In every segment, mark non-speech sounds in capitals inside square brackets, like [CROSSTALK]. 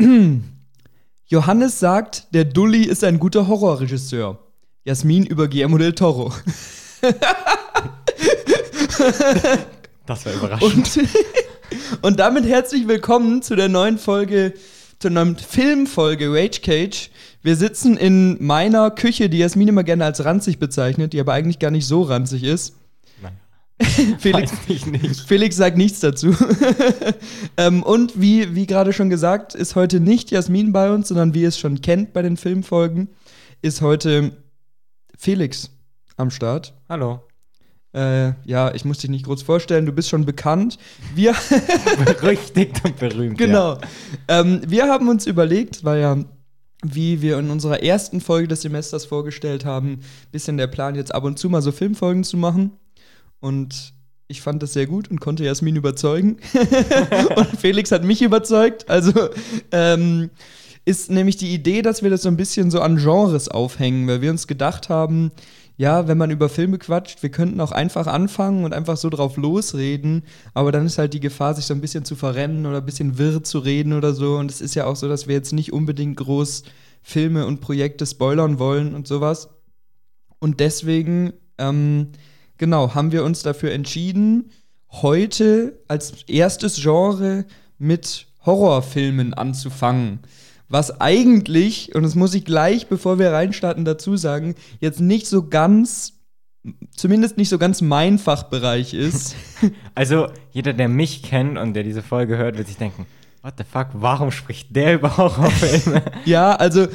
[CLEARS THROAT] Johannes sagt, der Dulli ist ein guter Horrorregisseur. Jasmin über Guillermo del Toro. Das war [LAUGHS] überraschend. Und, [LAUGHS] und damit herzlich willkommen zu der neuen Folge, zur neuen Filmfolge Rage Cage. Wir sitzen in meiner Küche, die Jasmin immer gerne als ranzig bezeichnet, die aber eigentlich gar nicht so ranzig ist. [LAUGHS] Felix. Felix sagt nichts dazu. [LAUGHS] ähm, und wie, wie gerade schon gesagt, ist heute nicht Jasmin bei uns, sondern wie ihr es schon kennt bei den Filmfolgen, ist heute Felix am Start. Hallo. Äh, ja, ich muss dich nicht groß vorstellen, du bist schon bekannt. Wir, [LAUGHS] Berüchtigt und berühmt. genau. Ähm, wir haben uns überlegt, weil ja, wie wir in unserer ersten Folge des Semesters vorgestellt haben, bisschen der Plan, jetzt ab und zu mal so Filmfolgen zu machen. Und ich fand das sehr gut und konnte Jasmin überzeugen. [LAUGHS] und Felix hat mich überzeugt. Also ähm, ist nämlich die Idee, dass wir das so ein bisschen so an Genres aufhängen, weil wir uns gedacht haben, ja, wenn man über Filme quatscht, wir könnten auch einfach anfangen und einfach so drauf losreden, aber dann ist halt die Gefahr, sich so ein bisschen zu verrennen oder ein bisschen wirr zu reden oder so. Und es ist ja auch so, dass wir jetzt nicht unbedingt groß Filme und Projekte spoilern wollen und sowas. Und deswegen, ähm, genau, haben wir uns dafür entschieden, heute als erstes Genre mit Horrorfilmen anzufangen. Was eigentlich, und das muss ich gleich, bevor wir reinstarten, dazu sagen, jetzt nicht so ganz, zumindest nicht so ganz mein Fachbereich ist. [LAUGHS] Also, jeder, der mich kennt und der diese Folge hört, wird sich denken: What the fuck, warum spricht der über Horrorfilme? [LAUGHS] ja, also,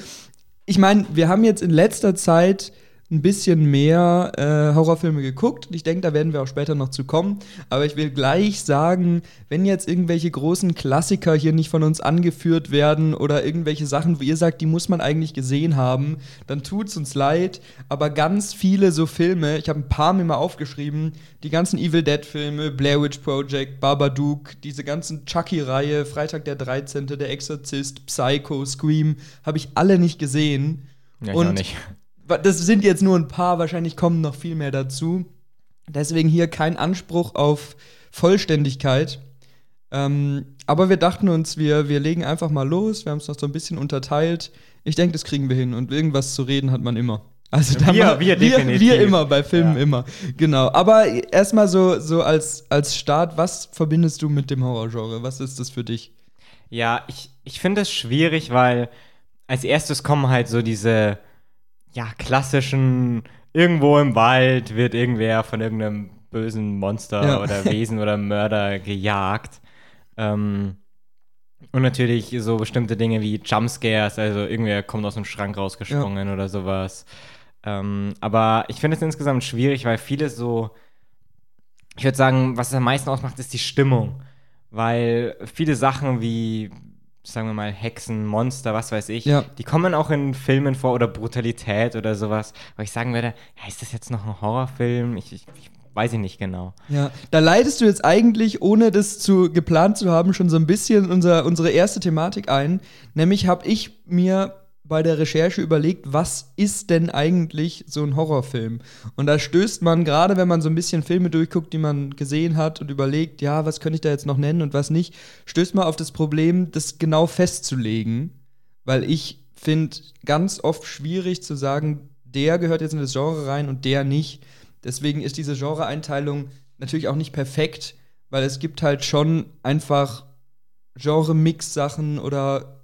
ich meine, wir haben jetzt in letzter Zeit ein bisschen mehr äh, Horrorfilme geguckt. Ich denke, da werden wir auch später noch zu kommen. Aber ich will gleich sagen, wenn jetzt irgendwelche großen Klassiker hier nicht von uns angeführt werden oder irgendwelche Sachen, wo ihr sagt, die muss man eigentlich gesehen haben, dann tut's uns leid. Aber ganz viele so Filme, ich habe ein paar mir mal aufgeschrieben, die ganzen Evil Dead-Filme, Blair Witch Project, Babadook, diese ganzen Chucky-Reihe, Freitag der 13., Der Exorzist, Psycho, Scream, habe ich alle nicht gesehen. Ja, ich Und auch nicht. Das sind jetzt nur ein paar, wahrscheinlich kommen noch viel mehr dazu. Deswegen hier kein Anspruch auf Vollständigkeit. Ähm, aber wir dachten uns, wir, wir legen einfach mal los. Wir haben es noch so ein bisschen unterteilt. Ich denke, das kriegen wir hin. Und irgendwas zu reden hat man immer. Also Wir- man- wir wir, wir immer, bei Filmen Ja. immer. Genau. Aber erstmal so, so als, als Start, was verbindest du mit dem Horrorgenre? Was ist das für dich? Ja, ich, ich finde es schwierig, weil als erstes kommen halt so diese, ja, klassischen, irgendwo im Wald wird irgendwer von irgendeinem bösen Monster Ja. oder Wesen oder Mörder gejagt. Ähm, und natürlich so bestimmte Dinge wie Jumpscares, also irgendwer kommt aus dem Schrank rausgesprungen oder sowas. Ähm, aber ich finde es insgesamt schwierig, weil vieles so, ich würde sagen, was es am meisten ausmacht, ist die Stimmung. Weil viele Sachen wie, sagen wir mal, Hexen, Monster, was weiß ich, Ja. die kommen auch in Filmen vor oder Brutalität oder sowas. Wo ich sagen würde, ja, ist das jetzt noch ein Horrorfilm? Ich, ich, ich weiß ich nicht genau. Ja, da leitest du jetzt eigentlich, ohne das zu geplant zu haben, schon so ein bisschen unser, unsere erste Thematik ein. Nämlich habe ich mir bei der Recherche überlegt, was ist denn eigentlich so ein Horrorfilm? Und da stößt man gerade, wenn man so ein bisschen Filme durchguckt, die man gesehen hat und überlegt, ja, was könnte ich da jetzt noch nennen und was nicht, stößt man auf das Problem, das genau festzulegen. Weil ich finde ganz oft schwierig zu sagen, der gehört jetzt in das Genre rein und der nicht. Deswegen ist diese Genre-Einteilung natürlich auch nicht perfekt, weil es gibt halt schon einfach Genre-Mix-Sachen oder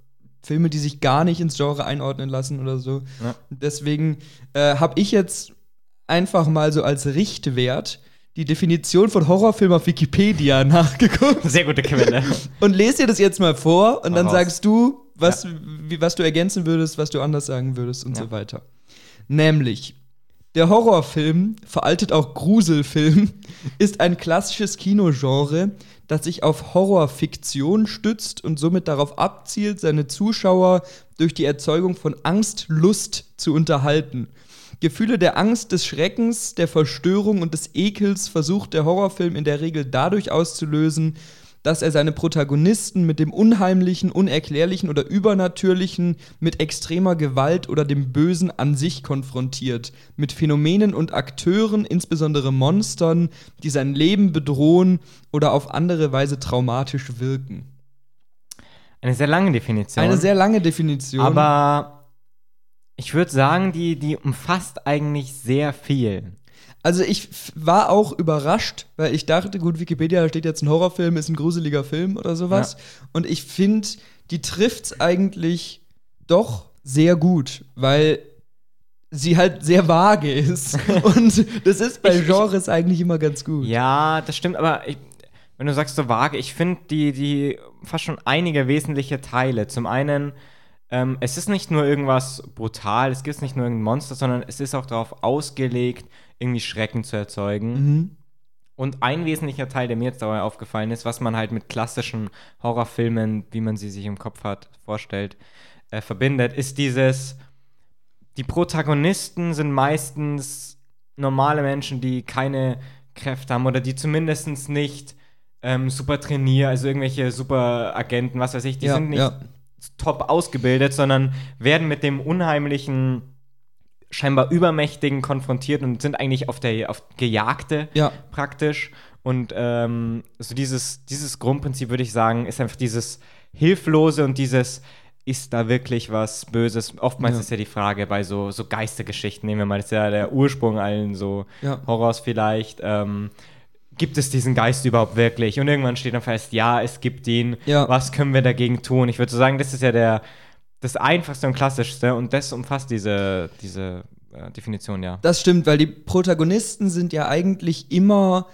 Filme, die sich gar nicht ins Genre einordnen lassen oder so. Ja. Deswegen äh, habe ich jetzt einfach mal so als Richtwert die Definition von Horrorfilm auf Wikipedia [LAUGHS] nachgeguckt Sehr gute Quelle. [LAUGHS] und lese dir das jetzt mal vor und Hau dann raus. sagst du, was, wie, was du ergänzen würdest, was du anders sagen würdest und Ja. so weiter. Nämlich, der Horrorfilm, veraltet auch Gruselfilm, [LAUGHS] ist ein klassisches Kinogenre, das sich auf Horrorfiktion stützt und somit darauf abzielt, seine Zuschauer durch die Erzeugung von Angstlust zu unterhalten. Gefühle der Angst, des Schreckens, der Verstörung und des Ekels versucht der Horrorfilm in der Regel dadurch auszulösen, dass er seine Protagonisten mit dem Unheimlichen, Unerklärlichen oder Übernatürlichen, mit extremer Gewalt oder dem Bösen an sich konfrontiert, mit Phänomenen und Akteuren, insbesondere Monstern, die sein Leben bedrohen oder auf andere Weise traumatisch wirken. Eine sehr lange Definition. Eine sehr lange Definition. Aber ich würde sagen, die, die umfasst eigentlich sehr viel. Also ich war auch überrascht, weil ich dachte, gut, Wikipedia steht jetzt ein Horrorfilm, ist ein gruseliger Film oder sowas. Ja. Und ich finde, die trifft es eigentlich doch sehr gut, weil sie halt sehr vage ist. [LAUGHS] Und das ist bei Genres eigentlich immer ganz gut. Ja, das stimmt, aber ich, wenn du sagst so vage, ich finde die, die fast schon einige wesentliche Teile. Zum einen, ähm, es ist nicht nur irgendwas brutal, es gibt nicht nur irgendein Monster, sondern es ist auch darauf ausgelegt, irgendwie Schrecken zu erzeugen. Mhm. Und ein wesentlicher Teil, der mir jetzt dabei aufgefallen ist, was man halt mit klassischen Horrorfilmen, wie man sie sich im Kopf hat, vorstellt, äh, verbindet, ist dieses, die Protagonisten sind meistens normale Menschen, die keine Kräfte haben oder die zumindest nicht ähm, super trainieren, also irgendwelche super Agenten, was weiß ich, die ja, sind nicht ja. top ausgebildet, sondern werden mit dem unheimlichen scheinbar Übermächtigen konfrontiert und sind eigentlich auf der auf Gejagte ja. praktisch. Und ähm, so dieses, dieses Grundprinzip, würde ich sagen, ist einfach dieses Hilflose und dieses, ist da wirklich was Böses? Oftmals ja. ist ja die Frage bei so, so Geistergeschichten, nehmen wir mal, das ist ja der Ursprung allen so ja. Horrors vielleicht. Ähm, gibt es diesen Geist überhaupt wirklich? Und irgendwann steht dann fest, ja, es gibt ihn. Ja. Was können wir dagegen tun? Ich würde so sagen, das ist ja der, das einfachste und klassischste und das umfasst diese, diese äh, Definition, ja. Das stimmt, weil die Protagonisten sind ja eigentlich immer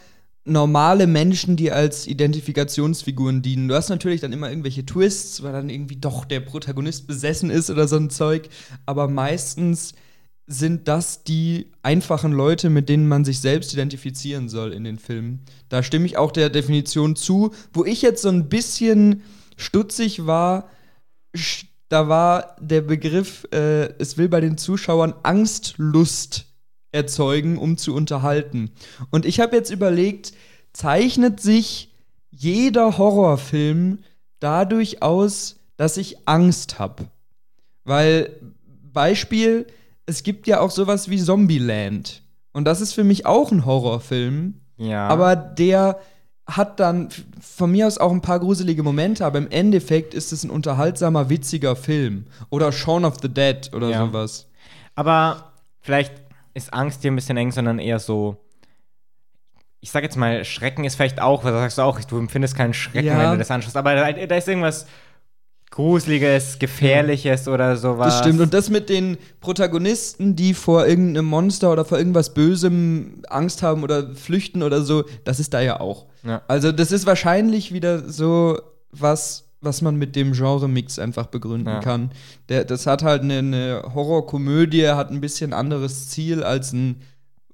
normale Menschen, die als Identifikationsfiguren dienen. Du hast natürlich dann immer irgendwelche Twists, weil dann irgendwie doch der Protagonist besessen ist oder so ein Zeug, aber meistens sind das die einfachen Leute, mit denen man sich selbst identifizieren soll in den Filmen. Da stimme ich auch der Definition zu. Wo ich jetzt so ein bisschen stutzig war, da war der Begriff, äh, es will bei den Zuschauern Angstlust erzeugen, um zu unterhalten. Und ich habe jetzt überlegt, zeichnet sich jeder Horrorfilm dadurch aus, dass ich Angst habe? Weil, Beispiel, es gibt ja auch sowas wie Zombieland. Und das ist für mich auch ein Horrorfilm. Ja. Aber der hat dann von mir aus auch ein paar gruselige Momente, aber im Endeffekt ist es ein unterhaltsamer, witziger Film. Oder Shaun of the Dead oder ja. sowas. Aber vielleicht ist Angst hier ein bisschen eng, sondern eher so. Ich sag jetzt mal, Schrecken ist vielleicht auch, was sagst du auch, du empfindest keinen Schrecken, ja. wenn du das anschaust, aber da, da ist irgendwas Gruseliges, Gefährliches ja. oder sowas. Das stimmt. Und das mit den Protagonisten, die vor irgendeinem Monster oder vor irgendwas Bösem Angst haben oder flüchten oder so, das ist da ja auch. Ja. Also, das ist wahrscheinlich wieder so was, was man mit dem Genre-Mix einfach begründen ja. kann. Der, das hat halt eine, eine Horrorkomödie, hat ein bisschen anderes Ziel als ein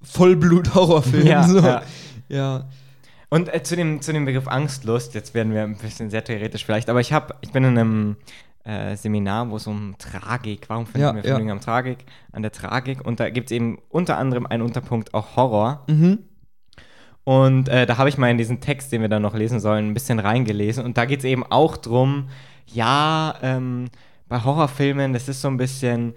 Vollblut-Horrorfilm. Ja, so. ja. Und äh, zu, dem, zu dem Begriff Angstlust, jetzt werden wir ein bisschen sehr theoretisch vielleicht, aber ich, hab, ich bin in einem äh, Seminar, wo es um Tragik, warum finden ja, wir Filme ja. am Tragik, an der Tragik und da gibt es eben unter anderem einen Unterpunkt auch Horror. Mhm. Und äh, da habe ich mal in diesen Text, den wir dann noch lesen sollen, ein bisschen reingelesen und da geht es eben auch drum, ja, ähm, bei Horrorfilmen, das ist so ein bisschen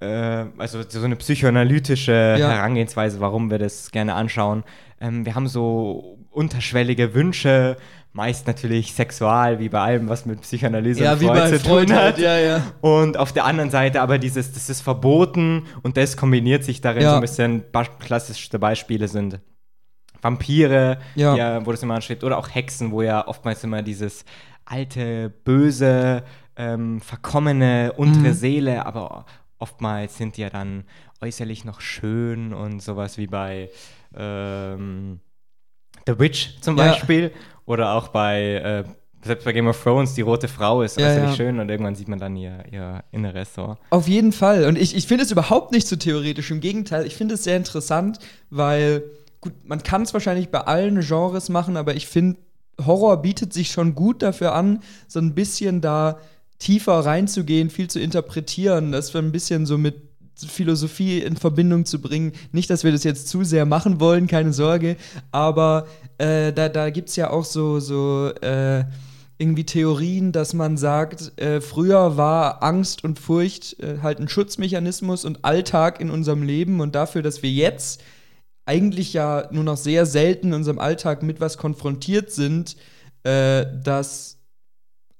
äh, also so eine psychoanalytische ja. Herangehensweise, warum wir das gerne anschauen. Ähm, wir haben so unterschwellige Wünsche, meist natürlich sexual, wie bei allem, was mit Psychoanalyse ja, und Freud zu tun hat. hat. Ja, ja. Und auf der anderen Seite aber dieses, das ist verboten und das kombiniert sich darin so ein bisschen, klassischste Beispiele sind Vampire, ja. ja wo das immer anschreibt, oder auch Hexen, wo ja oftmals immer dieses alte, böse, ähm, verkommene untere mhm. Seele, aber oftmals sind die ja dann äußerlich noch schön und sowas wie bei ähm, The Witch zum Beispiel. Oder auch bei, äh, selbst bei Game of Thrones, die rote Frau ist ja, ja. schön und irgendwann sieht man dann ihr, ihr Inneres so. Auf jeden Fall. Und ich, ich finde es überhaupt nicht so theoretisch. Im Gegenteil, ich finde es sehr interessant, weil, gut, man kann es wahrscheinlich bei allen Genres machen, aber ich finde, Horror bietet sich schon gut dafür an, so ein bisschen da tiefer reinzugehen, viel zu interpretieren, das wir ein bisschen so mit Philosophie in Verbindung zu bringen. Nicht, dass wir das jetzt zu sehr machen wollen, keine Sorge, aber äh, da, da gibt es ja auch so, so äh, irgendwie Theorien, dass man sagt, äh, früher war Angst und Furcht äh, halt ein Schutzmechanismus und Alltag in unserem Leben und dafür, dass wir jetzt eigentlich ja nur noch sehr selten in unserem Alltag mit was konfrontiert sind, äh, dass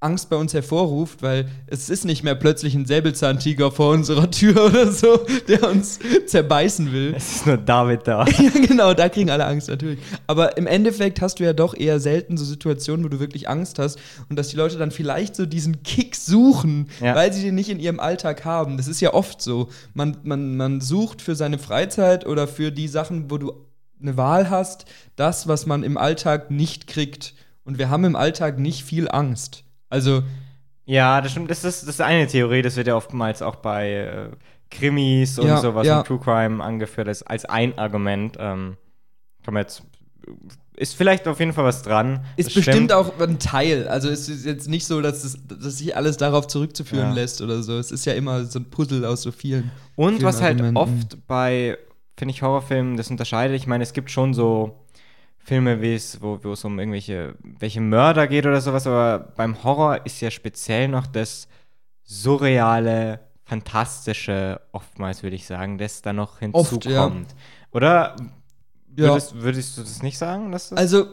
Angst bei uns hervorruft, weil es ist nicht mehr plötzlich ein Säbelzahntiger vor unserer [LAUGHS] Tür oder so, der uns zerbeißen will. Es ist nur David da. [LAUGHS] ja, genau, da kriegen alle Angst natürlich. Aber im Endeffekt hast du ja doch eher selten so Situationen, wo du wirklich Angst hast und dass die Leute dann vielleicht so diesen Kick suchen, Ja. weil sie den nicht in ihrem Alltag haben. Das ist ja oft so. Man, man, man sucht für seine Freizeit oder für die Sachen, wo du eine Wahl hast, das, was man im Alltag nicht kriegt. Und wir haben im Alltag nicht viel Angst. Also, Ja, das stimmt. Das ist, das ist eine Theorie, das wird ja oftmals auch bei äh, Krimis und Ja, sowas ja. und True Crime angeführt als, als ein Argument. Ähm, kann man jetzt. Ist vielleicht auf jeden Fall was dran. ist bestimmt stimmt. auch ein Teil. Also es ist jetzt nicht so, dass, es, dass sich alles darauf zurückzuführen Ja. lässt oder so. Es ist ja immer so ein Puzzle aus so vielen. Und vielen was halt Argumenten. oft bei, finde ich, Horrorfilmen, das unterscheidet. Ich meine, es gibt schon so Filme, wie es, wo, wo es um irgendwelche welche Mörder geht oder sowas, aber beim Horror ist ja speziell noch das surreale, fantastische, oftmals würde ich sagen, das da noch Oft, hinzukommt. ja. Oder Ja. würdest, würdest du das nicht sagen? Dass das Also,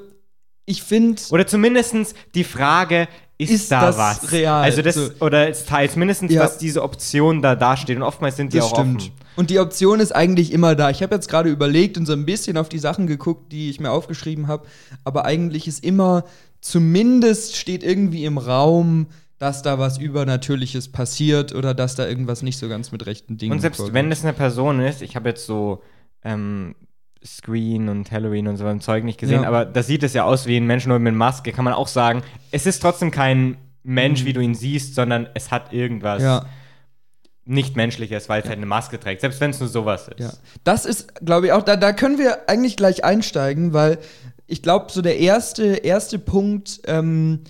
ich finde. oder zumindest die Frage, ist, Ist da das was? real? Also das, So. oder es teilt mindestens, Ja. dass diese Option da dasteht. Und oftmals sind die Das auch stimmt. offen. Und die Option ist eigentlich immer da. Ich habe jetzt gerade überlegt und so ein bisschen auf die Sachen geguckt, die ich mir aufgeschrieben habe. Aber eigentlich ist immer, zumindest steht irgendwie im Raum, dass da was Übernatürliches passiert oder dass da irgendwas nicht so ganz mit rechten Dingen Und selbst vorgeht. wenn es eine Person ist, ich habe jetzt so ähm, Screen und Halloween und so ein Zeug nicht gesehen, Ja. aber da sieht es ja aus wie ein Mensch nur mit Maske, kann man auch sagen, es ist trotzdem kein Mensch, wie du ihn siehst, sondern es hat irgendwas Mhm. Ja. Nicht Menschliches, weil es halt eine Maske trägt, selbst wenn es nur sowas ist. Ja, das ist, glaube ich, auch, da, da können wir eigentlich gleich einsteigen, weil ich glaube, so der erste, erste Punkt, ähm,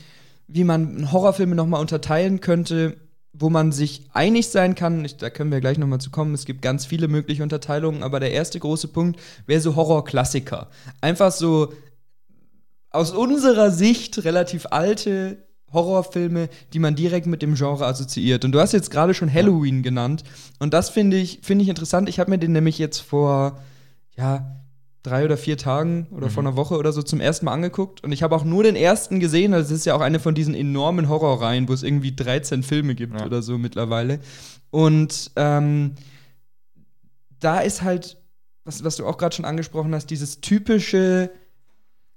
wie man Horrorfilme nochmal unterteilen könnte, wo man sich einig sein kann, ich, da können wir gleich nochmal zu kommen, es gibt ganz viele mögliche Unterteilungen, aber der erste große Punkt wäre so Horrorklassiker. Einfach so aus unserer Sicht relativ alte Horrorfilme, die man direkt mit dem Genre assoziiert. Und du hast jetzt gerade schon Halloween genannt. Und das finde ich, finde ich interessant. Ich habe mir den nämlich jetzt vor, ja, drei oder vier Tagen oder vor einer Woche oder so zum ersten Mal angeguckt. Und ich habe auch nur den ersten gesehen. Also es ist ja auch eine von diesen enormen Horrorreihen, wo es irgendwie 13 Filme gibt Ja. oder so mittlerweile. Und ähm, da ist halt, was, was du auch gerade schon angesprochen hast, dieses typische,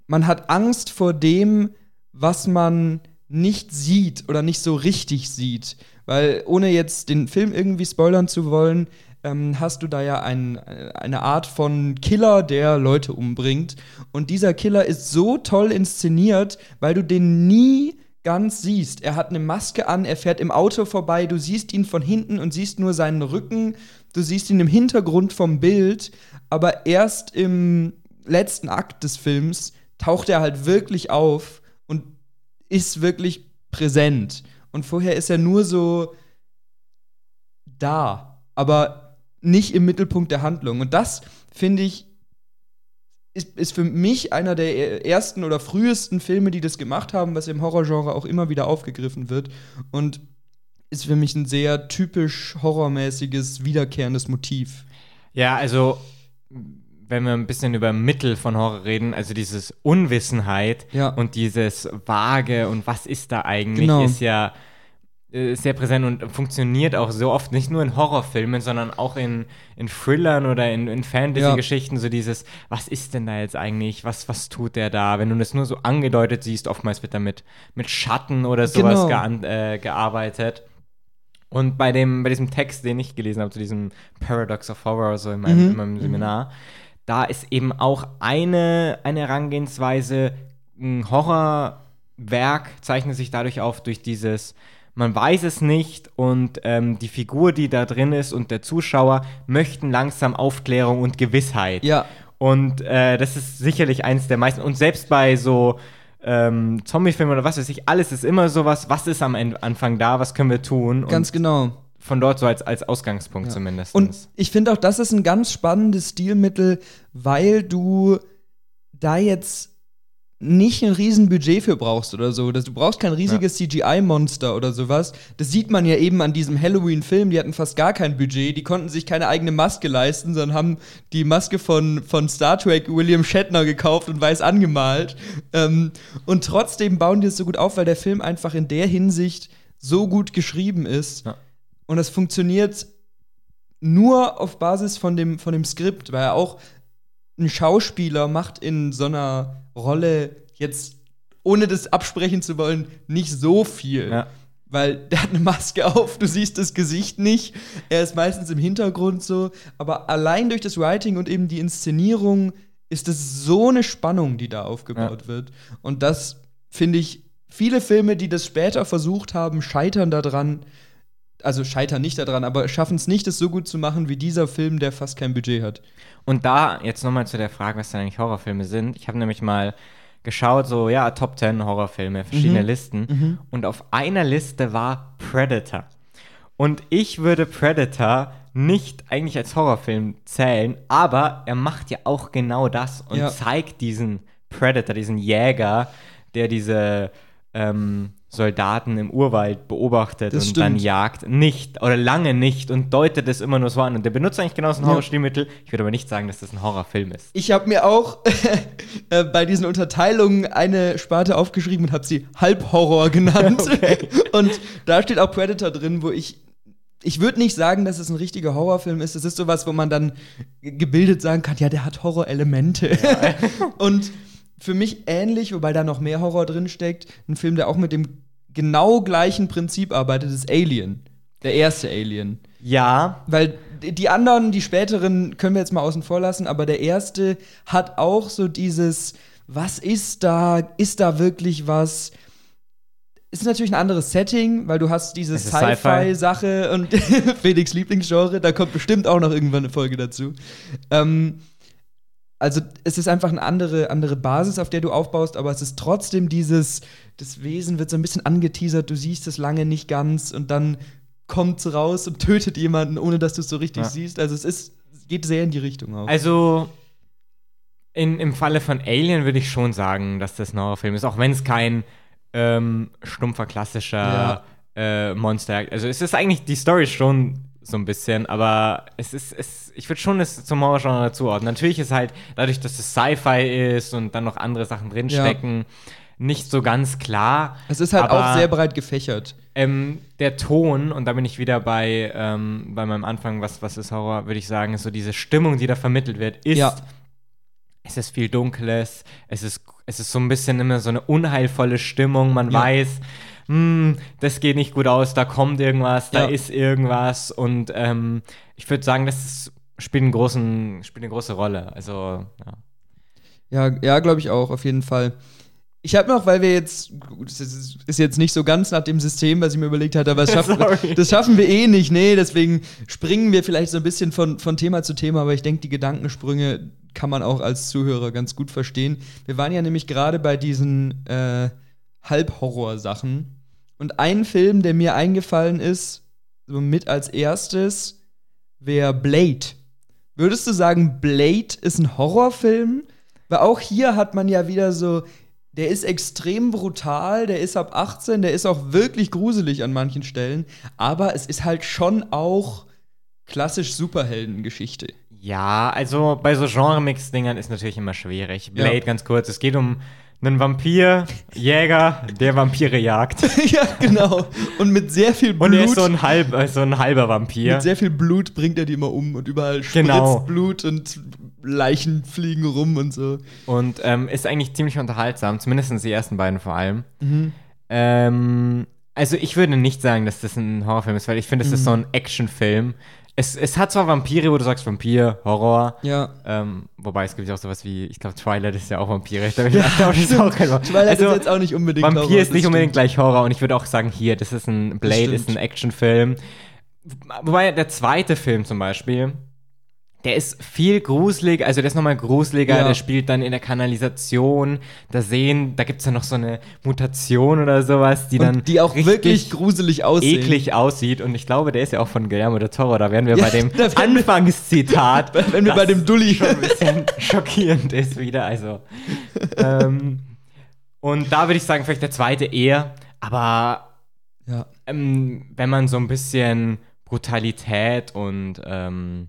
man hat Angst vor dem, was man nicht sieht oder nicht so richtig sieht. Weil ohne jetzt den Film irgendwie spoilern zu wollen, ähm, hast du da ja ein, äh, eine Art von Killer, der Leute umbringt. Und dieser Killer ist so toll inszeniert, weil du den nie ganz siehst. Er hat eine Maske an, er fährt im Auto vorbei, du siehst ihn von hinten und siehst nur seinen Rücken, du siehst ihn im Hintergrund vom Bild, aber erst im letzten Akt des Films taucht er halt wirklich auf ist wirklich präsent. Und vorher ist er nur so da, aber nicht im Mittelpunkt der Handlung. Und das, finde ich, ist, ist für mich einer der ersten oder frühesten Filme, die das gemacht haben, was im Horrorgenre auch immer wieder aufgegriffen wird. Und ist für mich ein sehr typisch horrormäßiges, wiederkehrendes Motiv. Ja, also wenn wir ein bisschen über Mittel von Horror reden, also dieses Unwissenheit Ja. und dieses Vage und was ist da eigentlich, Genau. ist ja äh, sehr präsent und funktioniert auch so oft, nicht nur in Horrorfilmen, sondern auch in, in Thrillern oder in, in Fantasy-Geschichten, so dieses, was ist denn da jetzt eigentlich, was, was tut der da? Wenn du das nur so angedeutet siehst, oftmals wird damit mit Schatten oder sowas Genau. gean- äh, gearbeitet. Und bei, dem, bei diesem Text, den ich gelesen habe, zu diesem Paradox of Horror, so in meinem, Mhm. in meinem Seminar, da ist eben auch eine, eine Herangehensweise, ein Horrorwerk zeichnet sich dadurch auf, durch dieses, man weiß es nicht und ähm, die Figur, die da drin ist und der Zuschauer möchten langsam Aufklärung und Gewissheit. Ja, Und äh, das ist sicherlich eins der meisten. Und selbst bei so ähm, Zombie-Filmen oder was weiß ich, alles ist immer sowas, was ist am Anfang da, was können wir tun? ganz genau. Von dort so als, als Ausgangspunkt Ja. zumindest. Und ich finde auch, das ist ein ganz spannendes Stilmittel, weil du da jetzt nicht ein riesen Budget für brauchst oder so. Du brauchst kein riesiges CGI-Monster oder sowas. Das sieht man ja eben an diesem Halloween-Film. Die hatten fast gar kein Budget. Die konnten sich keine eigene Maske leisten, sondern haben die Maske von, von Star Trek William Shatner gekauft und weiß angemalt. Ähm, und trotzdem bauen die es so gut auf, weil der Film einfach in der Hinsicht so gut geschrieben ist. Ja. Und das funktioniert nur auf Basis von dem, von dem Skript, weil auch ein Schauspieler macht in so einer Rolle jetzt, ohne das absprechen zu wollen, nicht so viel. Ja. Weil der hat eine Maske auf, du siehst das Gesicht nicht. Er ist meistens im Hintergrund so. Aber allein durch das Writing und eben die Inszenierung ist es so eine Spannung, die da aufgebaut wird. Und das finde ich, viele Filme, die das später versucht haben, scheitern daran. Also scheitern nicht daran, aber schaffen es nicht, es so gut zu machen wie dieser Film, der fast kein Budget hat. Und da jetzt nochmal zu der Frage, was denn eigentlich Horrorfilme sind. Ich habe nämlich mal geschaut, so, ja, Top 10 Horrorfilme, verschiedene Mhm. Listen. Und auf einer Liste war Predator. Und ich würde Predator nicht eigentlich als Horrorfilm zählen, aber er macht ja auch genau das und Ja. zeigt diesen Predator, diesen Jäger, der diese ähm, Soldaten im Urwald beobachtet Das und dann stimmt. jagt, nicht oder lange nicht und deutet es immer nur so an. Und der benutzt eigentlich genau so ein Ja. Horrorstilmittel. Ich würde aber nicht sagen, dass das ein Horrorfilm ist. Ich habe mir auch [LAUGHS] äh, bei diesen Unterteilungen eine Sparte aufgeschrieben und habe sie Halbhorror [LAUGHS] genannt. [LAUGHS] Und da steht auch Predator drin, wo ich. Ich würde nicht sagen, dass es ein richtiger Horrorfilm ist. Es ist sowas, wo man dann gebildet sagen kann, ja, der hat Horrorelemente. und für mich ähnlich, wobei da noch mehr Horror drin steckt, ein Film, der auch mit dem genau gleichen Prinzip arbeitet, ist Alien. Der erste Alien. Ja, Weil die anderen, die späteren, können wir jetzt mal außen vor lassen, aber der erste hat auch so dieses, was ist da? Ist da wirklich was? Ist natürlich ein anderes Setting, weil du hast diese. Sci-Fi-Sache und [LAUGHS] Felix Lieblingsgenre, da kommt bestimmt auch noch irgendwann eine Folge dazu. Ähm, also es ist einfach eine andere, andere Basis, auf der du aufbaust, aber es ist trotzdem dieses, das Wesen wird so ein bisschen angeteasert, du siehst es lange nicht ganz und dann kommt es raus und tötet jemanden, ohne dass du es so richtig Ja. siehst. Also es ist, es geht sehr in die Richtung auch. also in, im Falle von Alien würde ich schon sagen, dass das ein Horrorfilm ist, auch wenn es kein ähm, stumpfer, klassischer äh, Monster. Also es ist eigentlich die Story schon so ein bisschen, aber es ist, es, ich würde schon es zum Horrorgenre dazuordnen. Natürlich ist halt, dadurch, dass es Sci-Fi ist und dann noch andere Sachen drinstecken, nicht so ganz klar. es ist halt aber- auch sehr breit gefächert. Ähm, der Ton, und da bin ich wieder bei, ähm, bei meinem Anfang, was, was ist Horror, würde ich sagen, ist so diese Stimmung, die da vermittelt wird, ist, Ja. es ist viel Dunkles, es ist, es ist so ein bisschen immer so eine unheilvolle Stimmung, man Ja. weiß, das geht nicht gut aus, da kommt irgendwas, da Ja. ist irgendwas und ähm, ich würde sagen, das ist, spielt, einen großen, spielt eine große Rolle, also, ja. Ja, ja, glaube ich auch, auf jeden Fall. Ich habe noch, weil wir jetzt, das ist, jetzt nicht so ganz nach dem System, was ich mir überlegt hatte, aber das [LAUGHS] schaffen, das schaffen wir eh nicht. Nee, deswegen springen wir vielleicht so ein bisschen von, von Thema zu Thema, aber ich denke, die Gedankensprünge kann man auch als Zuhörer ganz gut verstehen. Wir waren ja nämlich gerade bei diesen äh, Halbhorror-Sachen. Und ein Film, der mir eingefallen ist, so mit als erstes, wäre Blade. Würdest du sagen, Blade ist ein Horrorfilm? Weil auch hier hat man ja wieder so, der ist extrem brutal, der ist ab 18, der ist auch wirklich gruselig an manchen Stellen, aber es ist halt schon auch klassisch Superheldengeschichte. Ja, also bei so Genre-Mix-Dingern ist natürlich immer schwierig. Ja. Blade, ganz kurz, es geht um einen Vampir, Jäger, der Vampire jagt. [LAUGHS] ja, genau. Und mit sehr viel Blut. Und er ist so ein, halb, äh, so ein halber Vampir. mit sehr viel Blut bringt er die immer um und überall spritzt Genau. Blut und Leichen fliegen rum und so. Und ähm, ist eigentlich ziemlich unterhaltsam, zumindest die ersten beiden vor allem. Mhm. Ähm, also ich würde nicht sagen, dass das ein Horrorfilm ist, weil ich finde, es Mhm. ist so ein Actionfilm. Es, es hat zwar Vampire, wo du sagst Vampir, Horror. Ja. Ähm, wobei es gibt ja auch sowas wie, ich glaube, Twilight ist ja auch Vampire. Da ja, [LAUGHS] das ist auch kein. Twilight Also, ist jetzt auch nicht unbedingt Vampir Horror, ist nicht unbedingt gleich Horror und ich würde auch sagen, hier, das ist ein Blade, ist ein Actionfilm. Wobei der zweite Film zum Beispiel, der ist viel gruselig, also der ist nochmal gruseliger, Ja. der spielt dann in der Kanalisation, da sehen, da gibt es ja noch so eine Mutation oder sowas, die dann Und die auch wirklich gruselig aussehen. eklig aussieht und ich glaube, der ist ja auch von Guillermo del Toro, da wären wir Ja, bei dem [LAUGHS] wir- Anfangszitat. [LAUGHS] Wenn wir bei dem Dulli. schon ein bisschen schockierend ist wieder, also ähm, Und da würde ich sagen, vielleicht der zweite eher. Aber Ja. ähm, wenn man so ein bisschen Brutalität und ähm,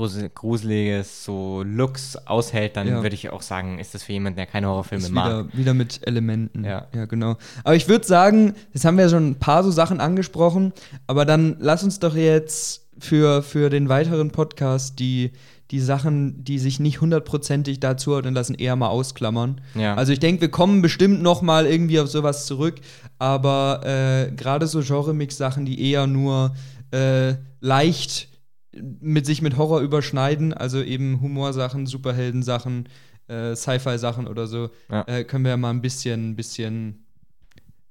grusel- gruseliges so Looks aushält, dann Ja. würde ich auch sagen, ist das für jemanden, der keine Horrorfilme Ist mag. wieder, wieder mit Elementen. Ja. ja, genau. Aber ich würde sagen, jetzt haben wir ja schon ein paar so Sachen angesprochen, aber dann lass uns doch jetzt für, für den weiteren Podcast die, die Sachen, die sich nicht hundertprozentig dazu ordnen lassen, eher mal ausklammern. Ja. Also ich denke, wir kommen bestimmt noch mal irgendwie auf sowas zurück, aber äh, gerade so Genre-Mix-Sachen, die eher nur äh, leicht mit sich mit Horror überschneiden, also eben Humorsachen, Superheldensachen, äh, Sci-Fi-Sachen oder so, Ja. äh, können wir ja mal ein bisschen, bisschen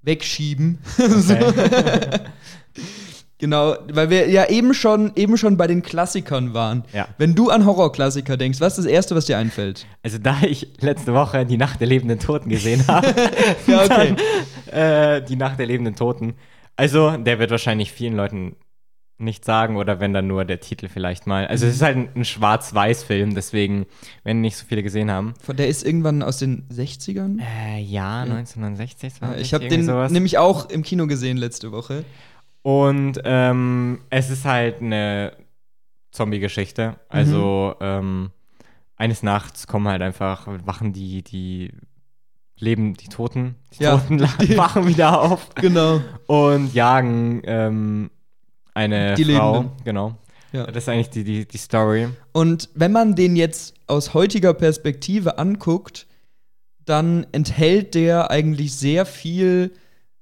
wegschieben. Okay. [LAUGHS] genau, weil wir ja eben schon, eben schon bei den Klassikern waren. Ja. Wenn du an Horrorklassiker denkst, was ist das Erste, was dir einfällt? Also da ich letzte Woche die Nacht der lebenden Toten gesehen [LAUGHS] habe, Ja, okay. [LAUGHS] dann, äh, die Nacht der lebenden Toten. Also der wird wahrscheinlich vielen Leuten nicht sagen oder wenn dann nur der Titel vielleicht mal. Also es ist halt ein, ein Schwarz-Weiß-Film, deswegen, wenn nicht so viele gesehen haben. Von- Der ist irgendwann aus den 60ern? Äh, ja, 1960. Ja, 20, ich habe den sowas. nämlich auch im Kino gesehen letzte Woche. Und ähm, es ist halt eine Zombie-Geschichte. Also ähm, eines Nachts kommen halt einfach, wachen die, die leben, die Toten, die Ja. Toten [LAUGHS] wachen wieder auf Genau. und jagen ähm, eine Die Frau. Lebenden. Genau. Ja. Das ist eigentlich die, die, die Story. Und wenn man den jetzt aus heutiger Perspektive anguckt, dann enthält der eigentlich sehr viel,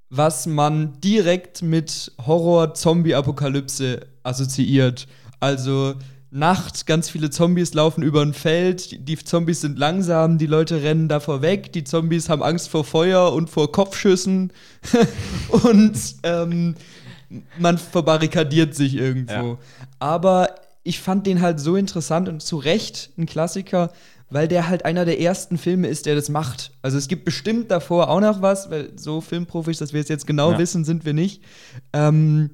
was man direkt mit Horror-Zombie-Apokalypse assoziiert. Also Nacht, ganz viele Zombies laufen über ein Feld, die Zombies sind langsam, die Leute rennen davor weg, die Zombies haben Angst vor Feuer und vor Kopfschüssen [LAUGHS] und ähm, man verbarrikadiert sich irgendwo. Ja. Aber ich fand den halt so interessant und zu Recht ein Klassiker, weil der halt einer der ersten Filme ist, der das macht. Also es gibt bestimmt davor auch noch was, weil so Filmprofis, dass wir es jetzt genau Ja. wissen, sind wir nicht. Ähm,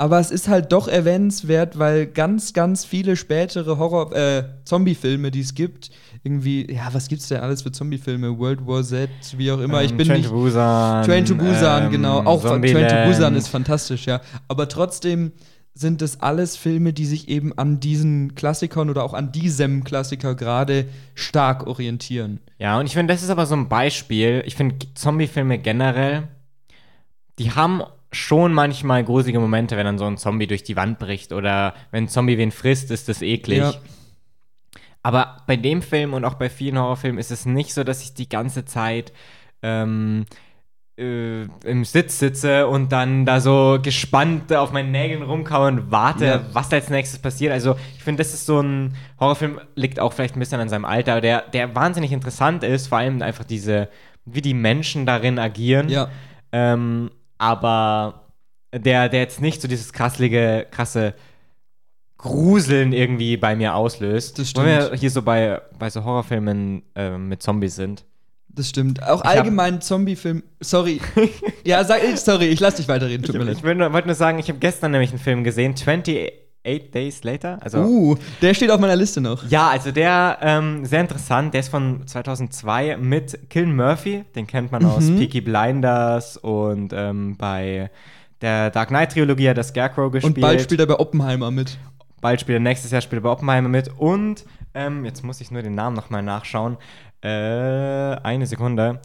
aber es ist halt doch erwähnenswert, weil ganz, ganz viele spätere Horror, äh, Zombie-Filme, die es gibt, irgendwie, ja, was gibt's denn alles für Zombie-Filme? World War Z, wie auch immer. ich Ähm, bin Train nicht. to Busan. Train to Busan, ähm, genau. Auch Train to. Busan ist fantastisch, ja. Aber trotzdem sind es alles Filme, die sich eben an diesen Klassikern oder auch an diesem Klassiker gerade stark orientieren. Ja, und ich finde, das ist aber so ein Beispiel. Ich finde Zombie-Filme generell, die haben schon manchmal gruselige Momente, wenn dann so ein Zombie durch die Wand bricht oder wenn ein Zombie wen frisst, ist das eklig. Ja. Aber bei dem Film und auch bei vielen Horrorfilmen ist es nicht so, dass ich die ganze Zeit ähm, äh, im Sitz sitze und dann da so gespannt auf meinen Nägeln rumkaue und warte, Ja. was da als nächstes passiert. Also ich finde, das ist so ein Horrorfilm, liegt auch vielleicht ein bisschen an seinem Alter, der, der wahnsinnig interessant ist, vor allem einfach diese, wie die Menschen darin agieren. Ja. Ähm, aber der, der jetzt nicht so dieses krasselige, krasse Gruseln irgendwie bei mir auslöst. Das Wo wir stimmt. hier so bei, bei so Horrorfilmen ähm, mit Zombies sind. Das stimmt. Auch Ich allgemein Zombie-Film. Sorry. [LAUGHS] ja, sag ich, sorry, ich lass dich weiterreden, tut mir Ich, leid. ich wollte nur, wollte nur sagen, ich habe gestern nämlich einen Film gesehen, 28 Days Later. Also, Uh, der steht auf meiner Liste noch. Ja, also der, ähm, sehr interessant, der ist von 2002 mit Killian Murphy, den kennt man aus Mhm. Peaky Blinders und ähm, bei der Dark Knight Trilogie hat er Scarecrow gespielt. Und bald spielt er bei Oppenheimer mit. Bald spielt er nächstes Jahr spielt er bei Oppenheimer mit und ähm, jetzt muss ich nur den Namen nochmal nachschauen. Äh, eine Sekunde.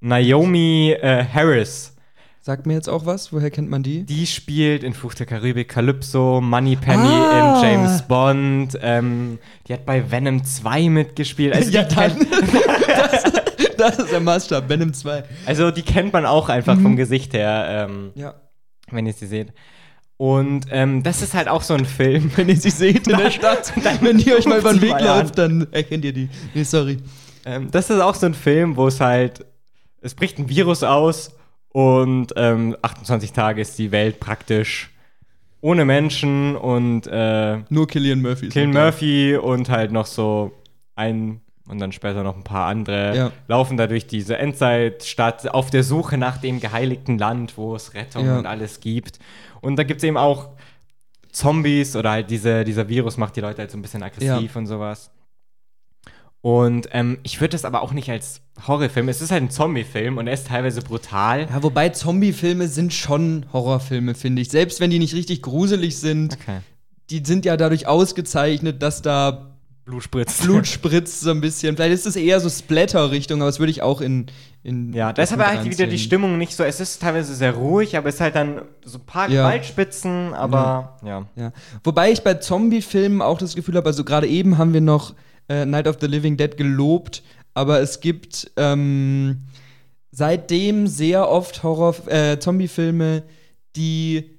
Naomi äh, Harris. Sagt mir jetzt auch was? Woher kennt man die? Die spielt in Fluch der Karibik Calypso, Moneypenny Ah. in James Bond. Ähm, die hat bei Venom 2 mitgespielt. Also, [LAUGHS] ja, die dann. kennt, [LAUGHS] das, das ist der Maßstab. Venom 2. also die kennt man auch einfach Mhm. vom Gesicht her, ähm, Ja. wenn ihr sie seht. Und ähm, das ist halt auch so ein Film. Wenn ihr sie seht in der [LAUGHS] Stadt, wenn ihr euch mal über den Weg läuft, dann erkennt ihr die. Nee, sorry. Ähm, das ist auch so ein Film, wo es halt, es bricht ein Virus aus und ähm, 28 Tage ist die Welt praktisch ohne Menschen und äh, Nur Killian Murphy. Killian. Murphy und halt noch so ein und dann später noch ein paar andere Ja. laufen da durch diese Endzeitstadt auf der Suche nach dem geheiligten Land, wo es Rettung Ja. und alles gibt. Und da gibt es eben auch Zombies oder halt diese, dieser Virus macht die Leute halt so ein bisschen aggressiv und sowas. Und ähm, ich würde das aber auch nicht als Horrorfilm. Es ist halt ein Zombie-Film und er ist teilweise brutal. Ja, wobei Zombie-Filme sind schon Horrorfilme, finde ich. Selbst wenn die nicht richtig gruselig sind, Okay. die sind ja dadurch ausgezeichnet, dass da Blut spritzt. Blut [LAUGHS] spritzt so ein bisschen. Vielleicht ist es eher so Splatter-Richtung, aber das würde ich auch in. in Ja, da ist aber halt wieder die. Stimmung nicht so. Es ist teilweise sehr ruhig, aber es ist halt dann so ein paar Ja. Gewaltspitzen, aber ja. Ja. Wobei ich bei Zombie-Filmen auch das Gefühl habe, also gerade eben haben wir noch äh, Night of the Living Dead gelobt, aber es gibt ähm, seitdem sehr oft Horror äh, Zombie-Filme, die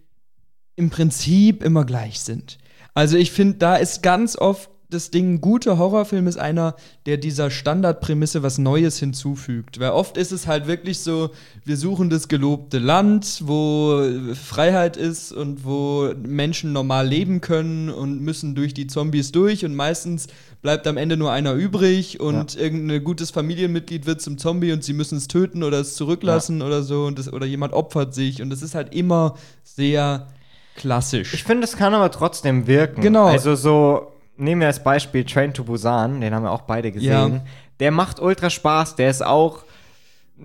im Prinzip immer gleich sind. Also ich finde, da ist ganz oft das Ding, guter Horrorfilm ist einer, der dieser Standardprämisse was Neues hinzufügt. Weil oft ist es halt wirklich so, wir suchen das gelobte Land, wo Freiheit ist und wo Menschen normal leben können und müssen durch die Zombies durch und meistens bleibt am Ende nur einer übrig und irgendein gutes Familienmitglied wird zum Zombie und sie müssen es töten oder es zurücklassen oder so und das, oder jemand opfert sich und das ist halt immer sehr klassisch. Ich finde, es kann aber trotzdem wirken. Genau. Also so, nehmen wir als Beispiel Train to Busan, den haben wir auch beide gesehen. Ja. Der macht ultra Spaß, der ist auch,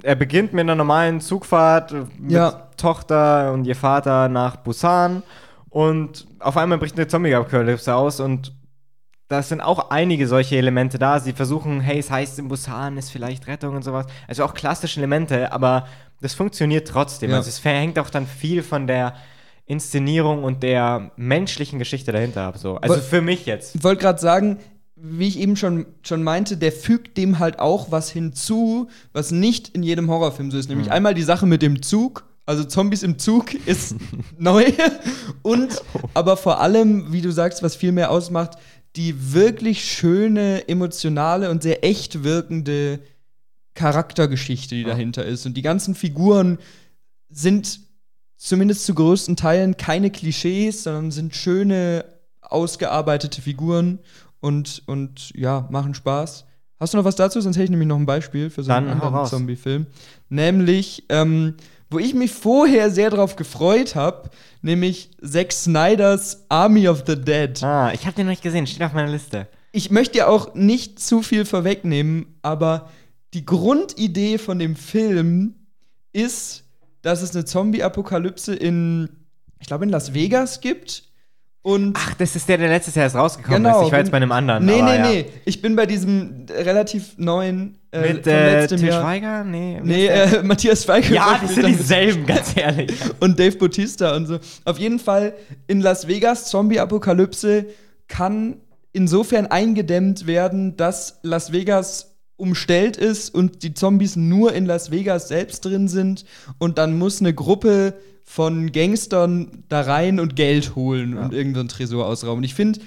er beginnt mit einer normalen Zugfahrt mit Ja. Tochter und ihr Vater nach Busan und auf einmal bricht eine Zombie-Apokalypse aus und das sind auch einige solche Elemente da. Sie versuchen, hey, es heißt in Busan ist vielleicht Rettung und sowas. Also auch klassische Elemente, aber das funktioniert trotzdem. Ja. Also es hängt auch dann viel von der Inszenierung und der menschlichen Geschichte dahinter ab. So. Also Woll- für mich jetzt. Ich wollte gerade sagen, wie ich eben schon, schon meinte, der fügt dem halt auch was hinzu, was nicht in jedem Horrorfilm so ist. Nämlich einmal die Sache mit dem Zug. Also Zombies im Zug [LAUGHS] ist neu. Und [LAUGHS] aber vor allem, wie du sagst, was viel mehr ausmacht, die wirklich schöne, emotionale und sehr echt wirkende Charaktergeschichte, die dahinter ist. Und die ganzen Figuren sind zumindest zu größten Teilen keine Klischees, sondern sind schöne, ausgearbeitete Figuren und, und ja, machen Spaß. Hast du noch was dazu? Sonst hätte ich nämlich noch ein Beispiel für so einen Dann anderen. Zombie-Film. Nämlich, ähm, wo ich mich vorher sehr drauf gefreut habe, nämlich Zack Snyders Army of the Dead. Ah, ich habe den noch nicht gesehen, steht auf meiner Liste. Ich möchte ja auch nicht zu viel vorwegnehmen, aber die Grundidee von dem Film ist, dass es eine Zombie-Apokalypse in, ich glaube, in Las Vegas gibt. Und Ach, das ist der, der letztes Jahr erst rausgekommen Genau, ist. Ich war jetzt bei einem anderen. nee, nee, ja. nee. Ich bin bei diesem relativ neuen äh, Mit äh, letztem Til Jahr. Schweiger? Nee. Nee, äh, [LAUGHS] Matthias Feige. ja, die spielt sind dieselben, ganz ehrlich. [LAUGHS] und Dave Bautista und so. Auf jeden Fall in Las Vegas Zombie-Apokalypse kann insofern eingedämmt werden, dass Las Vegas umstellt ist und die Zombies nur in Las Vegas selbst drin sind und dann muss eine Gruppe von Gangstern da rein und Geld holen und irgendeinen Tresor ausrauben. Und ich finde,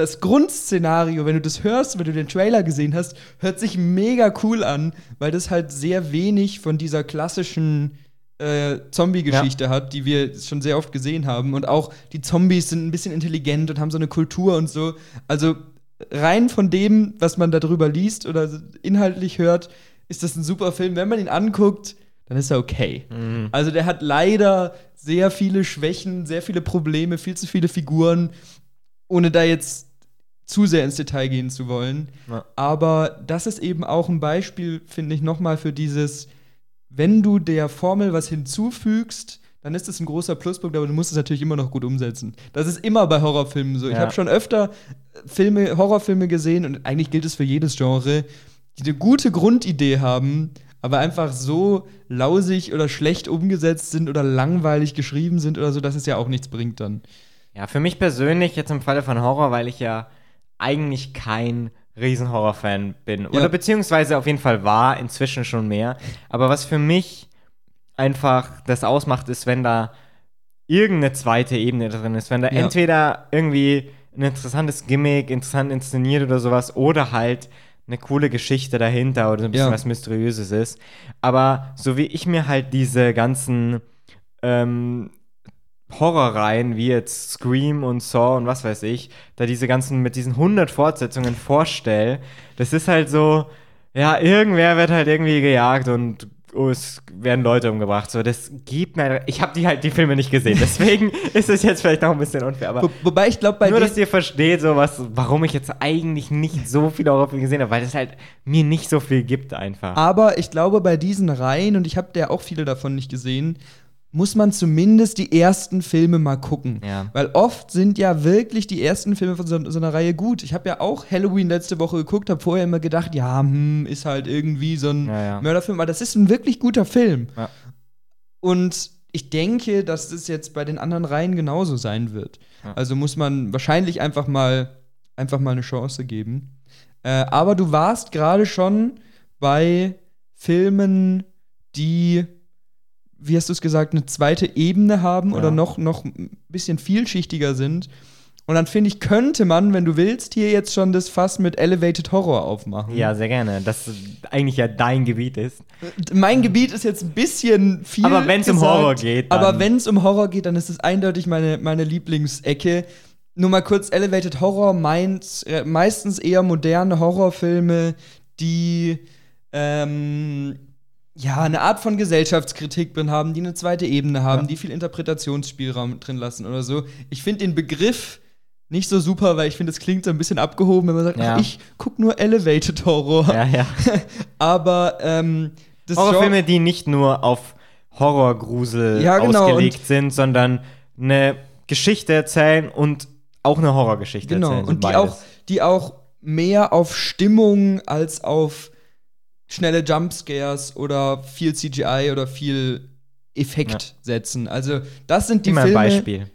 das Grundszenario, wenn du das hörst, wenn du den Trailer gesehen hast, hört sich mega cool an, weil das halt sehr wenig von dieser klassischen äh, Zombie-Geschichte hat, die wir schon sehr oft gesehen haben. Und auch die Zombies sind ein bisschen intelligent und haben so eine Kultur und so. Also rein von dem, was man darüber liest oder inhaltlich hört, ist das ein super Film. Wenn man ihn anguckt, dann ist er okay. Also der hat leider sehr viele Schwächen, sehr viele Probleme, viel zu viele Figuren, ohne da jetzt zu sehr ins Detail gehen zu wollen. Ja. Aber das ist eben auch ein Beispiel, finde ich, nochmal für dieses, wenn du der Formel was hinzufügst, dann ist das ein großer Pluspunkt, aber du musst es natürlich immer noch gut umsetzen. Das ist immer bei Horrorfilmen so. Ich Ja. habe schon öfter Filme, Horrorfilme gesehen und eigentlich gilt es für jedes Genre, die eine gute Grundidee haben, aber einfach so lausig oder schlecht umgesetzt sind oder langweilig geschrieben sind oder so, dass es ja auch nichts bringt dann. Ja, für mich persönlich jetzt im Falle von Horror, weil ich ja eigentlich kein Riesen-Horror-Fan bin. Oder Ja. beziehungsweise auf jeden Fall war, inzwischen schon mehr. Aber was für mich einfach das ausmacht, ist, wenn da irgendeine zweite Ebene drin ist. Wenn da Ja. entweder irgendwie ein interessantes Gimmick, interessant inszeniert oder sowas, oder halt eine coole Geschichte dahinter oder so ein bisschen Ja. was Mysteriöses ist. Aber so wie ich mir halt diese ganzen ähm, Horrorreihen wie jetzt Scream und Saw und was weiß ich, da diese ganzen mit diesen 100 Fortsetzungen vorstelle, das ist halt so, ja, irgendwer wird halt irgendwie gejagt und oh, es werden Leute umgebracht. So, das gibt mir. Ich habe die halt die Filme nicht gesehen, [LAUGHS] deswegen ist es jetzt vielleicht auch ein bisschen unfair. Aber Wo, wobei ich glaube, nur, dass ihr versteht, so was, warum ich jetzt eigentlich nicht so viele Horrorfilme gesehen habe, weil es halt mir nicht so viel gibt einfach. Aber ich glaube, bei diesen Reihen, und ich habe ja auch viele davon nicht gesehen, muss man zumindest die ersten Filme mal gucken. Ja. Weil oft sind ja wirklich die ersten Filme von so, so einer Reihe gut. Ich habe ja auch Halloween letzte Woche geguckt, habe vorher immer gedacht, ja, hm, ist halt irgendwie so ein Ja, ja. Mörderfilm, aber das ist ein wirklich guter Film. Und ich denke, dass das jetzt bei den anderen Reihen genauso sein wird. Also muss man wahrscheinlich einfach mal, einfach mal eine Chance geben. Äh, aber du warst gerade schon bei Filmen, die, wie hast du es gesagt, eine zweite Ebene haben Ja. oder noch, noch ein bisschen vielschichtiger sind. Und dann finde ich, könnte man, wenn du willst, hier jetzt schon das Fass mit Elevated Horror aufmachen. Ja, sehr gerne. Das eigentlich ja dein Gebiet ist. Mein Gebiet ist jetzt ein bisschen viel. Aber wenn's um gesagt, Horror geht, dann- Aber wenn es um Horror geht, dann ist es eindeutig meine, meine Lieblingsecke. Nur mal kurz: Elevated Horror meint äh, meistens eher moderne Horrorfilme, die ähm, ja eine Art von Gesellschaftskritik drin haben, die eine zweite Ebene haben, Ja. die viel Interpretationsspielraum drin lassen oder so. Ich finde den Begriff nicht so super, weil ich finde, es klingt so ein bisschen abgehoben, wenn man sagt, Ja. ach, ich guck nur Elevated Horror. Ja, ja. [LAUGHS] Aber ähm, das Horrorfilme, die nicht nur auf Horrorgrusel Ja, genau, ausgelegt sind, sondern eine Geschichte erzählen und auch eine Horrorgeschichte Genau, erzählen. so und die beides. auch, die auch mehr auf Stimmung als auf schnelle Jumpscares oder viel CGI oder viel Effekt setzen. Also, das sind die Gib mal ein Filme. Beispiel.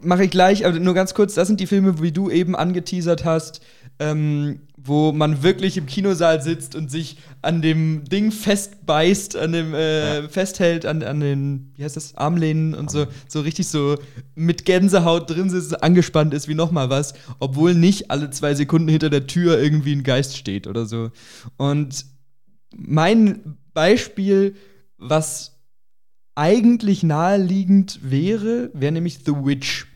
Mache ich gleich, aber nur ganz kurz, das sind die Filme, wie du eben angeteasert hast, ähm, wo man wirklich im Kinosaal sitzt und sich an dem Ding festbeißt, an dem äh, festhält, an, an den, wie heißt das, Armlehnen und so, so richtig so mit Gänsehaut drin sitzt, angespannt ist wie noch mal was, obwohl nicht alle zwei Sekunden hinter der Tür irgendwie ein Geist steht oder so. Und mein Beispiel, was eigentlich naheliegend wäre, wäre nämlich The Witch.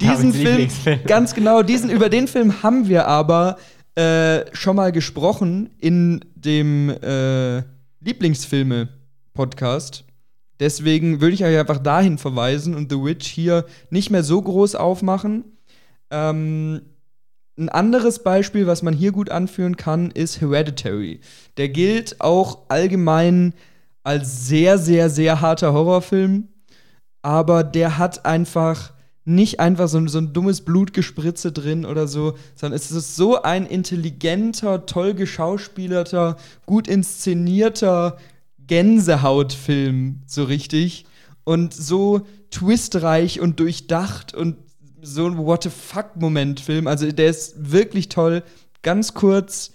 Diesen Film, ganz genau, diesen, über den Film haben wir aber äh, schon mal gesprochen in dem äh, Lieblingsfilme-Podcast. Deswegen würde ich euch einfach dahin verweisen und The Witch hier nicht mehr so groß aufmachen. Ähm, ein anderes Beispiel, was man hier gut anführen kann, ist Hereditary. Der gilt auch allgemein als sehr, sehr, sehr harter Horrorfilm, aber der hat einfach nicht einfach so, ein- so ein dummes Blutgespritze drin oder so, sondern es ist so ein intelligenter, toll geschauspielerter, gut inszenierter Gänsehautfilm, so richtig. Und so twistreich und durchdacht und so ein What the fuck-Moment-Film. Also der ist wirklich toll. Ganz kurz,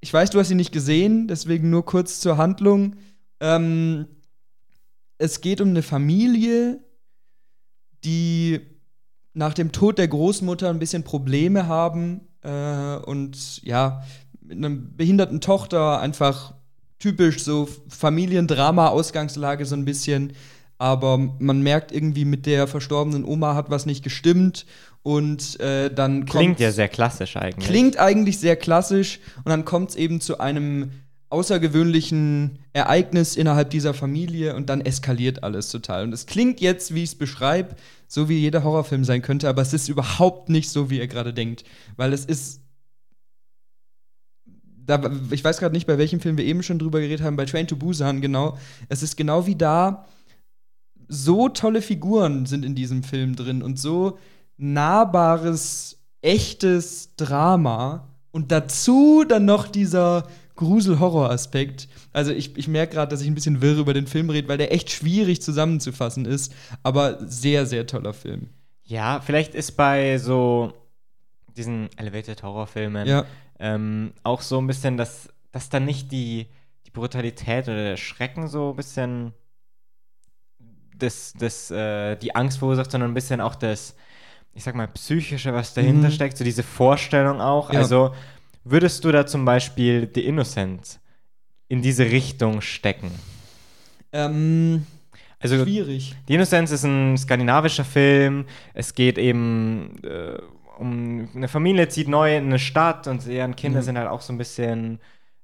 ich weiß, du hast ihn nicht gesehen, deswegen nur kurz zur Handlung. Ähm, es geht um eine Familie, die nach dem Tod der Großmutter ein bisschen Probleme haben äh, und ja, mit einer behinderten Tochter einfach typisch so Familiendrama-Ausgangslage so ein bisschen. Aber man merkt irgendwie, mit der verstorbenen Oma hat was nicht gestimmt. Und äh, dann Klingt ja sehr klassisch eigentlich. Klingt eigentlich sehr klassisch und dann kommt es eben zu einem außergewöhnlichen Ereignis innerhalb dieser Familie und dann eskaliert alles total. Und es klingt jetzt, wie ich es beschreibe, so wie jeder Horrorfilm sein könnte, aber es ist überhaupt nicht so, wie ihr gerade denkt. Weil es ist. Da, ich weiß gerade nicht, bei welchem Film wir eben schon drüber geredet haben, bei Train to Busan, genau. Es ist genau wie da. So tolle Figuren sind in diesem Film drin und so nahbares, echtes Drama und dazu dann noch dieser Grusel-Horror-Aspekt. Also ich, ich merke gerade, dass ich ein bisschen wirr über den Film rede, weil der echt schwierig zusammenzufassen ist, aber sehr, sehr toller Film. Ja, vielleicht ist bei so diesen Elevated Horrorfilmen Ja, ähm, auch so ein bisschen, dass, dass dann nicht die, die Brutalität oder der Schrecken so ein bisschen das, das, äh, die Angst verursacht, sondern ein bisschen auch das, ich sag mal, psychische, was dahinter Mhm. steckt, so diese Vorstellung auch. Ja. Also würdest du da zum Beispiel The Innocent in diese Richtung stecken? ähm, Also schwierig. The Innocence ist ein skandinavischer Film. Es geht eben äh, um eine Familie, zieht neu in eine Stadt und deren Kinder Mhm. sind halt auch so ein bisschen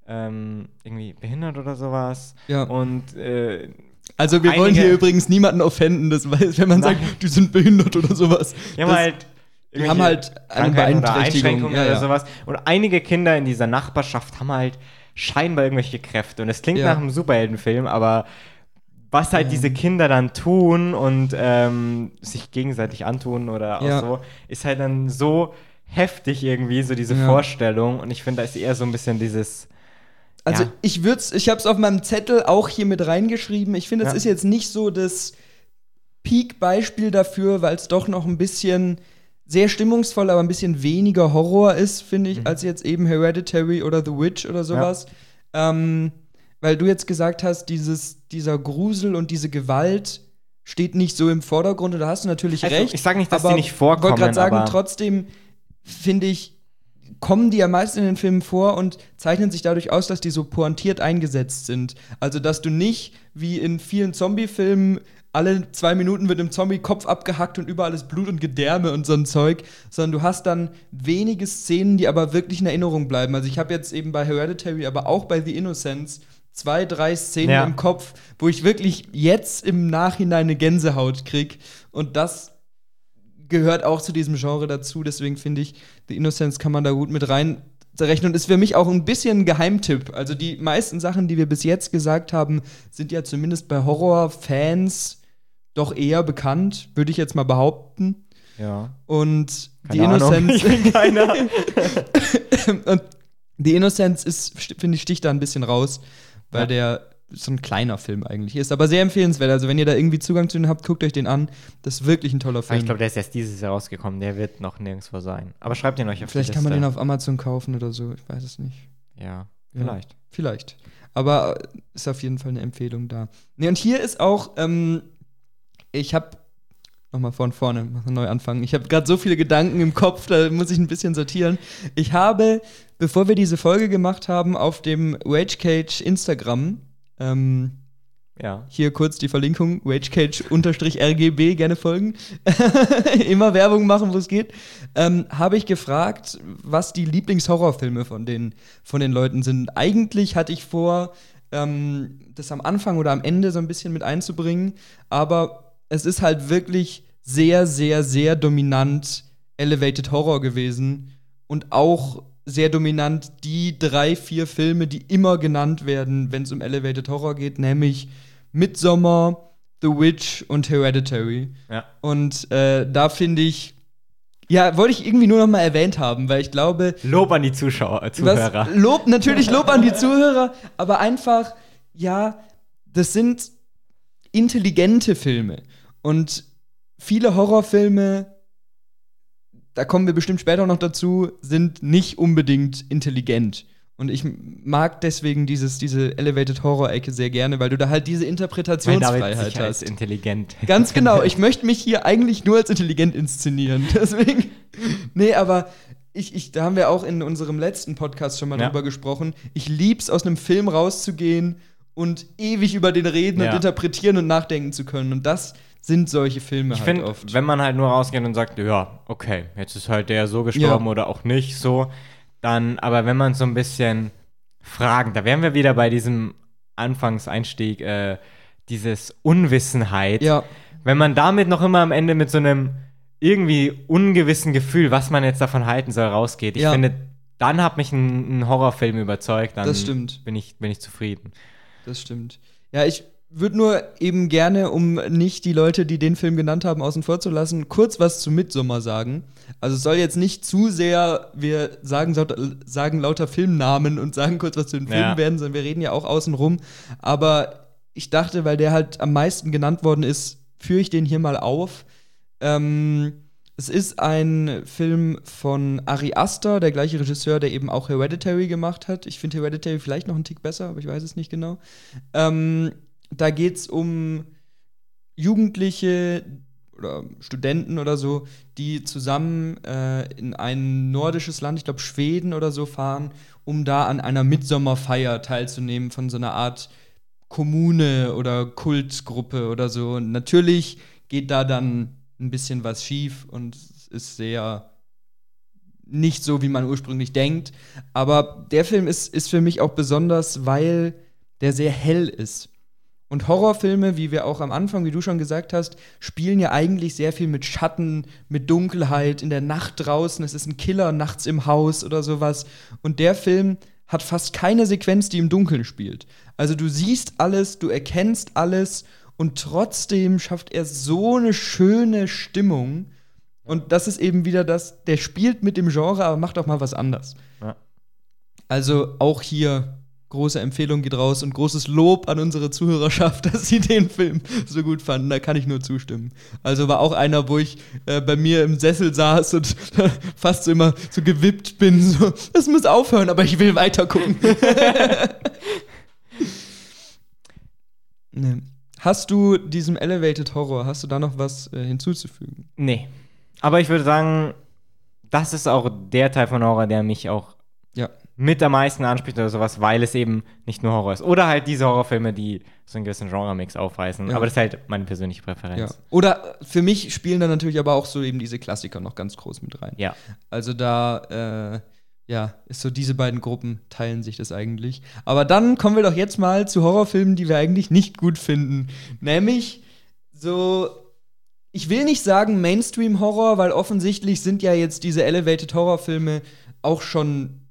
ähm, irgendwie behindert oder sowas. Ja. Und äh, Also wir wollen hier übrigens niemanden offenden, das weiß, wenn man Nein. sagt, die sind behindert oder sowas. die haben Das- halt die haben halt eine Krankheiten oder Beeinträchtigung. Einschränkungen Ja, oder ja. sowas. Und einige Kinder in dieser Nachbarschaft haben halt scheinbar irgendwelche Kräfte. Und es klingt Ja. nach einem Superheldenfilm, aber was halt diese Kinder dann tun und ähm, sich gegenseitig antun oder auch Ja. so, ist halt dann so heftig irgendwie, so diese Ja. Vorstellung. Und ich finde, da ist eher so ein bisschen dieses. Also Ja. ich würde ich habe es auf meinem Zettel auch hier mit reingeschrieben. Ich finde, es Ja. ist jetzt nicht so das Peak-Beispiel dafür, weil es doch noch ein bisschen sehr stimmungsvoll, aber ein bisschen weniger Horror ist, finde ich, als jetzt eben Hereditary oder The Witch oder sowas. Ähm, weil du jetzt gesagt hast, dieses, dieser Grusel und diese Gewalt steht nicht so im Vordergrund und da hast du natürlich Also, recht. ich sag nicht, dass die nicht vorkommen, wollte gerade sagen, trotzdem finde ich, kommen die ja meist in den Filmen vor und zeichnen sich dadurch aus, dass die so pointiert eingesetzt sind. Also, dass du nicht wie in vielen Zombie-Filmen alle zwei Minuten wird dem Zombie Kopf abgehackt und überall ist Blut und Gedärme und so ein Zeug, sondern du hast dann wenige Szenen, die aber wirklich in Erinnerung bleiben. Also ich habe jetzt eben bei Hereditary, aber auch bei The Innocents zwei, drei Szenen Ja. im Kopf, wo ich wirklich jetzt im Nachhinein eine Gänsehaut krieg und das gehört auch zu diesem Genre dazu. Deswegen finde ich, The Innocence kann man da gut mit rein rechnen und ist für mich auch ein bisschen ein Geheimtipp. Also die meisten Sachen, die wir bis jetzt gesagt haben, sind ja zumindest bei Horrorfans doch eher bekannt, würde ich jetzt mal behaupten. Ja. Und The Keine Ahnung, Innocence ich bin keiner. [LAUGHS] und The Innocence ist, st- finde ich, sticht da ein bisschen raus, weil Ja. der so ein kleiner Film eigentlich ist, aber sehr empfehlenswert. Also wenn ihr da irgendwie Zugang zu den habt, guckt euch den an. Das ist wirklich ein toller Aber Film. ich glaube, der ist erst dieses Jahr rausgekommen. Der wird noch nirgendwo sein. Aber schreibt ihn euch auf Vielleicht kann man den auf Amazon kaufen oder so, ich weiß es nicht. Ja, Ja. vielleicht. Vielleicht. Aber äh, ist auf jeden Fall eine Empfehlung da. Nee, und hier ist auch, ähm, ich habe nochmal von vorne, neu anfangen. Ich habe gerade so viele Gedanken im Kopf, da muss ich ein bisschen sortieren. Ich habe, bevor wir diese Folge gemacht haben, auf dem Rage Cage Instagram, ähm, Ja. hier kurz die Verlinkung, RageCage-RGB, gerne folgen. [LAUGHS] Immer Werbung machen, wo es geht. Ähm, Habe ich gefragt, was die Lieblingshorrorfilme von den, von den Leuten sind. Eigentlich hatte ich vor, ähm, das am Anfang oder am Ende so ein bisschen mit einzubringen, aber es ist halt wirklich sehr, sehr, sehr dominant Elevated Horror gewesen und auch sehr dominant die drei, vier Filme, die immer genannt werden, wenn es um Elevated Horror geht, nämlich Midsommar, The Witch und Hereditary. Ja. Und äh, da finde ich, ja, wollte ich irgendwie nur noch mal erwähnt haben, weil ich glaube, Lob an die Zuschauer, äh, Zuhörer. was, Lob, natürlich Lob an die Zuhörer, aber einfach, ja, das sind intelligente Filme. Und viele Horrorfilme, da kommen wir bestimmt später noch dazu, sind nicht unbedingt intelligent. Und ich mag deswegen dieses, diese Elevated Horror-Ecke sehr gerne, weil du da halt diese Interpretationsfreiheit hast. intelligent. Ganz [LAUGHS] genau. Ich möchte mich hier eigentlich nur als intelligent inszenieren. [LAUGHS] Deswegen. Nee, aber ich, ich, da haben wir auch in unserem letzten Podcast schon mal Ja. drüber gesprochen. Ich lieb's, aus einem Film rauszugehen und ewig über den reden Ja. und interpretieren und nachdenken zu können. Und das sind solche Filme Ich halt finde, oft. wenn man halt nur rausgeht und sagt, ja, okay, jetzt ist halt der so gestorben Ja. oder auch nicht so, dann, aber wenn man so ein bisschen Fragen, da wären wir wieder bei diesem Anfangseinstieg, äh, dieses Unwissenheit. ja, Wenn man damit noch immer am Ende mit so einem irgendwie ungewissen Gefühl, was man jetzt davon halten soll, rausgeht, ich Ja. finde, dann hat mich ein, ein Horrorfilm überzeugt, dann. Bin, ich, bin ich zufrieden. das stimmt. Ja, ich würde nur eben gerne, um nicht die Leute, die den Film genannt haben, außen vor zu lassen, kurz was zu Midsommar sagen. Also es soll jetzt nicht zu sehr, wir sagen, sagen lauter Filmnamen und sagen kurz was zu den Filmen Ja. werden, sondern wir reden ja auch außen rum. Aber ich dachte, weil der halt am meisten genannt worden ist, führe ich den hier mal auf. Ähm, es ist ein Film von Ari Aster, der gleiche Regisseur, der eben auch Hereditary gemacht hat. Ich finde Hereditary vielleicht noch einen Tick besser, aber ich weiß es nicht genau. Ähm, da geht es um Jugendliche oder Studenten oder so, die zusammen äh, in ein nordisches Land, ich glaube Schweden oder so, fahren, um da an einer Mitsommerfeier teilzunehmen von so einer Art Kommune oder Kultgruppe oder so. Und natürlich geht da dann ein bisschen was schief und es ist sehr nicht so, wie man ursprünglich denkt. Aber der Film ist, ist für mich auch besonders, weil der sehr hell ist. Und Horrorfilme, wie wir auch am Anfang, wie du schon gesagt hast, spielen ja eigentlich sehr viel mit Schatten, mit Dunkelheit, in der Nacht draußen. Es ist ein Killer nachts im Haus oder sowas. Und der Film hat fast keine Sequenz, die im Dunkeln spielt. Also du siehst alles, du erkennst alles und trotzdem schafft er so eine schöne Stimmung. Und das ist eben wieder das, der spielt mit dem Genre, aber macht auch mal was anders. Ja. Also auch hier große Empfehlung geht raus und großes Lob an unsere Zuhörerschaft, [LAUGHS] dass sie den Film so gut fanden. Da kann ich nur zustimmen. Also war auch einer, wo ich äh, bei mir im Sessel saß und [LAUGHS] fast so immer so gewippt bin. So, das muss aufhören, aber ich will weiter gucken. [LAUGHS] nee. Hast du diesem Elevated Horror, hast du da noch was äh, hinzuzufügen? Nee. Aber ich würde sagen, das ist auch der Teil von Horror, der mich auch. Mit am meisten anspricht oder sowas, weil es eben nicht nur Horror ist. Oder halt diese Horrorfilme, die so einen gewissen Genre-Mix aufweisen. Ja. Aber das ist halt meine persönliche Präferenz. ja. Oder für mich spielen da natürlich aber auch so eben diese Klassiker noch ganz groß mit rein. Ja. Also da, äh, ja, ist so, diese beiden Gruppen teilen sich das eigentlich. Aber dann kommen wir doch jetzt mal zu Horrorfilmen, die wir eigentlich nicht gut finden. Nämlich so, ich will nicht sagen Mainstream-Horror, weil offensichtlich sind ja jetzt diese Elevated Horrorfilme auch schon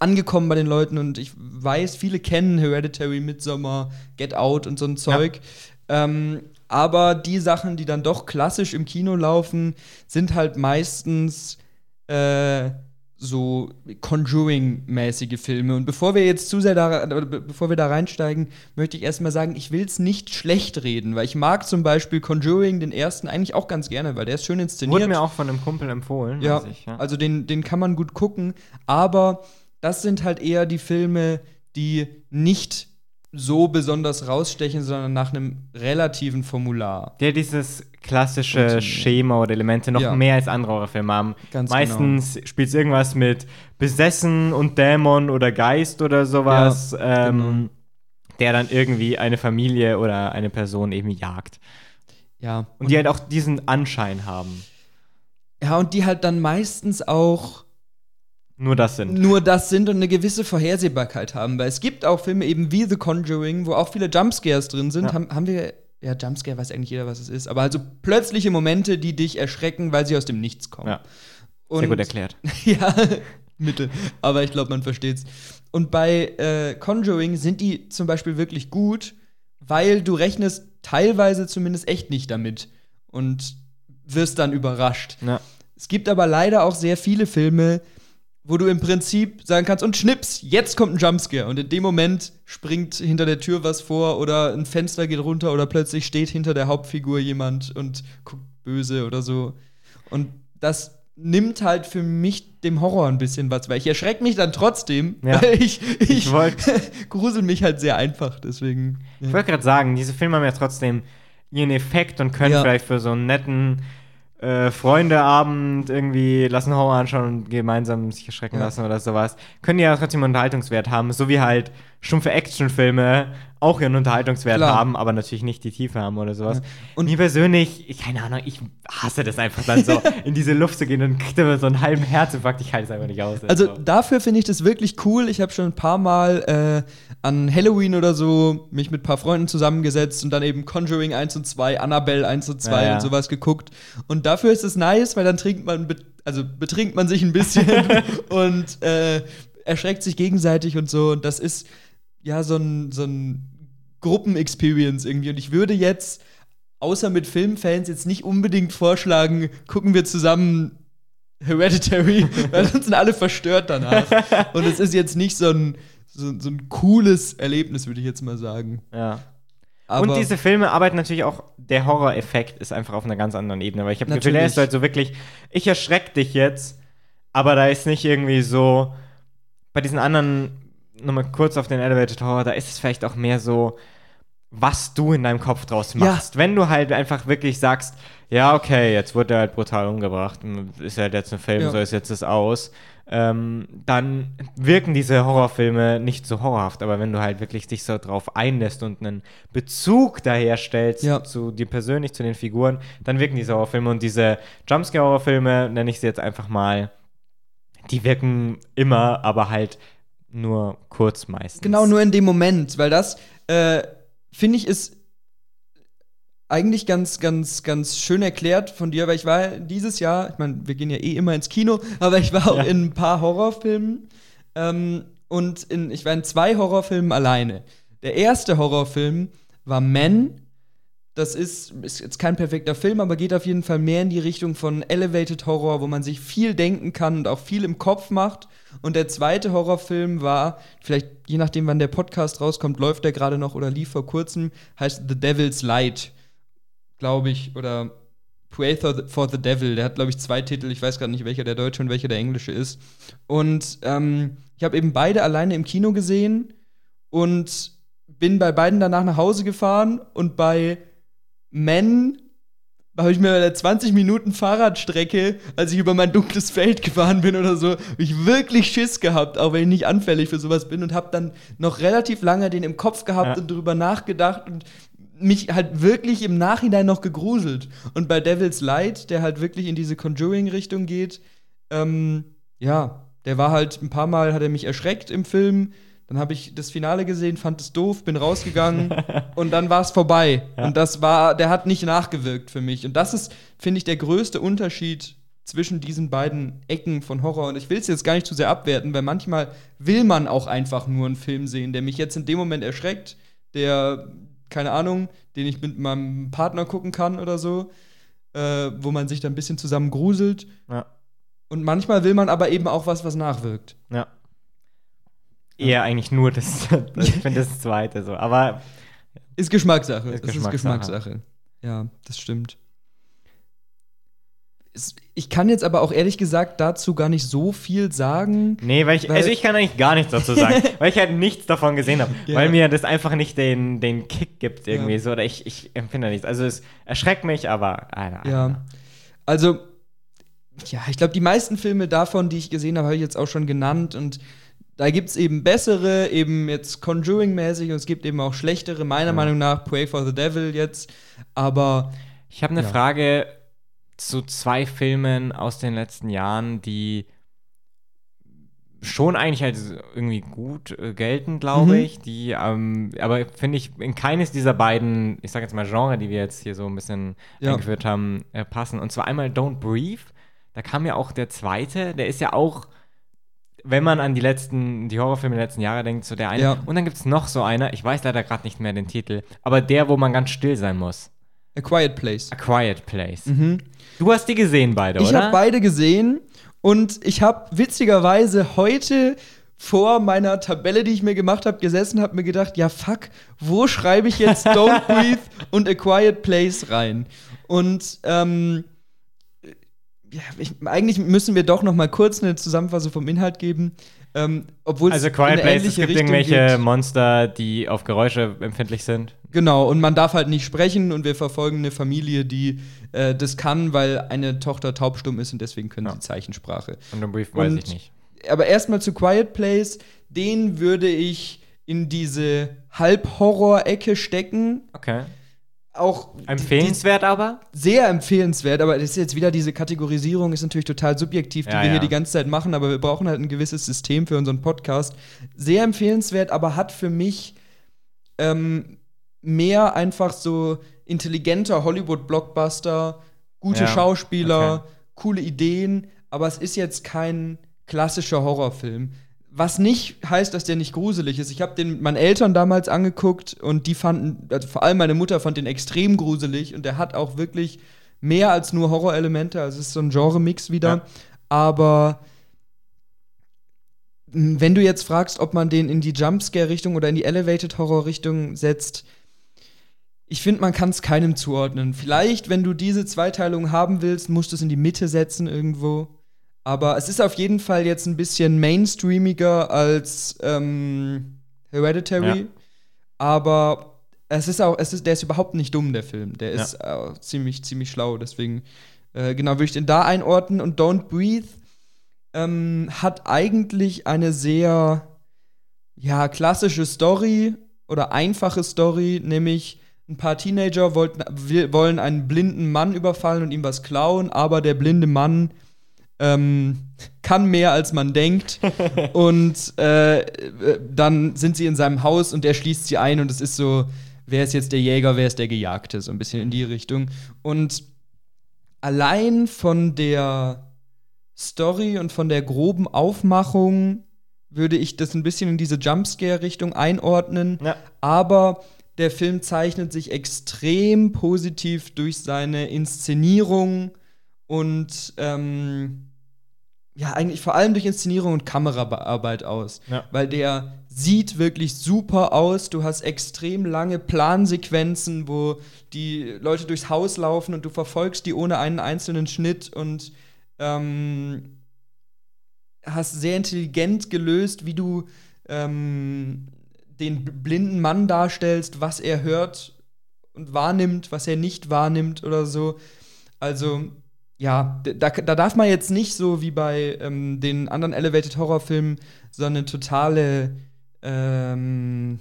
angekommen bei den Leuten und ich weiß, viele kennen Hereditary, Midsommar, Get Out und so ein Zeug. Ähm, aber die Sachen, die dann doch klassisch im Kino laufen, sind halt meistens äh, so Conjuring-mäßige Filme. Und bevor wir jetzt zu sehr da, be- bevor wir da reinsteigen, möchte ich erstmal sagen, ich will es nicht schlecht reden, weil ich mag zum Beispiel Conjuring, den ersten, eigentlich auch ganz gerne, weil der ist schön inszeniert. Wurde mir auch von einem Kumpel empfohlen. Ja, weiß ich, ja. also den, den kann man gut gucken, aber das sind halt eher die Filme, die nicht so besonders rausstechen, sondern nach einem relativen Formular. Der dieses klassische. Schema oder Elemente noch Ja. mehr als andere Horrorfilme haben. Ganz Meistens spielt es irgendwas mit Besessen und Dämon oder Geist oder sowas, Ja, ähm, genau. der dann irgendwie eine Familie oder eine Person eben jagt. Ja. Und die halt auch diesen Anschein haben. ja, und die halt dann meistens auch Nur das sind. nur das sind und eine gewisse Vorhersehbarkeit haben. Weil es gibt auch Filme eben wie The Conjuring, wo auch viele Jumpscares drin sind. Ja. Haben, haben wir, ja, Jumpscare weiß eigentlich jeder, was es ist, aber also plötzliche Momente, die dich erschrecken, weil sie aus dem Nichts kommen. Ja. Und Sehr gut erklärt. [LAUGHS] ja, Mittel. Aber ich glaube, man versteht's. Und bei äh, Conjuring sind die zum Beispiel wirklich gut, weil du rechnest teilweise zumindest echt nicht damit und wirst dann überrascht. Ja. Es gibt aber leider auch sehr viele Filme, wo du im Prinzip sagen kannst, und schnips, jetzt kommt ein Jumpscare. Und in dem Moment springt hinter der Tür was vor oder ein Fenster geht runter oder plötzlich steht hinter der Hauptfigur jemand und guckt böse oder so. Und das nimmt halt für mich dem Horror ein bisschen was, weil ich erschrecke mich dann trotzdem, Ja. weil [LAUGHS] ich, ich, Ich wollt- [LAUGHS] grusel mich halt sehr einfach, deswegen. Ja. Ich wollte gerade sagen, diese Filme haben ja trotzdem ihren Effekt und können Ja. vielleicht für so einen netten äh, Freundeabend irgendwie lassen Horror anschauen und gemeinsam sich erschrecken Ja. lassen oder sowas. Können die ja trotzdem einen Unterhaltungswert haben, so wie halt stumpfe Actionfilme auch ihren Unterhaltungswert Klar. haben, aber natürlich nicht die Tiefe haben oder sowas. Ja. Und mir persönlich, ich, keine Ahnung, ich hasse das einfach dann so, [LAUGHS] in diese Luft zu gehen und kriegt immer so einen halben Herzinfarkt, ich halte es einfach nicht aus. Also so. dafür finde ich das wirklich cool. Ich habe schon ein paar Mal äh, an Halloween oder so mich mit ein paar Freunden zusammengesetzt und dann eben Conjuring 1 und 2, Annabelle 1 und 2 Ja, ja. und sowas geguckt. Und dafür ist es nice, weil dann trinkt man, also betrinkt man sich ein bisschen [LAUGHS] und äh, erschreckt sich gegenseitig und so. Und das ist ja so ein, so ein Gruppen-Experience irgendwie. Und ich würde jetzt, außer mit Filmfans, jetzt nicht unbedingt vorschlagen, gucken wir zusammen Hereditary, [LAUGHS] weil sonst sind alle verstört danach. Und es ist jetzt nicht so ein, so, so ein cooles Erlebnis, würde ich jetzt mal sagen. ja. Aber und diese Filme arbeiten natürlich auch, der Horror-Effekt ist einfach auf einer ganz anderen Ebene, weil ich habe das Gefühl, ist halt so wirklich, ich erschreck dich jetzt, aber da ist nicht irgendwie so, bei diesen anderen, nochmal kurz auf den Elevated Horror, da ist es vielleicht auch mehr so, was du in deinem Kopf draus Ja. machst. Wenn du halt einfach wirklich sagst, ja, okay, jetzt wurde er halt brutal umgebracht, ist halt jetzt ein Film, Ja. so ist jetzt das aus, ähm, dann wirken diese Horrorfilme nicht so horrorhaft. Aber wenn du halt wirklich dich so drauf einlässt und einen Bezug daherstellst Ja. zu dir persönlich, zu den Figuren, dann wirken diese Horrorfilme und diese Jumpscare-Horrorfilme, nenne ich sie jetzt einfach mal, die wirken immer, aber halt nur kurz meistens. Genau, nur in dem Moment, weil das, äh, finde ich, ist eigentlich ganz, ganz, ganz schön erklärt von dir, weil ich war dieses Jahr, ich meine, wir gehen ja eh immer ins Kino, aber ich war auch ja. in ein paar Horrorfilmen ähm, und in, ich war in zwei Horrorfilmen alleine. Der erste Horrorfilm war Men. Das ist, ist jetzt kein perfekter Film, aber geht auf jeden Fall mehr in die Richtung von Elevated Horror, wo man sich viel denken kann und auch viel im Kopf macht. Und der zweite Horrorfilm war, vielleicht je nachdem, wann der Podcast rauskommt, läuft der gerade noch oder lief vor kurzem, heißt The Devil's Light glaube ich, oder Pray for the Devil. Der hat, glaube ich, zwei Titel. Ich weiß gerade nicht, welcher der deutsche und welcher der englische ist. Und ähm, ich habe eben beide alleine im Kino gesehen und bin bei beiden danach nach Hause gefahren. Und bei Men habe ich mir eine 20 Minuten Fahrradstrecke, als ich über mein dunkles Feld gefahren bin oder so, habe ich wirklich Schiss gehabt, auch wenn ich nicht anfällig für sowas bin und habe dann noch relativ lange den im Kopf gehabt ja. und darüber nachgedacht und mich halt wirklich im Nachhinein noch gegruselt. Und bei Devil's Light, der halt wirklich in diese Conjuring-Richtung geht, ähm, ja, der war halt ein paar Mal, hat er mich erschreckt im Film. Dann habe ich das Finale gesehen, fand es doof, bin rausgegangen [LAUGHS] und dann war es vorbei. Ja. Und das war, der hat nicht nachgewirkt für mich. Und das ist, finde ich, der größte Unterschied zwischen diesen beiden Ecken von Horror. Und ich will es jetzt gar nicht zu sehr abwerten, weil manchmal will man auch einfach nur einen Film sehen, der mich jetzt in dem Moment erschreckt, der keine Ahnung, den ich mit meinem Partner gucken kann oder so, äh, wo man sich dann ein bisschen zusammen gruselt. Ja. Und manchmal will man aber eben auch was, was nachwirkt. Ja. Eher eigentlich nur das, [LAUGHS] ich finde das zweite so, aber ist Geschmackssache. Ist Geschmackssache. ist Geschmackssache. Ja, das stimmt ich kann jetzt aber auch ehrlich gesagt dazu gar nicht so viel sagen. Nee, weil ich, weil also ich kann eigentlich gar nichts dazu sagen, [LAUGHS] weil ich halt nichts davon gesehen habe. Ja. Weil mir das einfach nicht den, den Kick gibt irgendwie ja. so, oder ich, ich empfinde nichts. Also es erschreckt mich, aber. Alter, ja. Also, ja, ich glaube, die meisten Filme davon, die ich gesehen habe, habe ich jetzt auch schon genannt und da gibt es eben bessere, eben jetzt Conjuring-mäßig und es gibt eben auch schlechtere, meiner ja. Meinung nach, Pray for the Devil jetzt. Aber. Ich habe eine Frage zu zwei Filmen aus den letzten Jahren, die schon eigentlich halt irgendwie gut äh, gelten, glaube mhm. ich. Die, ähm, aber finde ich, in keines dieser beiden, ich sage jetzt mal Genre, die wir jetzt hier so ein bisschen ja. eingeführt haben, äh, passen. Und zwar einmal Don't Breathe. Da kam ja auch der zweite, der ist ja auch, wenn man an die letzten, die Horrorfilme der letzten Jahre denkt, so der eine. Ja. Und dann gibt es noch so einer, ich weiß leider gerade nicht mehr den Titel, aber der, wo man ganz still sein muss. A Quiet Place. A Quiet Place. Mhm. Du hast die gesehen beide, ich oder? Ich habe beide gesehen und ich habe witzigerweise heute vor meiner Tabelle, die ich mir gemacht habe, gesessen, habe mir gedacht, ja fuck, wo schreibe ich jetzt [LAUGHS] Don't Breathe und A Quiet Place rein? Und ähm, ja, ich, eigentlich müssen wir doch noch mal kurz eine Zusammenfassung vom Inhalt geben. Ähm, obwohl also Quiet Place, es gibt Richtung irgendwelche geht. Monster, die auf Geräusche empfindlich sind. Genau, und man darf halt nicht sprechen und wir verfolgen eine Familie, die äh, das kann, weil eine Tochter taubstumm ist und deswegen können ja. sie Zeichensprache. Und im Brief weiß ich nicht. Aber erstmal zu Quiet Place, den würde ich in diese Halb-Horror-Ecke stecken. Okay auch empfehlenswert aber? Sehr empfehlenswert aber das ist jetzt wieder diese Kategorisierung ist natürlich total subjektiv die ja, wir hier die ganze Zeit machen aber wir brauchen halt ein gewisses System für unseren Podcast. Sehr empfehlenswert aber hat für mich ähm, mehr einfach so intelligenter Hollywood Blockbuster gute ja, Schauspieler okay. coole Ideen aber es ist jetzt kein klassischer Horrorfilm was nicht heißt, dass der nicht gruselig ist. Ich habe den mit meinen Eltern damals angeguckt und die fanden, also vor allem meine Mutter fand den extrem gruselig und der hat auch wirklich mehr als nur Horrorelemente. Also es ist so ein Genre-Mix wieder. Ja. Aber wenn du jetzt fragst, ob man den in die Jumpscare-Richtung oder in die Elevated-Horror-Richtung setzt, ich finde, man kann es keinem zuordnen. Vielleicht, wenn du diese Zweiteilung haben willst, musst du es in die Mitte setzen irgendwo. Aber es ist auf jeden Fall jetzt ein bisschen mainstreamiger als ähm, Hereditary. Ja. Aber es ist auch, es ist, der ist überhaupt nicht dumm, der Film. Der ist ja. äh, ziemlich, ziemlich schlau. Deswegen, äh, genau, würde ich den da einordnen. Und Don't Breathe ähm, hat eigentlich eine sehr, ja, klassische Story oder einfache Story, nämlich ein paar Teenager wollten, wollen einen blinden Mann überfallen und ihm was klauen, aber der blinde Mann ähm, kann mehr als man denkt. [LAUGHS] und äh, dann sind sie in seinem Haus und er schließt sie ein und es ist so, wer ist jetzt der Jäger, wer ist der Gejagte, so ein bisschen in die Richtung. Und allein von der Story und von der groben Aufmachung würde ich das ein bisschen in diese Jumpscare-Richtung einordnen. Ja. Aber der Film zeichnet sich extrem positiv durch seine Inszenierung und ähm, ja, eigentlich vor allem durch Inszenierung und Kameraarbeit aus. Ja. Weil der sieht wirklich super aus. Du hast extrem lange Plansequenzen, wo die Leute durchs Haus laufen und du verfolgst die ohne einen einzelnen Schnitt und ähm, hast sehr intelligent gelöst, wie du ähm, den blinden Mann darstellst, was er hört und wahrnimmt, was er nicht wahrnimmt oder so. Also, ja, da, da darf man jetzt nicht so wie bei ähm, den anderen Elevated Horrorfilmen so eine totale ähm,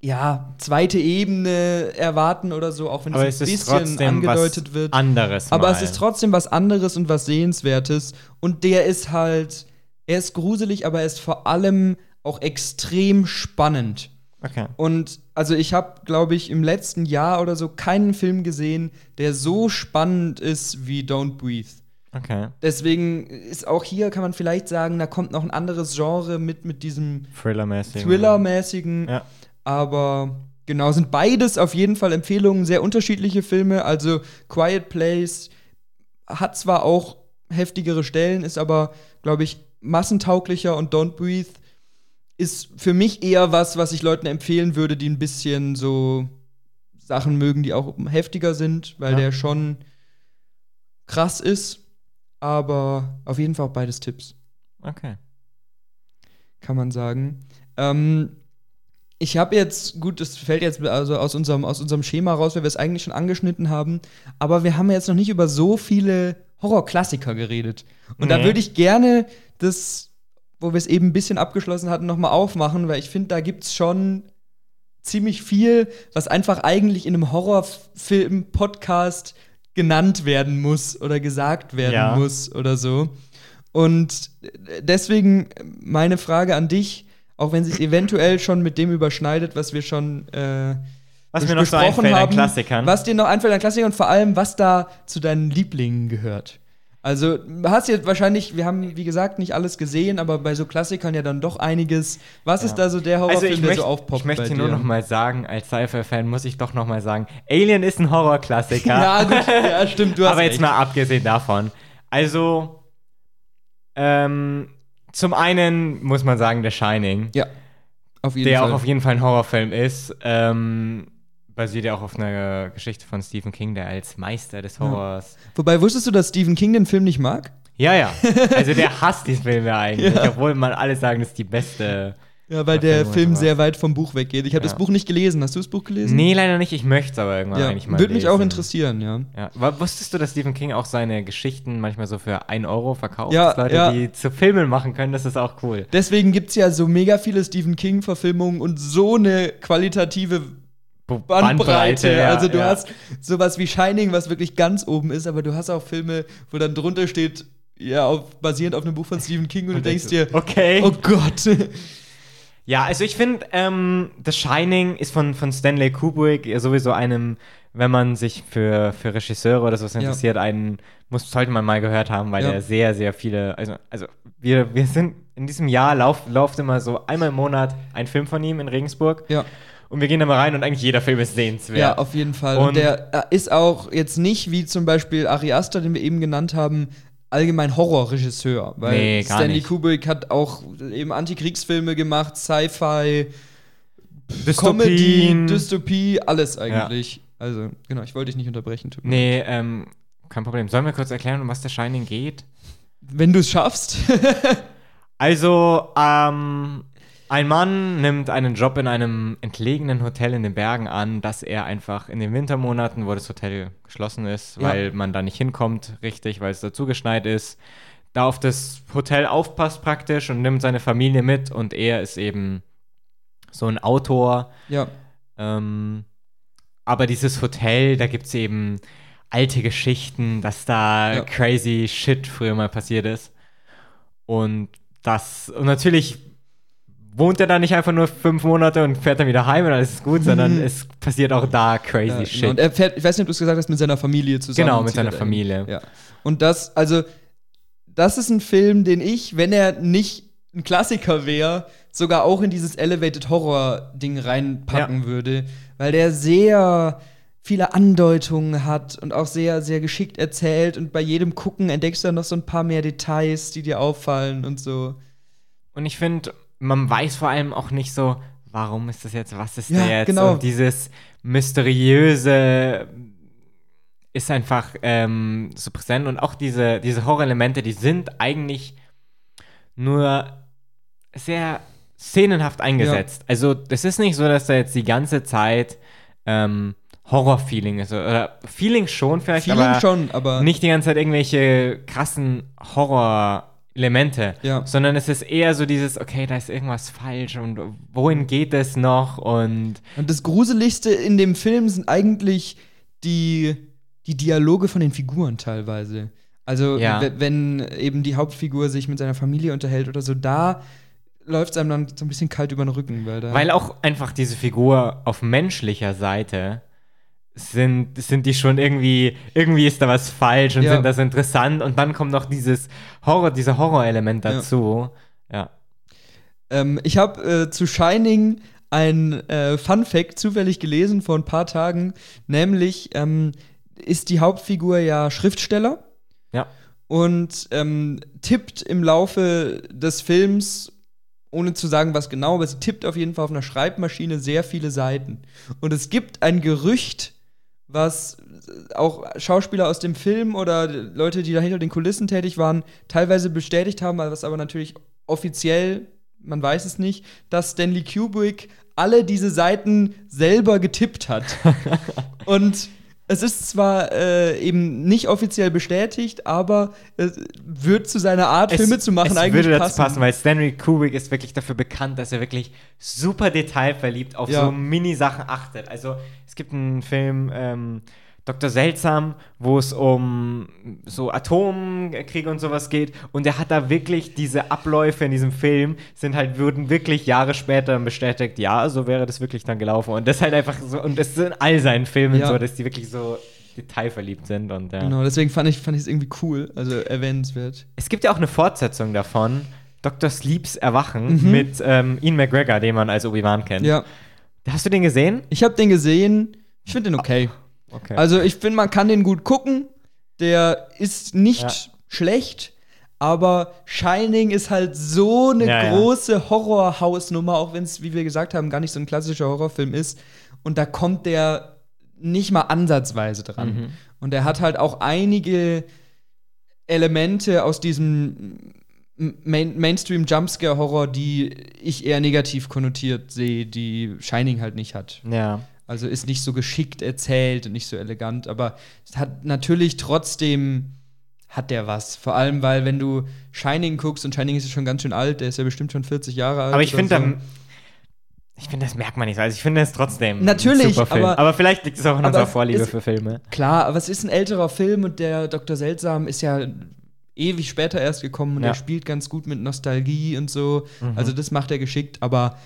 ja, zweite Ebene erwarten oder so, auch wenn Aber es ein bisschen angedeutet wird. Anderes. Aber mal. es ist trotzdem was anderes und was Sehenswertes. Und der ist halt, er ist gruselig, aber er ist vor allem auch extrem spannend. Okay. Und also ich habe, glaube ich, im letzten Jahr oder so keinen Film gesehen, der so spannend ist wie Don't Breathe. Okay. Deswegen ist auch hier, kann man vielleicht sagen, da kommt noch ein anderes Genre mit, mit diesem Thriller-mäßigen. Thriller-mäßigen. Ja. Aber genau, sind beides auf jeden Fall Empfehlungen, sehr unterschiedliche Filme. Also Quiet Place hat zwar auch heftigere Stellen, ist aber, glaube ich, massentauglicher und Don't Breathe ist für mich eher was, was ich Leuten empfehlen würde, die ein bisschen so Sachen mögen, die auch heftiger sind, weil ja. der schon krass ist. Aber auf jeden Fall auch beides Tipps. Okay. Kann man sagen. Ähm, ich habe jetzt, gut, das fällt jetzt also aus unserem, aus unserem Schema raus, weil wir es eigentlich schon angeschnitten haben, aber wir haben jetzt noch nicht über so viele Horrorklassiker geredet. Und nee. da würde ich gerne das wo wir es eben ein bisschen abgeschlossen hatten, nochmal aufmachen, weil ich finde, da gibt es schon ziemlich viel, was einfach eigentlich in einem Horrorfilm-Podcast genannt werden muss oder gesagt werden ja. muss oder so. Und deswegen meine Frage an dich, auch wenn sich eventuell schon mit dem überschneidet, was wir schon äh, was mir noch so einfällt haben, an Klassikern. Was dir noch einfällt an Klassikern und vor allem, was da zu deinen Lieblingen gehört. Also, hast jetzt wahrscheinlich, wir haben, wie gesagt, nicht alles gesehen, aber bei so Klassikern ja dann doch einiges. Was ja. ist da so der Horrorfilm, also der möcht, so aufpoppt? Ich möchte nur noch mal sagen, als Sci-Fi-Fan muss ich doch noch mal sagen, Alien ist ein Horrorklassiker. [LAUGHS] ja, gut, ja, stimmt, du [LAUGHS] hast Aber jetzt mal abgesehen davon. Also, ähm, zum einen muss man sagen, The Shining. Ja, auf jeden der Fall. Auch auf jeden Fall ein Horrorfilm ist. Ähm, basiert ja auch auf einer Geschichte von Stephen King, der als Meister des Horrors. Ja. Wobei, wusstest du, dass Stephen King den Film nicht mag? Ja, ja. [LAUGHS] Also der hasst diesen Film ja eigentlich, ja. obwohl man alle sagen, das ist die beste. Ja, weil der Film sehr weit vom Buch weggeht. Ich habe ja. das Buch nicht gelesen. Hast du das Buch gelesen? Nee, leider nicht. Ich möchte es aber irgendwann ja. eigentlich mal Würde mich auch interessieren, ja. ja. Wusstest du, dass Stephen King auch seine Geschichten manchmal so für 1 Euro verkauft? Ja, Leute, ja. die zu Filmen machen können, das ist auch cool. Deswegen gibt es ja so mega viele Stephen King-Verfilmungen und so eine qualitative Bandbreite. Bandbreite ja, also du ja. hast sowas wie Shining, was wirklich ganz oben ist, aber du hast auch Filme, wo dann drunter steht, ja, auf, basierend auf einem Buch von Stephen King und, und du denkst dir, okay. oh Gott. [LAUGHS] Ja, also ich finde, ähm, The Shining ist von, von Stanley Kubrick sowieso einem, wenn man sich für, für Regisseure oder sowas interessiert, ja. einen, muss, sollte man mal gehört haben, weil ja. er sehr, sehr viele, also, also wir, wir sind in diesem Jahr läuft lauf immer so einmal im Monat ein Film von ihm in Regensburg. Ja. Und wir gehen da mal rein und eigentlich jeder Film ist sehenswert. Ja, auf jeden Fall. Und, und der äh, ist auch jetzt nicht wie zum Beispiel Ari Aster, den wir eben genannt haben, allgemein Horrorregisseur. Weil nee, Stanley nicht. Kubrick hat auch eben Antikriegsfilme gemacht, Sci-Fi, Comedy, Dystopie, alles eigentlich. Ja. Also, genau, ich wollte dich nicht unterbrechen. Tut nee, ähm, kein Problem. Sollen wir kurz erklären, um was der Shining geht? Wenn du es schaffst. [LAUGHS] also, ähm, ein Mann nimmt einen Job in einem entlegenen Hotel in den Bergen an, dass er einfach in den Wintermonaten, wo das Hotel geschlossen ist, ja. weil man da nicht hinkommt, richtig, weil es dazu geschneit ist, da auf das Hotel aufpasst praktisch und nimmt seine Familie mit und er ist eben so ein Autor. Ja. Ähm, aber dieses Hotel, da gibt es eben alte Geschichten, dass da ja. crazy shit früher mal passiert ist. Und das, und natürlich wohnt er da nicht einfach nur fünf Monate und fährt dann wieder heim und alles ist gut, sondern es passiert auch da crazy Ja, shit. genau. Und er fährt, ich weiß nicht, ob du es gesagt hast, mit seiner Familie zusammen. Genau, mit seiner er. Familie. Ja. Und das, also, das ist ein Film, den ich, wenn er nicht ein Klassiker wäre, sogar auch in dieses Elevated Horror-Ding reinpacken würde, weil der sehr viele Andeutungen hat und auch sehr, sehr geschickt erzählt und bei jedem Gucken entdeckst du dann noch so ein paar mehr Details, die dir auffallen und so. Und ich finde, man weiß vor allem auch nicht so, warum ist das jetzt, was ist Ja, da jetzt? genau. Und dieses mysteriöse ist einfach ähm, so präsent und auch diese, diese Horrorelemente, die sind eigentlich nur sehr szenenhaft eingesetzt. Also das ist nicht so, dass da jetzt die ganze Zeit ähm, Horror-Feeling ist. Oder Feeling schon vielleicht, Feeling aber schon, aber nicht die ganze Zeit irgendwelche krassen Horror-Elemente, Ja. sondern es ist eher so dieses, okay, da ist irgendwas falsch und wohin geht es noch und Und das Gruseligste in dem Film sind eigentlich die, die Dialoge von den Figuren teilweise. Also, Ja. wenn eben die Hauptfigur sich mit seiner Familie unterhält oder so, da läuft es einem dann so ein bisschen kalt über den Rücken, weil da. weil auch einfach diese Figur auf menschlicher Seite sind, sind die schon irgendwie, irgendwie ist da was falsch und Ja. sind das interessant und dann kommt noch dieses Horror, dieser Horrorelement Ja. dazu. Ja. Ähm, ich habe äh, zu Shining ein äh, Fun Fact zufällig gelesen vor ein paar Tagen, nämlich ähm, ist die Hauptfigur ja Schriftsteller Ja. und ähm, tippt im Laufe des Films, ohne zu sagen, was genau, aber sie tippt auf jeden Fall auf einer Schreibmaschine sehr viele Seiten. Und es gibt ein Gerücht, was auch Schauspieler aus dem Film oder Leute, die da hinter den Kulissen tätig waren, teilweise bestätigt haben, was aber natürlich offiziell, man weiß es nicht, dass Stanley Kubrick alle diese Seiten selber getippt hat. [LAUGHS] Und es ist zwar äh, eben nicht offiziell bestätigt, aber es wird zu seiner Art, Filme zu machen, es eigentlich würde dazu passen. passen, weil Stanley Kubrick ist wirklich dafür bekannt, dass er wirklich super detailverliebt auf Ja. so Mini-Sachen achtet. Also es gibt einen Film, ähm, Dr. Seltsam, wo es um so Atomkriege und sowas geht und er hat da wirklich diese Abläufe in diesem Film sind halt, würden wirklich Jahre später bestätigt, ja, so wäre das wirklich dann gelaufen und das ist halt einfach so, und das sind all seinen Filmen Ja. so, dass die wirklich so detailverliebt sind und ja. Genau, deswegen fand ich es fand ich's irgendwie cool, also erwähnenswert. Es gibt ja auch eine Fortsetzung davon, Dr. Sleeps Erwachen Mhm. mit ähm, Ian McGregor, den man als Obi-Wan kennt. Ja, Hast du den gesehen? ich habe den gesehen, ich finde den okay. Okay. Also ich finde, man kann den gut gucken. Der ist nicht Ja. schlecht, aber Shining ist halt so eine Ja, ja. große Horrorhausnummer, auch wenn es, wie wir gesagt haben, gar nicht so ein klassischer Horrorfilm ist. Und da kommt der nicht mal ansatzweise dran. Mhm. Und er hat halt auch einige Elemente aus diesem Main Mainstream Jumpscare Horror, die ich eher negativ konnotiert sehe, die Shining halt nicht hat. ja. Also ist nicht so geschickt erzählt und nicht so elegant, aber es hat natürlich trotzdem hat der was. Vor allem, weil wenn du Shining guckst und Shining ist ja schon ganz schön alt, der ist ja bestimmt schon 40 Jahre alt. Aber ich finde, so. so. ich finde, das merkt man nicht so. Also ich finde es trotzdem Natürlich, ein super Film. aber- Aber, vielleicht liegt es auch an unserer Vorliebe ist- für Filme. Klar, aber es ist ein älterer Film und der Dr. Seltsam ist ja ewig später erst gekommen und Ja. er spielt ganz gut mit Nostalgie und so. Mhm. Also das macht er geschickt, aber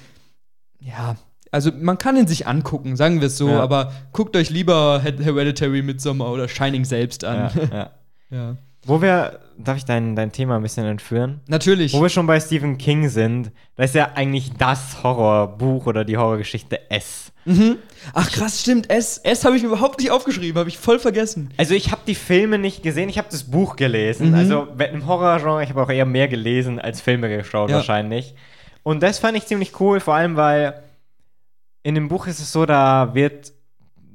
ja, also man kann ihn sich angucken, sagen wir es so, Ja. aber guckt euch lieber Her- Hereditary Midsommar oder Shining selbst an. [LAUGHS] Ja, ja. Wo wir, darf ich dein, dein Thema ein bisschen entführen? Natürlich. Wo wir schon bei Stephen King sind, das ist ja eigentlich das Horrorbuch oder die Horrorgeschichte S. Mhm. Ach krass, stimmt. S, S habe ich mir überhaupt nicht aufgeschrieben, habe ich voll vergessen. Also ich habe die Filme nicht gesehen, ich habe das Buch gelesen. Mhm. Also im Horrorgenre, ich habe auch eher mehr gelesen als Filme geschaut wahrscheinlich. Und das fand ich ziemlich cool, vor allem weil in dem Buch ist es so, da wird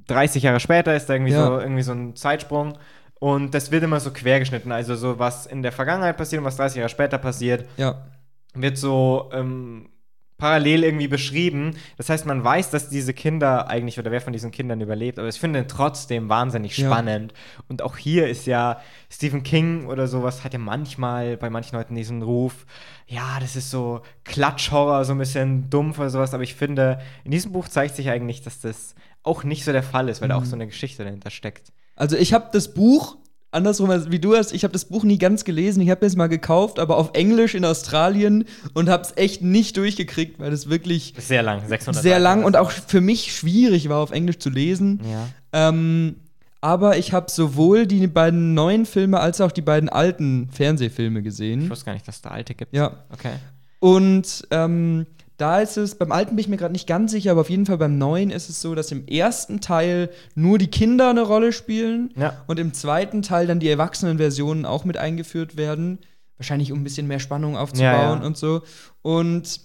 30 Jahre später ist da irgendwie, Ja. so, irgendwie so ein Zeitsprung und das wird immer so quergeschnitten. Also so was in der Vergangenheit passiert und was 30 Jahre später passiert, Ja. wird so ähm, parallel irgendwie beschrieben. Das heißt, man weiß, dass diese Kinder eigentlich oder wer von diesen Kindern überlebt, aber ich finde ihn trotzdem wahnsinnig Ja. spannend. Und auch hier ist ja Stephen King oder sowas hat ja manchmal bei manchen Leuten diesen Ruf, ja, das ist so Klatschhorror, so ein bisschen dumpf oder sowas, aber ich finde, in diesem Buch zeigt sich eigentlich, dass das auch nicht so der Fall ist, weil da auch Mhm. so eine Geschichte dahinter steckt. Also ich habe das Buch andersrum als wie du hast, ich habe das Buch nie ganz gelesen. Ich habe es mal gekauft, aber auf Englisch in Australien und habe es echt nicht durchgekriegt, weil es wirklich Sehr lang, 600 sehr lang und auch für mich schwierig war, auf Englisch zu lesen. Ja. Ähm, aber ich habe sowohl die beiden neuen Filme als auch die beiden alten Fernsehfilme Ich gesehen. wusste gar nicht, dass es da alte gibt. Ja. Okay. Und ähm, da ist es, beim alten bin ich mir gerade nicht ganz sicher, aber auf jeden Fall beim neuen ist es so, dass im ersten Teil nur die Kinder eine Rolle spielen Ja. und im zweiten Teil dann die Erwachsenenversionen auch mit eingeführt werden. Wahrscheinlich um ein bisschen mehr Spannung aufzubauen Ja, ja. und so. Und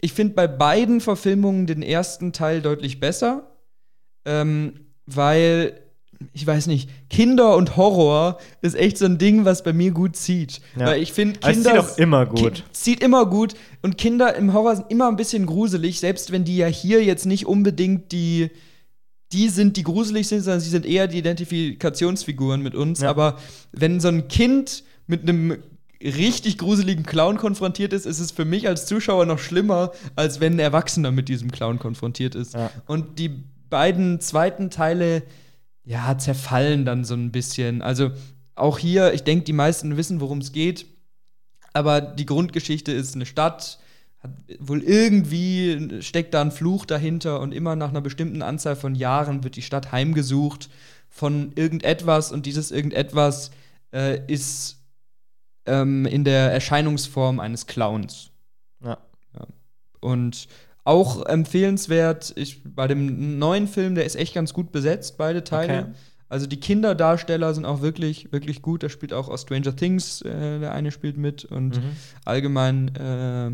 ich finde bei beiden Verfilmungen den ersten Teil deutlich besser, ähm, weil ich weiß nicht, Kinder und Horror ist echt so ein Ding, was bei mir gut zieht. Ja. Weil ich finde, Kinder. zieht auch immer gut. Zieht immer gut. Und Kinder im Horror sind immer ein bisschen gruselig, selbst wenn die ja hier jetzt nicht unbedingt die, die sind, die gruselig sind, sondern sie sind eher die Identifikationsfiguren mit uns. Ja. Aber wenn so ein Kind mit einem richtig gruseligen Clown konfrontiert ist, ist es für mich als Zuschauer noch schlimmer, als wenn ein Erwachsener mit diesem Clown konfrontiert ist. Ja. Und die beiden zweiten Teile, ja, zerfallen dann so ein bisschen. Also auch hier, ich denke, die meisten wissen, worum es geht. Aber die Grundgeschichte ist eine Stadt, hat wohl irgendwie steckt da ein Fluch dahinter und immer nach einer bestimmten Anzahl von Jahren wird die Stadt heimgesucht von irgendetwas und dieses irgendetwas äh, ist ähm, in der Erscheinungsform eines Clowns. Ja. Und auch empfehlenswert, ich, bei dem neuen Film, der ist echt ganz gut besetzt, beide Teile. Okay. Also die Kinderdarsteller sind auch wirklich, wirklich gut. Da spielt auch aus Stranger Things, äh, der eine spielt mit und Mhm. allgemein, äh,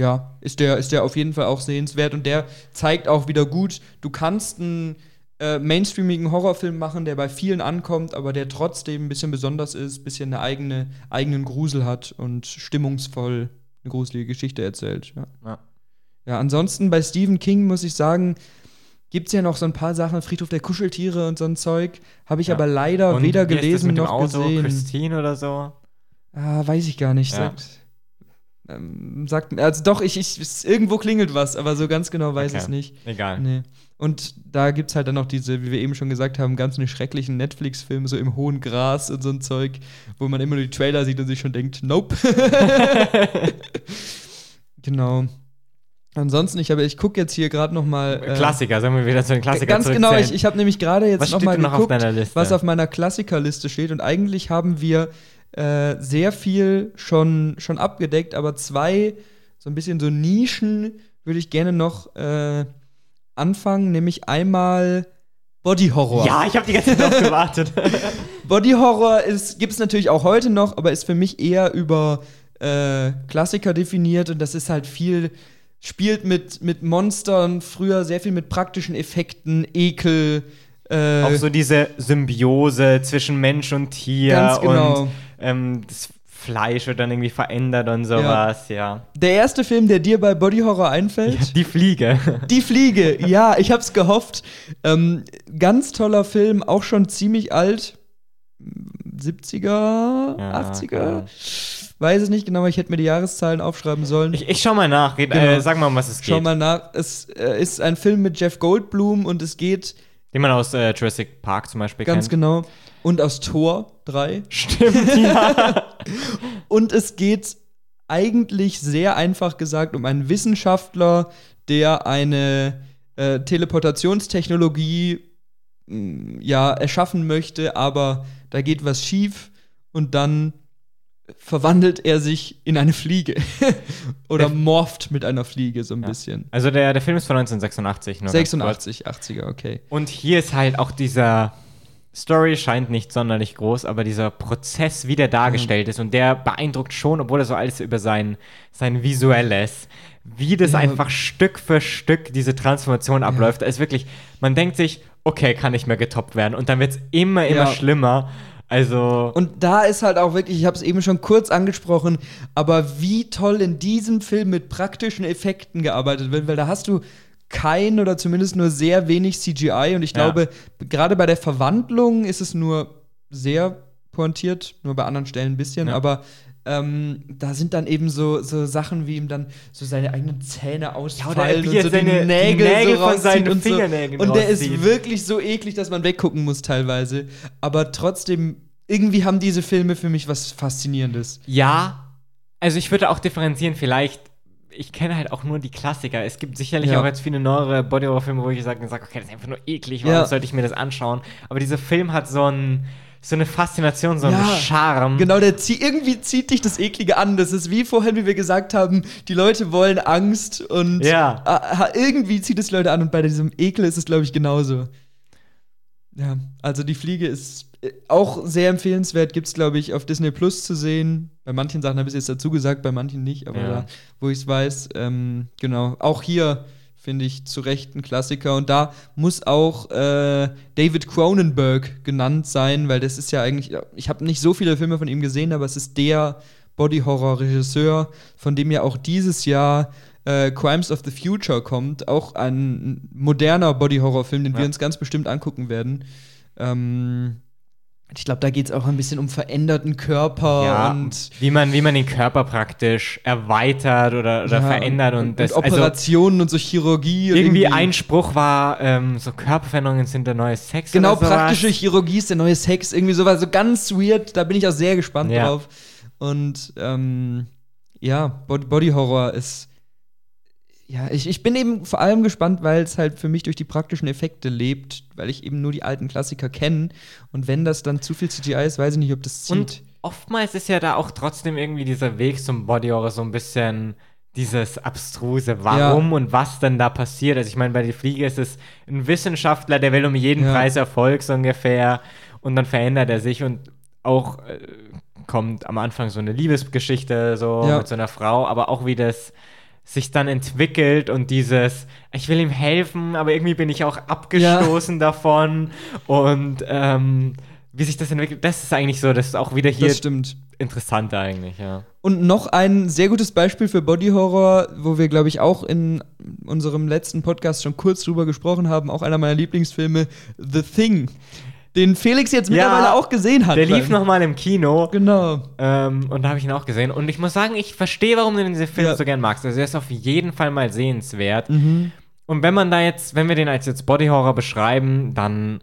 ja, ist der, ist der auf jeden Fall auch sehenswert und der zeigt auch wieder gut, du kannst einen äh, mainstreamigen Horrorfilm machen, der bei vielen ankommt, aber der trotzdem ein bisschen besonders ist, ein bisschen eine eigene, eigenen Grusel hat und stimmungsvoll eine gruselige Geschichte erzählt. Ja. Ja. Ja, ansonsten bei Stephen King muss ich sagen, gibt es ja noch so ein paar Sachen, Friedhof der Kuscheltiere und so ein Zeug. Habe ich Ja. aber leider Und weder gelesen mit dem noch Auto? gesehen. Christine oder so. Ah, weiß ich gar nicht. Ja. Sagt, ähm, sagt, also doch, ich, ich, irgendwo klingelt was, aber so ganz genau weiß ich Okay. es nicht. Egal. Nee. Und da gibt es halt dann noch diese, wie wir eben schon gesagt haben, ganz eine schrecklichen Netflix-Filme, so im hohen Gras und so ein Zeug, wo man immer nur die Trailer sieht und sich schon denkt, nope. [LAUGHS] [LAUGHS] genau. Ansonsten, ich, habe- ich gucke jetzt hier gerade noch mal äh, Klassiker, sollen wir wieder zu den Klassikern Ganz genau, ich, ich habe nämlich gerade jetzt Was noch mal noch auf geguckt, Liste? was auf meiner Klassikerliste steht und eigentlich haben wir äh, sehr viel schon, schon abgedeckt, aber zwei so ein bisschen so Nischen würde ich gerne noch äh, anfangen, nämlich einmal Body Horror. Ja, ich habe die ganze Zeit gewartet. [LAUGHS] Body Horror gibt es natürlich auch heute noch, aber ist für mich eher über äh, Klassiker definiert und das ist halt viel, spielt mit, mit Monstern, früher sehr viel mit praktischen Effekten, Ekel. Äh, Auch so diese Symbiose zwischen Mensch und Tier genau. und ähm, das Fleisch wird dann irgendwie verändert und sowas, ja. der erste Film, der dir bei Body Horror einfällt, Die Fliege. Die Fliege, [LAUGHS] ja, ich hab's gehofft. Ähm, ganz toller Film, auch schon ziemlich alt. 70er, Ja, 80er? Weiß es nicht genau, aber ich hätte mir die Jahreszahlen aufschreiben sollen. Ich, ich schau mal nach. Red, Genau. äh, sag mal, um was es Schau geht. mal nach. Es äh, ist ein Film mit Jeff Goldblum und es geht Den man aus äh, Jurassic Park zum Beispiel ganz kennt. genau. Und aus Tor 3. Stimmt, [LAUGHS] ja. Und es geht eigentlich sehr einfach gesagt um einen Wissenschaftler, der eine äh, Teleportationstechnologie mh, ja erschaffen möchte, aber da geht was schief und dann verwandelt er sich in eine Fliege [LAUGHS] oder Der- morpht mit einer Fliege so ein Ja. bisschen. Also der, der Film ist von 1986. Nur ganz kurz. 86, 80er, okay. Und hier ist halt auch dieser Story scheint nicht sonderlich groß, aber dieser Prozess, wie der dargestellt ist, und der beeindruckt schon, obwohl er so alles über sein, sein Visuelles, wie das Ja. einfach Stück für Stück diese Transformation abläuft. Da ist wirklich, man denkt sich, okay, kann nicht mehr getoppt werden. Und dann wird es immer, immer Ja. schlimmer. Also. Und da ist halt auch wirklich, ich habe es eben schon kurz angesprochen, aber wie toll in diesem Film mit praktischen Effekten gearbeitet wird, weil da hast du kein oder zumindest nur sehr wenig CGI und ich Ja. glaube, gerade bei der Verwandlung ist es nur sehr pointiert, nur bei anderen Stellen ein bisschen, Ja. aber ähm, da sind dann eben so, so Sachen, wie ihm dann so seine eigenen Zähne ausfallen er und so seine- die Nägel, die Nägel so von seinen und so. Fingernägeln Und der ist rauszieht. wirklich so eklig, dass man weggucken muss teilweise. Aber trotzdem irgendwie haben diese Filme für mich was Faszinierendes. Ja, also ich würde auch differenzieren, vielleicht. Ich kenne halt auch nur die Klassiker. Es gibt sicherlich Ja. auch jetzt viele neuere Body-Horror-Filme, wo ich sage, sag, okay, das ist einfach nur eklig, warum Ja. sollte ich mir das anschauen? Aber dieser Film hat so, ein, so eine Faszination, so einen Ja, Charme. Genau, der zieh, irgendwie zieht dich das Eklige an. Das ist wie vorhin, wie wir gesagt haben, die Leute wollen Angst und Ja. ah, irgendwie zieht es Leute an und bei diesem Ekel ist es, glaube ich, genauso. Ja, also die Fliege ist äh, auch sehr empfehlenswert, gibt es, glaube ich, auf Disney Plus zu sehen. Bei manchen Sachen habe ich es jetzt dazu gesagt, bei manchen nicht, aber Ja. da, wo ich es weiß, ähm, genau. Auch hier finde ich zu Recht ein Klassiker und da muss auch äh, David Cronenberg genannt sein, weil das ist ja eigentlich, ich habe nicht so viele Filme von ihm gesehen, aber es ist der Body-Horror-Regisseur, von dem ja auch dieses Jahr äh, Crimes of the Future kommt, auch ein moderner Body-Horror-Film, den wir Ja. uns ganz bestimmt angucken werden. Ähm, ich glaube, da geht es auch ein bisschen um veränderten Körper Ja, und wie man, wie man den Körper praktisch erweitert oder, oder ja, verändert und, das also Operationen und so Chirurgie. und irgendwie ein Spruch war ähm, so Körperveränderungen sind der neue Sex Genau, praktische Chirurgie ist der neue Sex, irgendwie sowas, so ganz weird, da bin ich auch sehr gespannt Ja. drauf. Und ähm, ja, Bod- Body Horror ist. Ja, ich, ich bin eben vor allem gespannt, weil es halt für mich durch die praktischen Effekte lebt, weil ich eben nur die alten Klassiker kenne. Und wenn das dann zu viel CGI ist, weiß ich nicht, ob das zieht. Und oftmals ist ja da auch trotzdem irgendwie dieser Weg zum Body Horror so ein bisschen dieses abstruse, warum und was denn da passiert. Also ich meine, bei der Fliege ist es ein Wissenschaftler, der will um jeden Ja. Preis Erfolg so ungefähr und dann verändert er sich und auch äh, kommt am Anfang so eine Liebesgeschichte so Ja. mit so einer Frau, aber auch wie das sich dann entwickelt und dieses, ich will ihm helfen, aber irgendwie bin ich auch abgestoßen davon und ähm, wie sich das entwickelt, das ist eigentlich so, das ist auch wieder hier das stimmt. interessant eigentlich, ja. Und noch ein sehr gutes Beispiel für Body Horror, wo wir, glaube ich, auch in unserem letzten Podcast schon kurz drüber gesprochen haben, auch einer meiner Lieblingsfilme, The Thing, den Felix jetzt Ja, mittlerweile auch gesehen hat. Der lief weil- noch mal im Kino Genau. ähm, und da habe ich ihn auch gesehen und ich muss sagen, ich verstehe, warum du diesen Film Ja. so gern magst. Also er ist auf jeden Fall mal sehenswert. Mhm. Und wenn man da jetzt, wenn wir den als jetzt Body Horror beschreiben, dann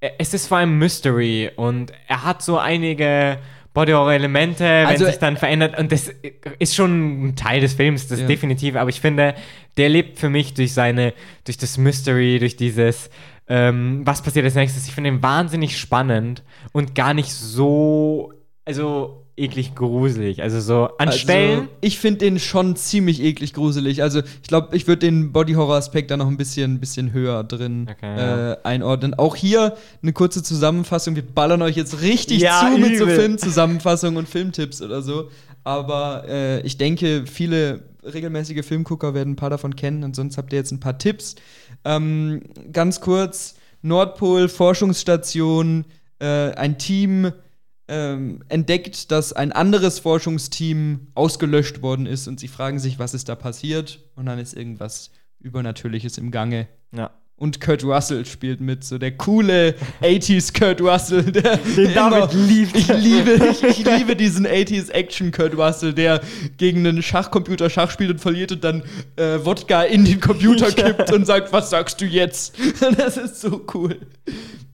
äh, es ist vor allem Mystery und er hat so einige Body Horror Elemente, wenn Also, sich dann verändert und das ist schon ein Teil des Films, das Ja. definitiv, aber ich finde, der lebt für mich durch seine durch das Mystery, durch dieses ähm, was passiert als nächstes. Ich finde ihn wahnsinnig spannend und gar nicht so also eklig gruselig, also so an Stellen Also, ich finde den schon ziemlich eklig gruselig. Also, ich glaube, ich würde den Body-Horror-Aspekt da noch ein bisschen, bisschen höher drin Okay, ja. äh, einordnen. Auch hier eine kurze Zusammenfassung. Wir ballern euch jetzt richtig Ja, zu mit so übel. Filmzusammenfassungen und Filmtipps oder so. Aber äh, ich denke, viele regelmäßige Filmgucker werden ein paar davon kennen und sonst habt ihr jetzt ein paar Tipps. Ähm, ganz kurz: Nordpol, Forschungsstation, äh, ein Team ähm, entdeckt, dass ein anderes Forschungsteam ausgelöscht worden ist und sie fragen sich, was ist da passiert und dann ist irgendwas Übernatürliches im Gange. ja. Und Kurt Russell spielt mit, so der coole 80s Kurt Russell, der Den [LAUGHS] David liebt. Ich liebe, ich, ich liebe diesen 80s Action Kurt Russell, der gegen einen Schachcomputer Schach spielt und verliert und dann äh, Wodka in den Computer [LAUGHS] kippt und sagt, was sagst du jetzt? [LAUGHS] Das ist so cool.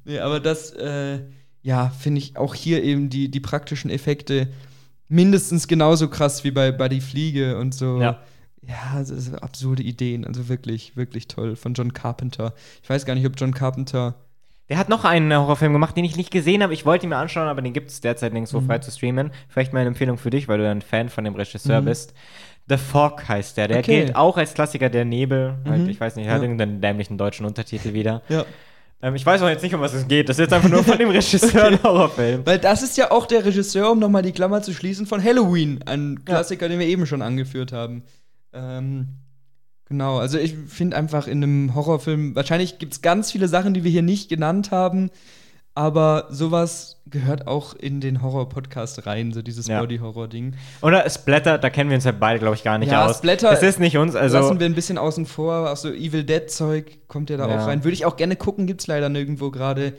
Nee, aber das, äh, ja, finde ich auch hier eben die, die praktischen Effekte mindestens genauso krass wie bei, bei die Fliege und so. Ja. Ja, das ist absurde Ideen. Also wirklich, wirklich toll. Von John Carpenter. Ich weiß gar nicht, ob John Carpenter. Der hat noch einen Horrorfilm gemacht, den ich nicht gesehen habe. Ich wollte ihn mir anschauen, aber den gibt es derzeit nirgendwo Mhm. frei zu streamen. Vielleicht mal eine Empfehlung für dich, weil du ja ein Fan von dem Regisseur bist. The Fog heißt der. Der Mhm. Okay. gilt auch als Klassiker der Nebel. Halt, Mhm. ich weiß nicht, er hat Ja. irgendeinen dämlichen deutschen Untertitel wieder. Ja. Ähm, ich weiß auch jetzt nicht, um was es geht. Das ist jetzt einfach nur von dem [LAUGHS] Regisseur ein Horrorfilm. Weil das ist ja auch der Regisseur, um nochmal die Klammer zu schließen, von Halloween. Ein Klassiker, den wir eben schon angeführt haben. Ähm, genau, also ich finde einfach in einem Horrorfilm, wahrscheinlich gibt es ganz viele Sachen, die wir hier nicht genannt haben, aber sowas gehört auch in den Horror-Podcast rein, so dieses Ja. Body-Horror-Ding. Oder Splatter, da kennen wir uns ja beide, glaube ich, gar nicht Ja, aus. Splatter Das ist nicht uns, also. Lassen wir ein bisschen außen vor, auch so Evil Dead-Zeug kommt ja da Ja. auch rein. Würde ich auch gerne gucken, gibt's leider nirgendwo gerade.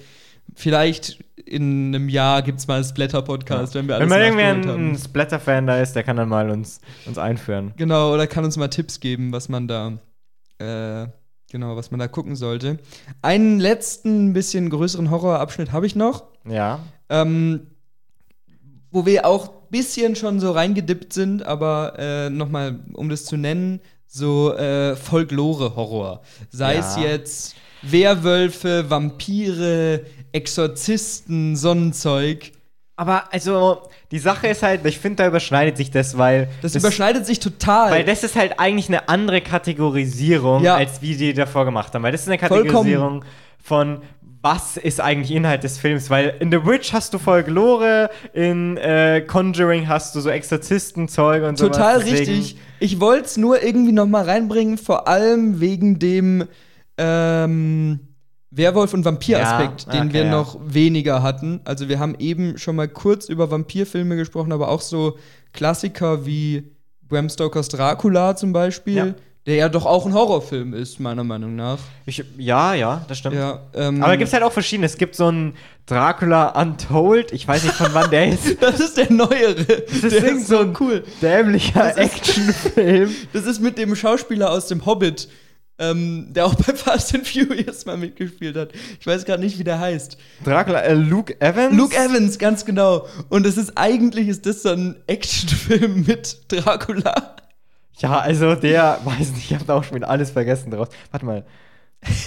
Vielleicht in einem Jahr gibt's mal einen Splatter-Podcast, wenn wir alles wenn mal irgendwer ein, ein Splatter-Fan da ist, der kann dann mal uns, uns einführen. Genau, oder kann uns mal Tipps geben, was man da, äh, genau, was man da gucken sollte. Einen letzten, bisschen größeren Horrorabschnitt habe ich noch. Ja. Ähm, wo wir auch ein bisschen schon so reingedippt sind, aber äh, nochmal, um das zu nennen, so äh, Folklore-Horror. Sei Ja. es jetzt Werwölfe, Vampire, Exorzisten, Sonnenzeug. Aber also, die Sache ist halt, ich finde, da überschneidet sich das, weil. Das, überschneidet sich total. Weil das ist halt eigentlich eine andere Kategorisierung, Ja. als wie die davor gemacht haben. Weil das ist eine Kategorisierung von was ist eigentlich Inhalt des Films? Weil in The Witch hast du Folklore, in äh, Conjuring hast du so Exorzistenzeug und so. Total richtig. Ich wollte es nur irgendwie noch mal reinbringen, vor allem wegen dem ähm, Werwolf- und Vampir-Aspekt, Ja, den okay, wir ja. noch weniger hatten. Also wir haben eben schon mal kurz über Vampirfilme gesprochen, aber auch so Klassiker wie Bram Stokers Dracula zum Beispiel, Ja. der ja doch auch ein Horrorfilm ist, meiner Meinung nach. Ich, ja, ja, das stimmt. Ja, ähm, Aber da gibt es halt auch verschiedene. Es gibt so einen Dracula Untold. Ich weiß nicht, von wann der ist. [LAUGHS] das ist der neuere. Das ist der irgend so ein cool. dämlicher ist- Actionfilm. [LAUGHS] Das ist mit dem Schauspieler aus dem Hobbit, ähm, der auch bei Fast and Furious mal mitgespielt hat. Ich weiß gerade nicht, wie der heißt. Dracula, äh, Luke Evans? Luke Evans, ganz genau. Und es ist eigentlich ist das so ein Actionfilm [LAUGHS] mit Dracula. Ja, also der, weiß nicht, ich habe da auch schon wieder alles vergessen draus. Warte mal. [LAUGHS]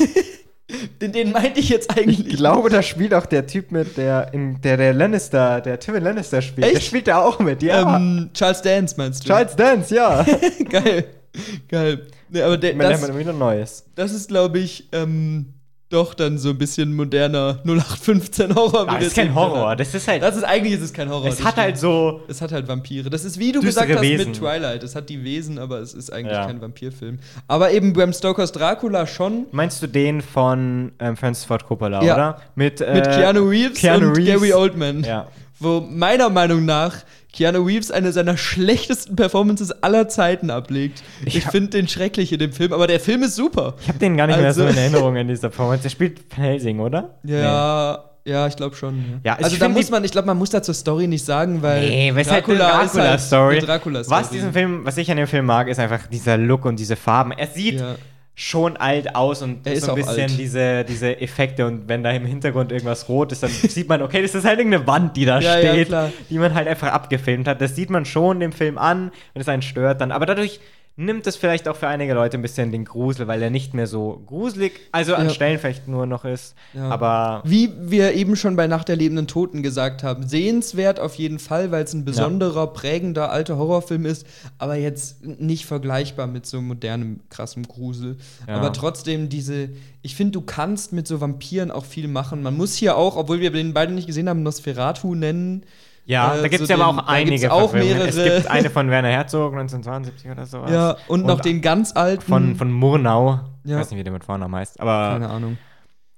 Den, den meinte ich jetzt eigentlich. Ich glaube, da spielt auch der Typ mit, der, in, der, der Lannister, der Tywin Lannister spielt. Der Echt? spielt da auch mit, ja. ähm, Charles Dance meinst du? Charles Dance, ja. [LAUGHS] Geil. [LAUGHS] Geil. Nee, aber der, Man lernt das, mal wieder Neues. das ist, glaube ich, ähm, doch dann so ein bisschen moderner 0815 Horror. wir das ist kein Horror, das ist halt. Das ist eigentlich ist es kein Horror. es hat stimmt. halt so. Es hat halt Vampire. Das ist wie du gesagt hast Wesen. mit Twilight. Es hat die Wesen, aber es ist eigentlich Ja. kein Vampirfilm. Aber eben Bram Stokers Dracula schon. Meinst du den von ähm, Francis Ford Coppola, Ja. oder? Mit, äh, Mit Keanu Reeves Keanu und Reeves. Gary Oldman. Ja. Wo meiner Meinung nach Keanu Reeves eine seiner schlechtesten Performances aller Zeiten ablegt. Ich, Ich finde den schrecklich in dem Film, aber der Film ist super. Ich habe den gar nicht Also- mehr so in Erinnerung in dieser Performance. Der spielt Van Helsing, oder? Ja, ja, ich glaube schon. Ja, also ich da muss man, ich glaube, man muss da zur Story nicht sagen, weil Nee, was halt Dracula ist halt Dracula-Story. eine Dracula-Story. was diesen Film, was ich an dem Film mag, ist einfach dieser Look und diese Farben. Er sieht Ja. Schon alt aus und Er ist so ein bisschen alt. diese, diese Effekte und wenn da im Hintergrund irgendwas rot ist, dann [LAUGHS] sieht man, okay, das ist halt irgendeine Wand, die da Ja, ja, steht, klar. die man halt einfach abgefilmt hat. Das sieht man schon dem Film an, wenn es einen stört dann. Aber dadurch nimmt es vielleicht auch für einige Leute ein bisschen den Grusel, weil er nicht mehr so gruselig, also an Ja. Stellen vielleicht nur noch ist. Ja. Aber Wie wir eben schon bei Nacht der lebenden Toten gesagt haben, sehenswert auf jeden Fall, weil es ein besonderer, prägender alter Horrorfilm ist, aber jetzt nicht vergleichbar mit so modernem, krassem Grusel. Ja. Aber trotzdem diese, ich finde, du kannst mit so Vampiren auch viel machen. Man muss hier auch, obwohl wir den beide nicht gesehen haben, Nosferatu nennen. Ja, Äh, da gibt es so ja aber auch einige auch Verfilmungen. Es mehrere. gibt eine von Werner Herzog 1972 oder sowas. Ja, und, noch den ganz alten. von, von Murnau. Ich Ja. weiß nicht, wie der mit Vornamen heißt. Aber keine Ahnung.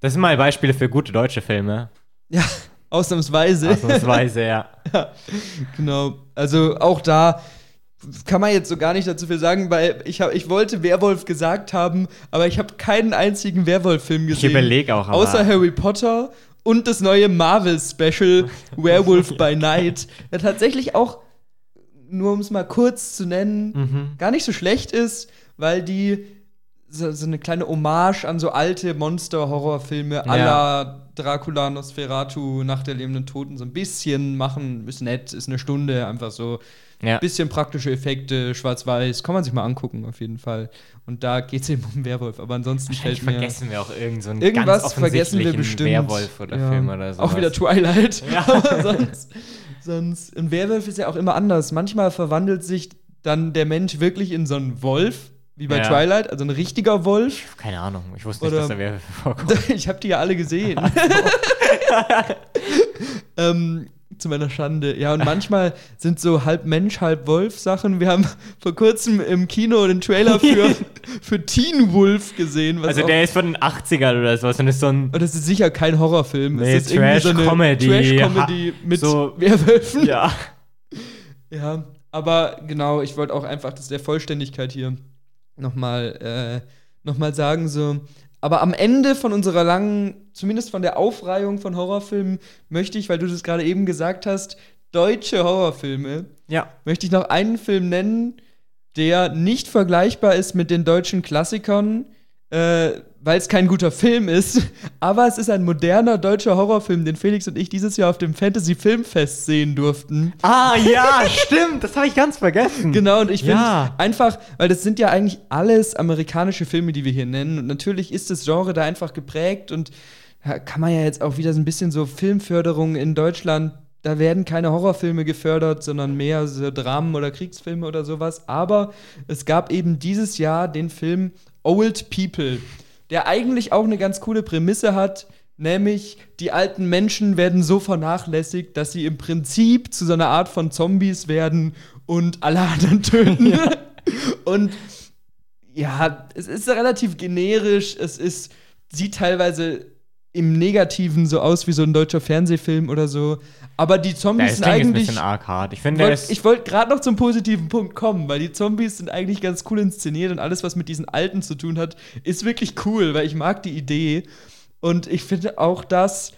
das sind mal Beispiele für gute deutsche Filme. Ja, [LAUGHS] ausnahmsweise. Ausnahmsweise, [LAUGHS] ja. Genau. Also auch da kann man jetzt so gar nicht dazu viel sagen, weil ich, hab, ich wollte Werwolf gesagt haben, aber ich habe keinen einzigen Werwolf-Film Ich gesehen. überlege auch, aber. Außer Harry Potter und das neue Marvel-Special [LAUGHS] Werewolf by Night. Der tatsächlich auch, nur um es mal kurz zu nennen, Mhm. gar nicht so schlecht ist, weil die so, so eine kleine Hommage an so alte Monster-Horrorfilme à la Dracula, Nosferatu, Nacht der lebenden Toten so ein bisschen machen. Ist nett, ist eine Stunde, einfach so Ja. bisschen praktische Effekte, schwarz-weiß. Kann man sich mal angucken, auf jeden Fall. Und da geht es eben um Werwolf. Aber ansonsten fällt mir. vergessen wir auch irgend so einen Irgendwas ganz vergessen wir bestimmt. Werwolf oder Ja. Film oder so. Auch wieder Twilight. [LAUGHS] Ja. [LAUGHS] Sonst, sonst. Und Werwolf ist ja auch immer anders. Manchmal verwandelt sich dann der Mensch wirklich in so einen Wolf, wie bei Ja. Twilight, also ein richtiger Wolf. Keine Ahnung, ich wusste nicht, Oder- dass da Werwölfe vorkommen. [LAUGHS] Ich habe die ja alle gesehen. ähm, zu meiner Schande. Ja, und manchmal sind so halb Mensch, halb Wolf Sachen. Wir haben [LAUGHS] vor kurzem im Kino den Trailer für, [LAUGHS] für Teen Wolf gesehen. Was Also der ist von den 80ern oder sowas und ist so ein. und das ist sicher kein Horrorfilm. Nee, es ist irgendwie so Trash-Comedy. Trash-Comedy mit so- Werwölfen. Ja. [LAUGHS] Ja, aber genau, ich wollte auch einfach das der Vollständigkeit hier nochmal äh, noch mal sagen, so. Aber am Ende von unserer langen, zumindest von der Aufreihung von Horrorfilmen, möchte ich, weil du das gerade eben gesagt hast, deutsche Horrorfilme, Ja. möchte ich noch einen Film nennen, der nicht vergleichbar ist mit den deutschen Klassikern, äh, weil es kein guter Film ist, [LAUGHS] aber es ist ein moderner deutscher Horrorfilm, den Felix und ich dieses Jahr auf dem Fantasy Filmfest sehen durften. Ah, ja, [LAUGHS] stimmt, das habe ich ganz vergessen. Genau, und ich finde Ja. einfach, weil das sind ja eigentlich alles amerikanische Filme, die wir hier nennen. Und natürlich ist das Genre da einfach geprägt und kann man ja jetzt auch wieder so ein bisschen so Filmförderung in Deutschland. Da werden keine Horrorfilme gefördert, sondern mehr so Dramen oder Kriegsfilme oder sowas. Aber es gab eben dieses Jahr den Film Old People, der eigentlich auch eine ganz coole Prämisse hat, nämlich die alten Menschen werden so vernachlässigt, dass sie im Prinzip zu so einer Art von Zombies werden und alle anderen [LAUGHS] töten. Und ja, es ist relativ generisch, es ist, sieht teilweise im Negativen so aus wie so ein deutscher Fernsehfilm oder so. Aber die Zombies das sind Ding ist ein eigentlich. bisschen arg hart. Ich finde, Wollt, ich wollte gerade noch zum positiven Punkt kommen, weil die Zombies sind eigentlich ganz cool inszeniert und alles, was mit diesen Alten zu tun hat, ist wirklich cool, weil ich mag die Idee. Und ich finde auch, dass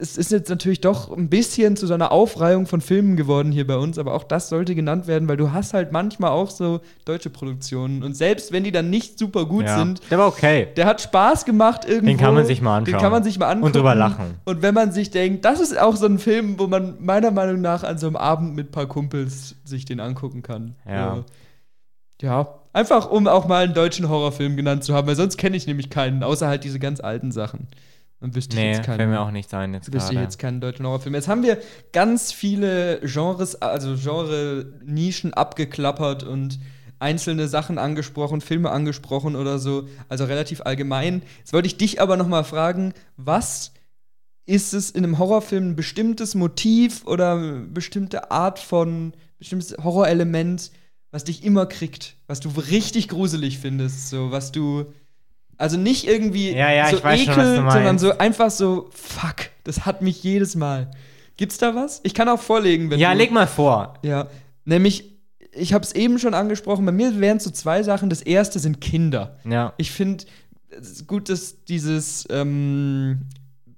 es ist jetzt natürlich doch ein bisschen zu so einer Aufreihung von Filmen geworden hier bei uns, aber auch das sollte genannt werden, weil du hast halt manchmal auch so deutsche Produktionen und selbst wenn die dann nicht super gut ja, sind, der war okay. der hat Spaß gemacht irgendwo. Den kann man sich mal anschauen. Den kann man sich mal angucken. Und drüber lachen. Und wenn man sich denkt, das ist auch so ein Film, wo man meiner Meinung nach an so einem Abend mit ein paar Kumpels sich den angucken kann. Ja. Ja, einfach um auch mal einen deutschen Horrorfilm genannt zu haben, weil sonst kenne ich nämlich keinen, außer halt diese ganz alten Sachen. Dann wüsste ich Nee, jetzt keinen. fällt mir auch nicht ein jetzt Wüsste ich jetzt keinen deutschen Horrorfilm. Jetzt haben wir ganz viele Genres, also Genre-Nischen abgeklappert und einzelne Sachen angesprochen, Filme angesprochen oder so, also relativ allgemein. Jetzt wollte ich dich aber noch mal fragen, was ist es in einem Horrorfilm ein bestimmtes Motiv oder eine bestimmte Art von bestimmtes Horrorelement, was dich immer kriegt, was du richtig gruselig findest, so was du also nicht irgendwie Ja, ja, so ich weiß Ekel, schon, sondern so einfach so fuck, das hat mich jedes Mal. Gibt's da was? Ich kann auch vorlegen, wenn Ja, du leg mal vor. ja, nämlich ich habe es eben schon angesprochen, bei mir wären es so zwei Sachen. Das erste sind Kinder. Ja. Ich finde es ist gut, dass dieses ähm,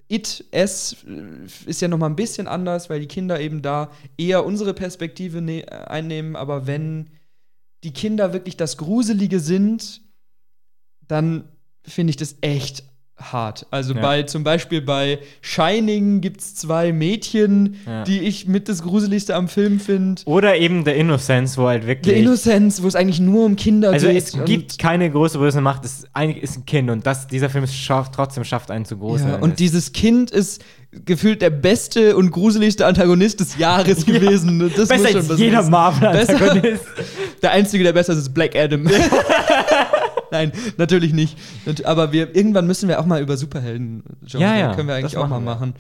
It, S äh, ist ja noch mal ein bisschen anders, weil die Kinder eben da eher unsere Perspektive ne einnehmen. Aber wenn die Kinder wirklich das Gruselige sind, dann finde ich das echt hart. Also Ja. bei zum Beispiel bei Shining gibt es zwei Mädchen, Ja. die ich mit das Gruseligste am Film finde. Oder eben The Innocence, wo halt The wirklich. Innocence, wo es eigentlich nur um Kinder also geht. es gibt keine große böse Macht, es ist, ein, ist ein Kind und das, dieser Film schafft, trotzdem schafft einen zu groß. Ja, und dieses Kind ist gefühlt der beste und gruseligste Antagonist des Jahres [LAUGHS] gewesen. Das Besser muss schon als jeder. [LAUGHS] Marvel-Antagonist. Der einzige, der besser ist, ist Black Adam. [LAUGHS] Nein, natürlich nicht. Aber wir, irgendwann müssen wir auch mal über Superhelden Ja, ja, können wir eigentlich auch mal machen wir. machen.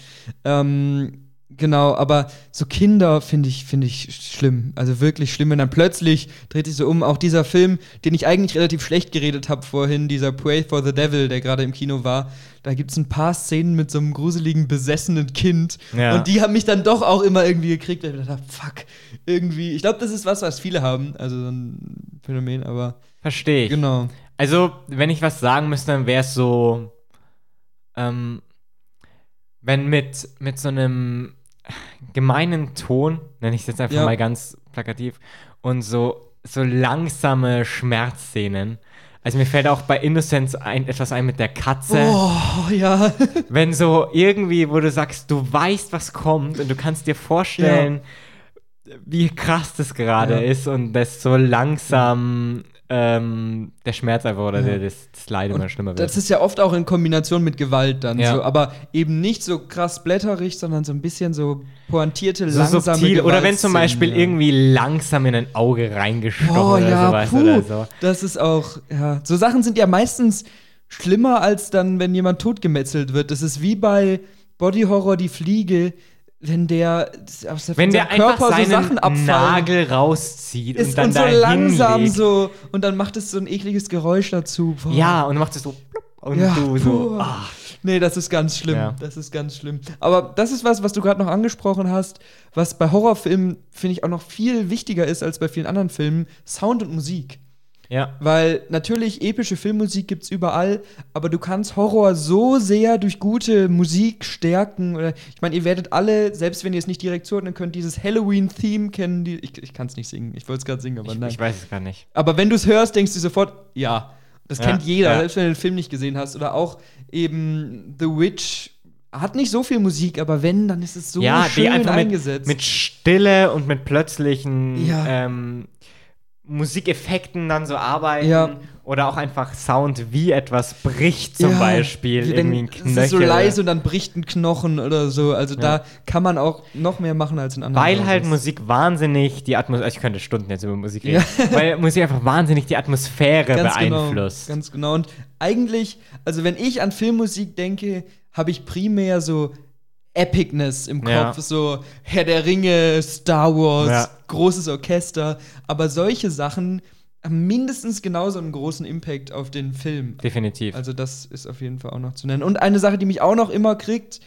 Ähm, genau, aber so Kinder finde ich, finde ich schlimm. Also wirklich schlimm, wenn dann plötzlich dreht sich so um. Auch dieser Film, den ich eigentlich relativ schlecht geredet habe vorhin, dieser Pray for the Devil, der gerade im Kino war, da gibt es ein paar Szenen mit so einem gruseligen, besessenen Kind. Ja. Und die haben mich dann doch auch immer irgendwie gekriegt, weil ich dachte, fuck, irgendwie. Ich glaube, das ist was, was viele haben. Also so ein Phänomen, aber Verstehe ich. genau. Also, wenn ich was sagen müsste, dann wäre es so, ähm, wenn mit, mit so einem gemeinen Ton, nenne ich es jetzt einfach Ja. mal ganz plakativ, und so, so langsame Schmerzszenen. Also mir fällt auch bei Innocence ein, etwas ein mit der Katze. Oh, ja. [LAUGHS] Wenn so irgendwie, wo du sagst, du weißt, was kommt und du kannst dir vorstellen, wie krass das gerade Ja. ist und das so langsam ähm, der Schmerz einfach oder Ja. der, das, das Leid immer schlimmer wird. Das ist ja oft auch in Kombination mit Gewalt dann Ja. so, aber eben nicht so krass blätterig, sondern so ein bisschen so pointierte, so langsame subtil. Oder wenn zum Beispiel ja. irgendwie langsam in ein Auge reingestochen Oh oder ja, sowas puh, oder so. das ist auch, ja, so Sachen sind ja meistens schlimmer als dann, wenn jemand totgemetzelt wird. Das ist wie bei Body Horror die Fliege, wenn der Wenn der seinem einfach Körper so seinen Sachen abfallen. Nagel rauszieht ist und dann und so langsam hinlegt. so und dann macht es so ein ekliges Geräusch dazu. Boah. Ja, und du machst es so und Ja, du so. ah. Nee, das ist ganz schlimm. Ja. Das ist ganz schlimm. Aber das ist was, was du gerade noch angesprochen hast, was bei Horrorfilmen, finde ich, auch noch viel wichtiger ist als bei vielen anderen Filmen: Sound und Musik. Ja. Weil natürlich epische Filmmusik gibt's überall, aber du kannst Horror so sehr durch gute Musik stärken. Oder ich meine, ihr werdet alle, selbst wenn ihr es nicht direkt zuordnen könnt, dieses Halloween-Theme kennen. Die, ich ich kann es nicht singen. Ich wollte es gerade singen, aber Ich, nein. ich weiß es gar nicht. Aber wenn du es hörst, denkst du sofort, ja. Das Ja, kennt jeder, ja. selbst wenn du den Film nicht gesehen hast. Oder auch eben The Witch hat nicht so viel Musik, aber wenn, dann ist es so ja, schön die einfach mit, eingesetzt. mit Stille und mit plötzlichen Ja. ähm, Musikeffekten dann so arbeiten. Ja. Oder auch einfach Sound, wie etwas bricht zum Ja, Beispiel. wie irgendwie ein wenn- Knöchel. Es ist so leise und dann bricht ein Knochen oder so. Also Ja. da kann man auch noch mehr machen als in anderen. Weil halt Genres. Musik wahnsinnig die Atmosphäre, ich könnte Stunden jetzt über Musik reden, [LAUGHS] weil Musik einfach wahnsinnig die Atmosphäre ganz beeinflusst. Genau, ganz genau. Und eigentlich, also wenn ich an Filmmusik denke, habe ich primär so Epicness im Kopf, Ja. so Herr der Ringe, Star Wars, Ja. großes Orchester. Aber solche Sachen haben mindestens genauso einen großen Impact auf den Film. Definitiv. Also das ist auf jeden Fall auch noch zu nennen. Und eine Sache, die mich auch noch immer kriegt,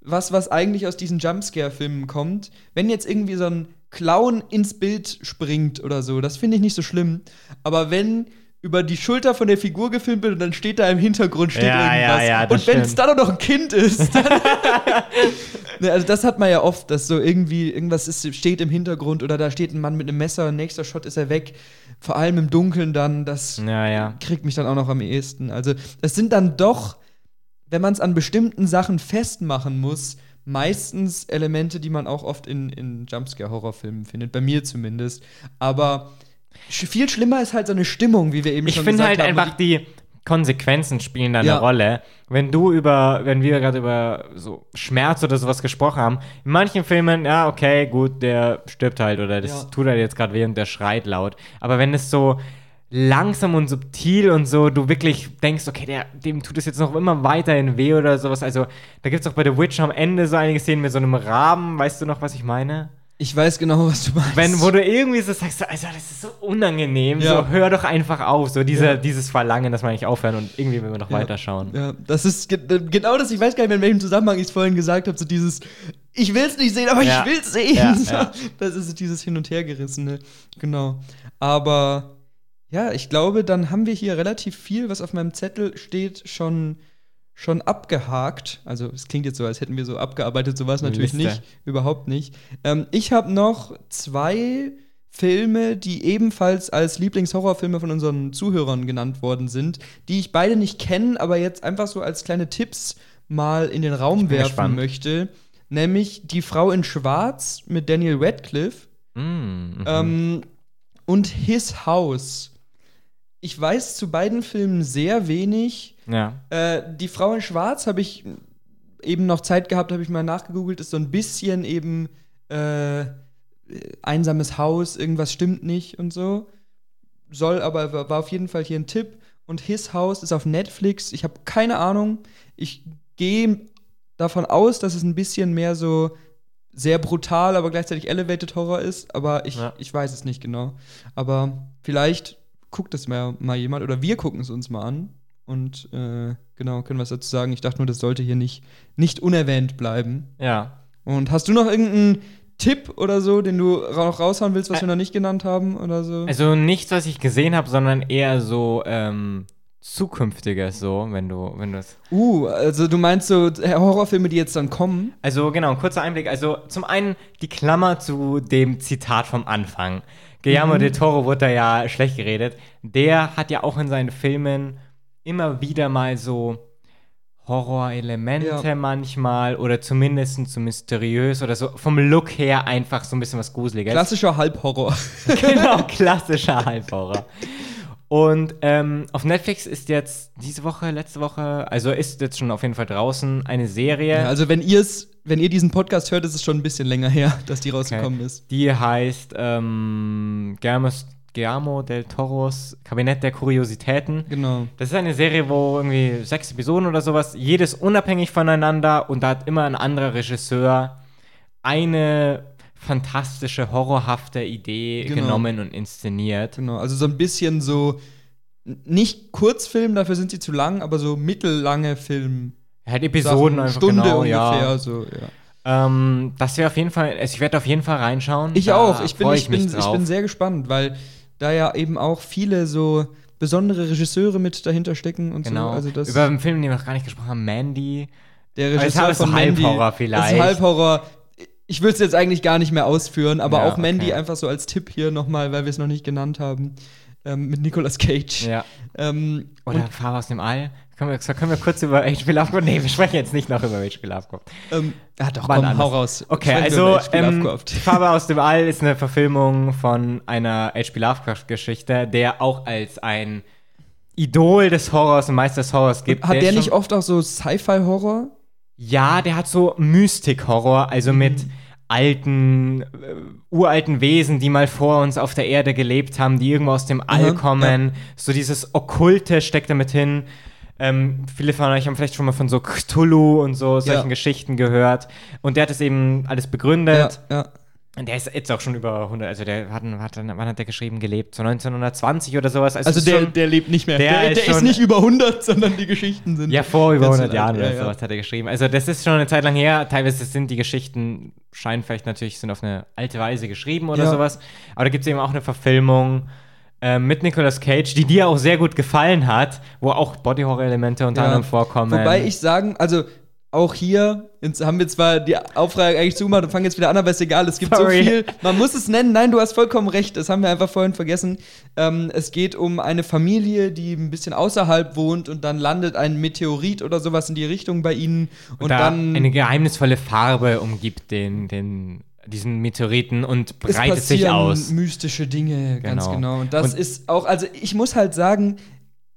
was, was eigentlich aus diesen Jumpscare-Filmen kommt, wenn jetzt irgendwie so ein Clown ins Bild springt oder so, das finde ich nicht so schlimm. Aber wenn über die Schulter von der Figur gefilmt wird und dann steht da im Hintergrund steht Ja, ja, irgendwas. ja, das und wenn es dann auch noch ein Kind ist, dann [LAUGHS] Ne, also das hat man ja oft, dass so irgendwie irgendwas ist, steht im Hintergrund oder da steht ein Mann mit einem Messer, nächster Shot ist er weg. Vor allem im Dunkeln dann, das ja, ja. kriegt mich dann auch noch am ehesten. Also, es sind dann doch, wenn man es an bestimmten Sachen festmachen muss, meistens Elemente, die man auch oft in, in Jumpscare-Horrorfilmen findet, bei mir zumindest. Aber viel schlimmer ist halt so eine Stimmung, wie wir eben Ich schon finde gesagt halt haben. einfach, die Konsequenzen spielen da eine Ja. Rolle. Wenn du über, wenn wir gerade über so Schmerz oder sowas gesprochen haben, in manchen Filmen, ja, okay, gut, der stirbt halt oder das Ja. tut halt jetzt gerade weh und der schreit laut. Aber wenn es so langsam und subtil und so, du wirklich denkst, okay, der, dem tut es jetzt noch immer weiterhin weh oder sowas. Also, da gibt es auch bei The Witch am Ende so einige Szenen mit so einem Raben, weißt du noch, was ich meine? Ich weiß genau, was du meinst. Wenn, wo du irgendwie so sagst, so, also das ist so unangenehm, Ja. so hör doch einfach auf, so diese, Ja. dieses Verlangen, dass man nicht aufhören und irgendwie will man noch Ja. weiterschauen. Ja, das ist ge genau das, ich weiß gar nicht mehr, in welchem Zusammenhang ich es vorhin gesagt habe, so dieses, ich will es nicht sehen, aber ich will es sehen. [LAUGHS] So. Das ist dieses Hin- und Hergerissene. Genau. Aber ja, ich glaube, dann haben wir hier relativ viel, was auf meinem Zettel steht, schon, schon abgehakt. Also, es klingt jetzt so, als hätten wir so abgearbeitet, so war es Eine natürlich Liste. nicht. Überhaupt nicht. Ähm, ich habe noch zwei Filme, die ebenfalls als Lieblingshorrorfilme von unseren Zuhörern genannt worden sind, die ich beide nicht kenne, aber jetzt einfach so als kleine Tipps mal in den Raum werfen gespannt. möchte. Nämlich Die Frau in Schwarz mit Daniel Radcliffe Mm, mhm. ähm, und His House. Ich weiß zu beiden Filmen sehr wenig. Ja. Äh, die Frau in Schwarz habe ich eben noch Zeit gehabt, habe ich mal nachgegoogelt, ist so ein bisschen eben äh, einsames Haus, irgendwas stimmt nicht und so. Soll aber, war auf jeden Fall hier ein Tipp. Und His House ist auf Netflix. Ich habe keine Ahnung. Ich gehe davon aus, dass es ein bisschen mehr so sehr brutal, aber gleichzeitig Elevated Horror ist. Aber ich, Ja. ich weiß es nicht genau. Aber vielleicht guckt es mal, mal jemand oder wir gucken es uns mal an. Und äh, genau, können was dazu sagen. Ich dachte nur, das sollte hier nicht, nicht unerwähnt bleiben. ja. Und hast du noch irgendeinen Tipp oder so, den du noch raushauen willst, was Ä- wir noch nicht genannt haben oder so? Also nichts, was ich gesehen habe, sondern eher so ähm, zukünftiges, so, wenn du, wenn du es. uh, also du meinst so Horrorfilme, die jetzt dann kommen? Also genau, ein kurzer Einblick. Also zum einen die Klammer zu dem Zitat vom Anfang. Guillermo Mhm. del Toro wurde da ja schlecht geredet. Der hat ja auch in seinen Filmen immer wieder mal so Horrorelemente Ja. manchmal oder zumindest so mysteriös oder so vom Look her einfach so ein bisschen was Gruseliges. Klassischer Halbhorror. [LAUGHS] genau, klassischer Halbhorror. Und ähm, auf Netflix ist jetzt diese Woche, letzte Woche, also ist jetzt schon auf jeden Fall draußen eine Serie. Ja, also wenn ihr es, wenn ihr diesen Podcast hört, ist es schon ein bisschen länger her, dass die rausgekommen ist. Die heißt ähm, Guillermo's, Guillermo del Toros Kabinett der Kuriositäten. Genau. Das ist eine Serie, wo irgendwie sechs Episoden oder sowas, jedes unabhängig voneinander und da hat immer ein anderer Regisseur eine fantastische, horrorhafte Idee Genau. genommen und inszeniert. Genau. Also so ein bisschen so nicht Kurzfilm, dafür sind sie zu lang, aber so mittellange Film. Halt Episoden einfach Stunde genau, ungefähr, ja. so, ja. Ähm, das wäre auf jeden Fall, also ich werde auf jeden Fall reinschauen. Ich auch. Ich bin, freu ich, bin, ich bin sehr gespannt, weil da ja eben auch viele so besondere Regisseure mit dahinter stecken und Genau. so. Also das, Über einen Film, den wir noch gar nicht gesprochen haben, Mandy. der es Regisseur von Mandy. Halbhorror vielleicht. ist Halbhorror. Ich will es jetzt eigentlich gar nicht mehr ausführen, aber Ja, auch Mandy okay. einfach so als Tipp hier nochmal, weil wir es noch nicht genannt haben. ähm, mit Nicolas Cage. Ja. Ähm, Oder Farbe aus dem All. Können wir, können wir kurz über H.P. Lovecraft? Nee, wir sprechen jetzt nicht noch über H.P. Lovecraft. ähm, ah, doch, Wann komm, anders? hau raus. Okay, also ähm. Farbe aus dem All ist eine Verfilmung von einer H.P. Lovecraft-Geschichte, der auch als ein Idol des Horrors und Meister des Horrors gibt. Hat der ist nicht oft auch so Sci-Fi-Horror? Ja, der hat so Mystik-Horror, also Mhm. mit alten, äh, uralten Wesen, die mal vor uns auf der Erde gelebt haben, die irgendwo aus dem All Aha, kommen. So dieses Okkulte steckt damit hin. Ähm, viele von euch haben vielleicht schon mal von so Cthulhu und so solchen Ja. Geschichten gehört. Und der hat es eben alles begründet. Ja, ja. Und der ist jetzt auch schon über 100, also der hat, hat wann hat der geschrieben, gelebt? So 1920 oder sowas. Also ist der, schon- der lebt nicht mehr. der Der, ist der ist nicht über 100, sondern die Geschichten sind. Ja, vor über Ganz 100 alt, Jahren ja, oder ja. sowas hat er geschrieben. Also das ist schon eine Zeit lang her. Teilweise sind die Geschichten, scheinen vielleicht natürlich, sind auf eine alte Weise geschrieben oder sowas. Aber da gibt es eben auch eine Verfilmung äh, mit Nicolas Cage, die dir auch sehr gut gefallen hat, wo auch Body-Horror-Elemente unter Ja. anderem vorkommen. Wobei ich sagen, also auch hier, jetzt haben wir zwar die Aufrage eigentlich zugemacht und fangen jetzt wieder an, aber ist egal, es gibt Sorry. so viel. Man muss es nennen, nein, du hast vollkommen recht, das haben wir einfach vorhin vergessen. Ähm, es geht um eine Familie, die ein bisschen außerhalb wohnt und dann landet ein Meteorit oder sowas in die Richtung bei ihnen und, und da dann eine geheimnisvolle Farbe umgibt den, den, diesen Meteoriten und breitet sich aus. mystische Dinge, ganz Genau. genau. Und das Und- ist auch, also ich muss halt sagen,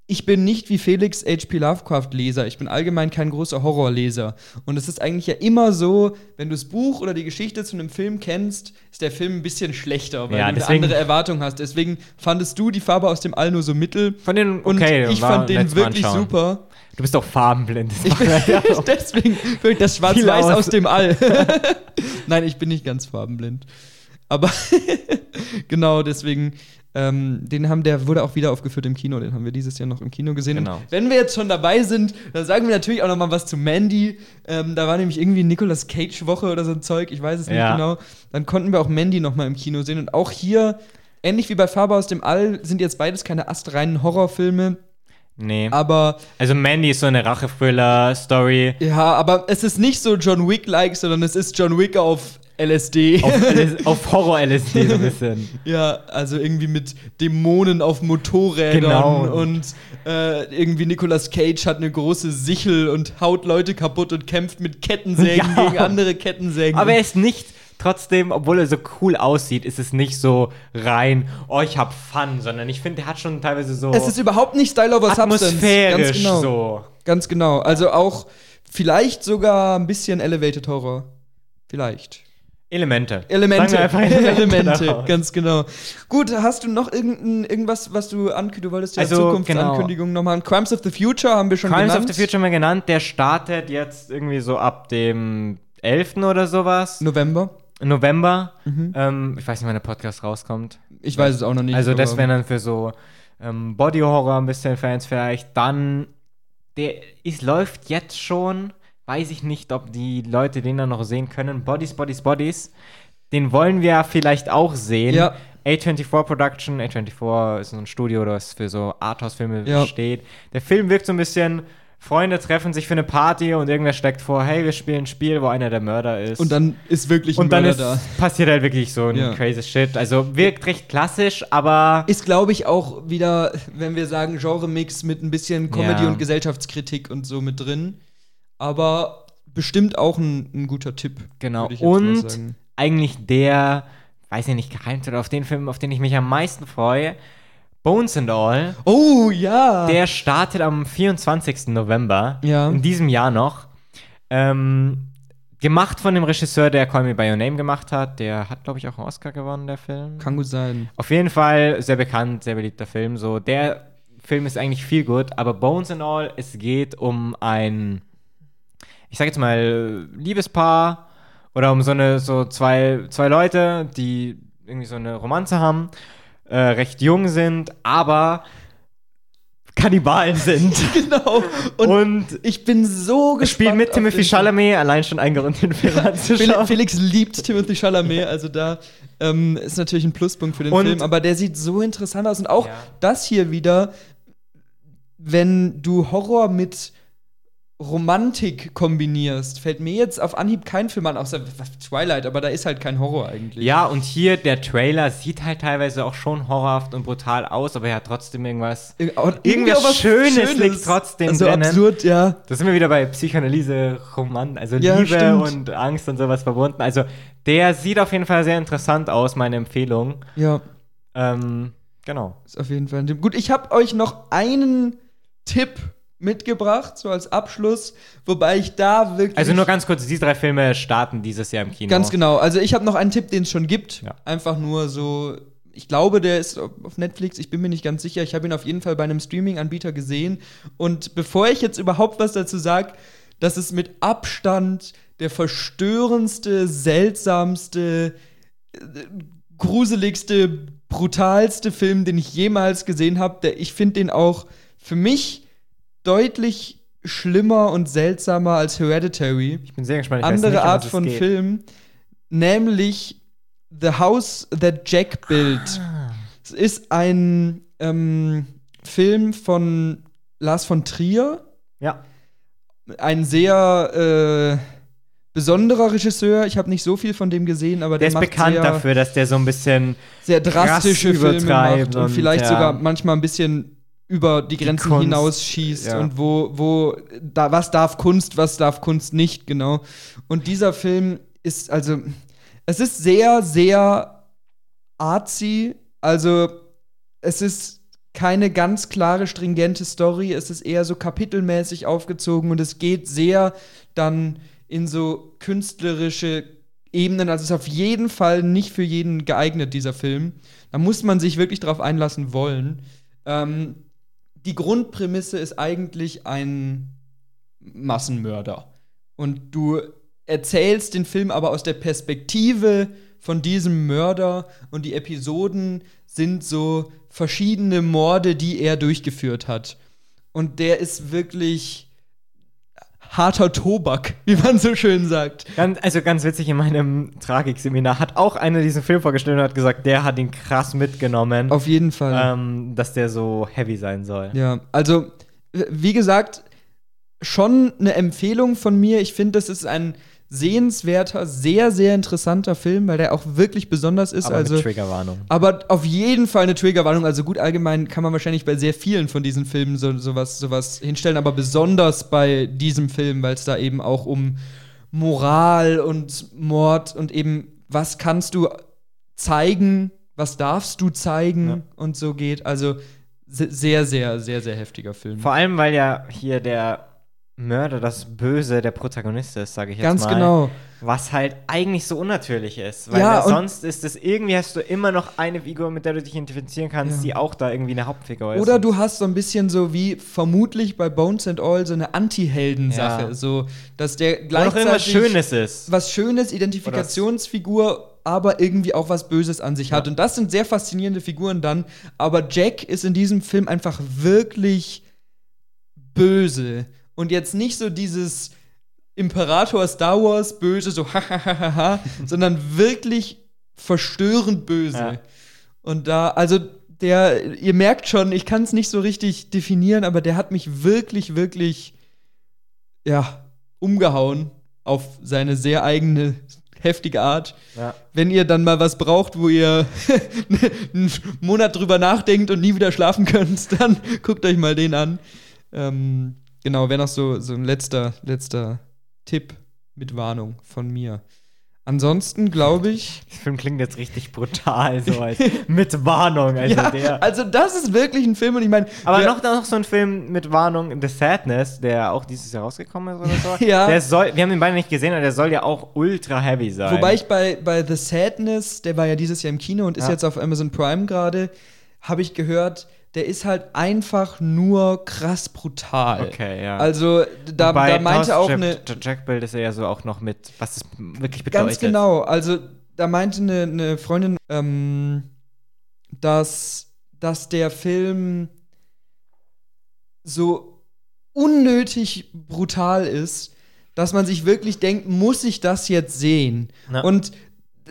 ich bin nicht wie Felix H.P. Lovecraft-Leser. Ich bin allgemein kein großer Horrorleser. Und es ist eigentlich ja immer so, wenn du das Buch oder die Geschichte zu einem Film kennst, ist der Film ein bisschen schlechter, weil Ja, du eine andere Erwartung hast. Deswegen fandest du die Farbe aus dem All nur so mittel. Von den, Und okay, ich war fand den wirklich super. Du bist auch farbenblind. Das [LAUGHS] Ich bin ja [LAUGHS] auch- deswegen wirklich das Schwarz-Weiß aus. aus dem All. [LAUGHS] Nein, ich bin nicht ganz farbenblind. Aber genau, deswegen, ähm, den haben, der wurde auch wieder aufgeführt im Kino, den haben wir dieses Jahr noch im Kino gesehen. Genau. Wenn wir jetzt schon dabei sind, dann sagen wir natürlich auch noch mal was zu Mandy. Ähm, da war nämlich irgendwie Nicolas Cage-Woche oder so ein Zeug, ich weiß es nicht Ja. genau. Dann konnten wir auch Mandy noch mal im Kino sehen. Und auch hier, ähnlich wie bei Farbe aus dem All, sind jetzt beides keine astreinen Horrorfilme. Nee. Aber Also Mandy ist so eine Rache-Thriller-Story. Ja, aber es ist nicht so John Wick-like, sondern es ist John Wick auf LSD. Auf, [LAUGHS] LS auf Horror-LSD so ein bisschen. ja, also irgendwie mit Dämonen auf Motorrädern Genau. und äh, irgendwie Nicolas Cage hat eine große Sichel und haut Leute kaputt und kämpft mit Kettensägen [LAUGHS] Ja. gegen andere Kettensägen. Aber er ist nicht, trotzdem, obwohl er so cool aussieht, ist es nicht so rein, oh, ich hab Fun, sondern ich finde, der hat schon teilweise so es ist überhaupt nicht Style over Substance. Ganz genau. so. Ganz genau. Also auch vielleicht sogar ein bisschen Elevated Horror. Vielleicht. Elemente. Elemente, wir [LAUGHS] Elemente, daraus. ganz genau. Gut, hast du noch irgendein, irgendwas, was du ankündigst? Du wolltest ja Also, Zukunftsankündigungen noch machen. Crimes of the Future haben wir schon Crimes genannt. of the Future mal genannt, der startet jetzt irgendwie so ab dem 11. oder sowas. November. November. Mhm. Ähm, ich weiß nicht, wann der Podcast rauskommt. Ich weiß es auch noch nicht. Also das wäre dann für so ähm, Body Horror ein bisschen Fans vielleicht. Dann, der ist, läuft jetzt schon. Weiß ich nicht, ob die Leute den dann noch sehen können. Bodies, Bodies, Bodies. Den wollen wir vielleicht auch sehen. Ja. A24 Production. A24 ist so ein Studio, das für so Arthouse-Filme Ja. steht. Der Film wirkt so ein bisschen. Freunde treffen sich für eine Party und irgendwer schlägt vor, hey, wir spielen ein Spiel, wo einer der Mörder ist. Und dann ist wirklich ein Und dann Mörder ist, passiert halt wirklich so ein Ja. crazy Shit. Also wirkt recht klassisch, aber Ist, glaube ich, auch wieder, wenn wir sagen, Genre-Mix mit ein bisschen Comedy Ja. und Gesellschaftskritik und so mit drin. Aber bestimmt auch ein, ein guter Tipp. genau. Und eigentlich der, weiß ich nicht, geheimt oder auf den Film, auf den ich mich am meisten freue, Bones and All, Oh, ja. der startet am 24. November Ja. in diesem Jahr noch. Ähm, gemacht von dem Regisseur, der Call Me By Your Name gemacht hat. Der hat, glaube ich, auch einen Oscar gewonnen, der Film. Kann gut sein. Auf jeden Fall sehr bekannt, sehr beliebter Film. So, der Film ist eigentlich viel gut, aber Bones and All, es geht um ein, ich sag jetzt mal, Liebespaar oder um so eine, so zwei, zwei Leute, die irgendwie so eine Romanze haben, äh, recht jung sind, aber Kannibalen sind. [LAUGHS] genau. Und, Und, ich bin so es gespannt. spielt mit Timothy. Chalamet, allein schon ein Grund, den Film [LAUGHS] anzuschauen. Felix liebt Timothy Chalamet, also da ähm, ist natürlich ein Pluspunkt für den Und- Film, aber der sieht so interessant aus und auch Ja. das hier wieder, wenn du Horror mit Romantik kombinierst, fällt mir jetzt auf Anhieb kein Film an, außer Twilight, aber da ist halt kein Horror eigentlich. Ja, und hier der Trailer sieht halt teilweise auch schon horrorhaft und brutal aus, aber er hat trotzdem irgendwas. Ir auch Irgendwas was Schönes liegt trotzdem also drinnen. absurd, ja. Da sind wir wieder bei Psychoanalyse, Roman, also Ja, Liebe stimmt. und Angst und sowas verbunden. Also der sieht auf jeden Fall sehr interessant aus, meine Empfehlung. Ja, Ähm, genau. ist auf jeden Fall ein Tipp. Gut, ich habe euch noch einen Tipp mitgebracht, so als Abschluss, wobei ich da wirklich. Also nur ganz kurz, diese drei Filme starten dieses Jahr im Kino. Ganz genau. Also ich habe noch einen Tipp, den es schon gibt. Ja. Einfach nur so. Ich glaube, der ist auf Netflix. Ich bin mir nicht ganz sicher. Ich habe ihn auf jeden Fall bei einem Streaming-Anbieter gesehen. Und bevor ich jetzt überhaupt was dazu sage, das ist mit Abstand der verstörendste, seltsamste, gruseligste, brutalste Film, den ich jemals gesehen habe. Ich finde den auch für mich deutlich schlimmer und seltsamer als Hereditary Ich bin sehr gespannt. Ich andere nicht, Art von geht. Film, nämlich The House That Jack Built. Ah. Es ist ein ähm, Film von Lars von Trier, Ja. ein sehr äh, besonderer Regisseur. Ich habe nicht so viel von dem gesehen, aber Der der, ist bekannt dafür, dass der so ein bisschen sehr Filme übertreibt macht und, und, vielleicht ja. sogar manchmal ein bisschen über die Grenzen Kunst, hinausschießt ja. und wo, wo da, was darf Kunst, was darf Kunst nicht, genau. Und dieser Film ist also, es ist sehr, sehr artsy, also es ist keine ganz klare, stringente Story, es ist eher so kapitelmäßig aufgezogen und es geht sehr dann in so künstlerische Ebenen. Also es ist auf jeden Fall nicht für jeden geeignet, dieser Film. Da muss man sich wirklich drauf einlassen wollen. Ähm, die Grundprämisse ist eigentlich ein Massenmörder. Und du erzählst den Film aber aus der Perspektive von diesem Mörder und die Episoden sind so verschiedene Morde, die er durchgeführt hat. Und der ist wirklich harter Tobak, wie man so schön sagt. Ganz, also ganz witzig, in meinem Tragikseminar hat auch einer diesen Film vorgestellt und hat gesagt, der hat ihn krass mitgenommen, Auf jeden Fall. ähm, dass der so heavy sein soll. Ja, also, wie gesagt, schon eine Empfehlung von mir. Ich finde, das ist ein sehenswerter, sehr, sehr interessanter Film, weil der auch wirklich besonders ist. Aber also, mit Triggerwarnung. aber auf jeden Fall eine Triggerwarnung. Also gut, allgemein kann man wahrscheinlich bei sehr vielen von diesen Filmen so, sowas, sowas hinstellen, aber besonders bei diesem Film, weil es da eben auch um Moral und Mord und eben, was kannst du zeigen, was darfst du zeigen Ja. und so geht. Also se- sehr, sehr, sehr, sehr heftiger Film. Vor allem, weil ja hier der Mörder, das Böse, der Protagonist ist, sage ich jetzt Ganz mal. genau. Was halt eigentlich so unnatürlich ist. Weil Ja, ja, sonst ist es irgendwie, hast du immer noch eine Figur, mit der du dich identifizieren kannst, Ja. die auch da irgendwie eine Hauptfigur ist. Oder du hast so ein bisschen so wie vermutlich bei Bones and All so eine Anti-Helden-Sache. Ja. So, dass der Oder gleichzeitig irgendwas Schönes ist. was Schönes, Identifikationsfigur, aber irgendwie auch was Böses an sich hat. Und das sind sehr faszinierende Figuren dann. Aber Jack ist in diesem Film einfach wirklich böse. Und jetzt nicht so dieses Imperator Star Wars böse, so hahaha, [LAUGHS] sondern wirklich verstörend böse. Ja. Und da, also der, ihr merkt schon, ich kann es nicht so richtig definieren, aber der hat mich wirklich, wirklich, ja, umgehauen auf seine sehr eigene, heftige Art. Ja. Wenn ihr dann mal was braucht, wo ihr [LAUGHS] einen Monat drüber nachdenkt und nie wieder schlafen könnt, [LAUGHS] dann guckt euch mal den an. Ähm, genau, wäre noch so, so ein letzter, letzter Tipp mit Warnung von mir. Ansonsten glaube ich, [LAUGHS] Der Film klingt jetzt richtig brutal, so als [LAUGHS] mit Warnung. Also ja, der. also das ist wirklich ein Film und ich meine, Aber noch, noch so ein Film mit Warnung, The Sadness, der auch dieses Jahr rausgekommen ist oder so. [LAUGHS] Ja. Der soll, wir haben den beide nicht gesehen, aber der soll ja auch ultra heavy sein. Wobei ich bei, bei The Sadness, der war ja dieses Jahr im Kino und ist Ja. jetzt auf Amazon Prime gerade, habe ich gehört, der ist halt einfach nur krass brutal. Okay, ja. Also da, da meinte auch eine. Jack- Jack Bild ist ja so auch noch mit, was es wirklich bedeutet. Ganz genau. Also da meinte eine, eine Freundin, ähm, dass, dass der Film so unnötig brutal ist, dass man sich wirklich denkt, muss ich das jetzt sehen? Ja. Und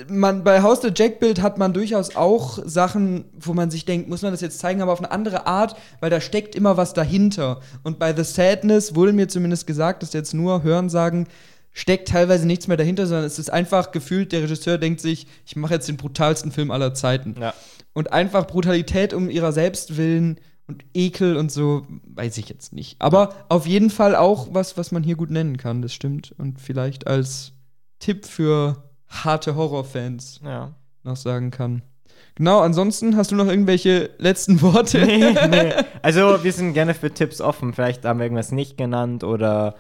man, bei Haus der Jack-Bild hat man durchaus auch Sachen, wo man sich denkt, muss man das jetzt zeigen, aber auf eine andere Art, weil da steckt immer was dahinter. Und bei The Sadness wurde mir zumindest gesagt, dass jetzt nur Hören sagen, steckt teilweise nichts mehr dahinter, sondern es ist einfach gefühlt, der Regisseur denkt sich, ich mache jetzt den brutalsten Film aller Zeiten. Ja. Und einfach Brutalität um ihrer selbst willen und Ekel und so, weiß ich jetzt nicht. Aber auf jeden Fall auch was, was man hier gut nennen kann, das stimmt. Und vielleicht als Tipp für harte Horrorfans Ja. noch sagen kann. Genau, ansonsten hast du noch irgendwelche letzten Worte? nee, nee. [LAUGHS] Also, wir sind gerne für Tipps offen. Vielleicht haben wir irgendwas nicht genannt oder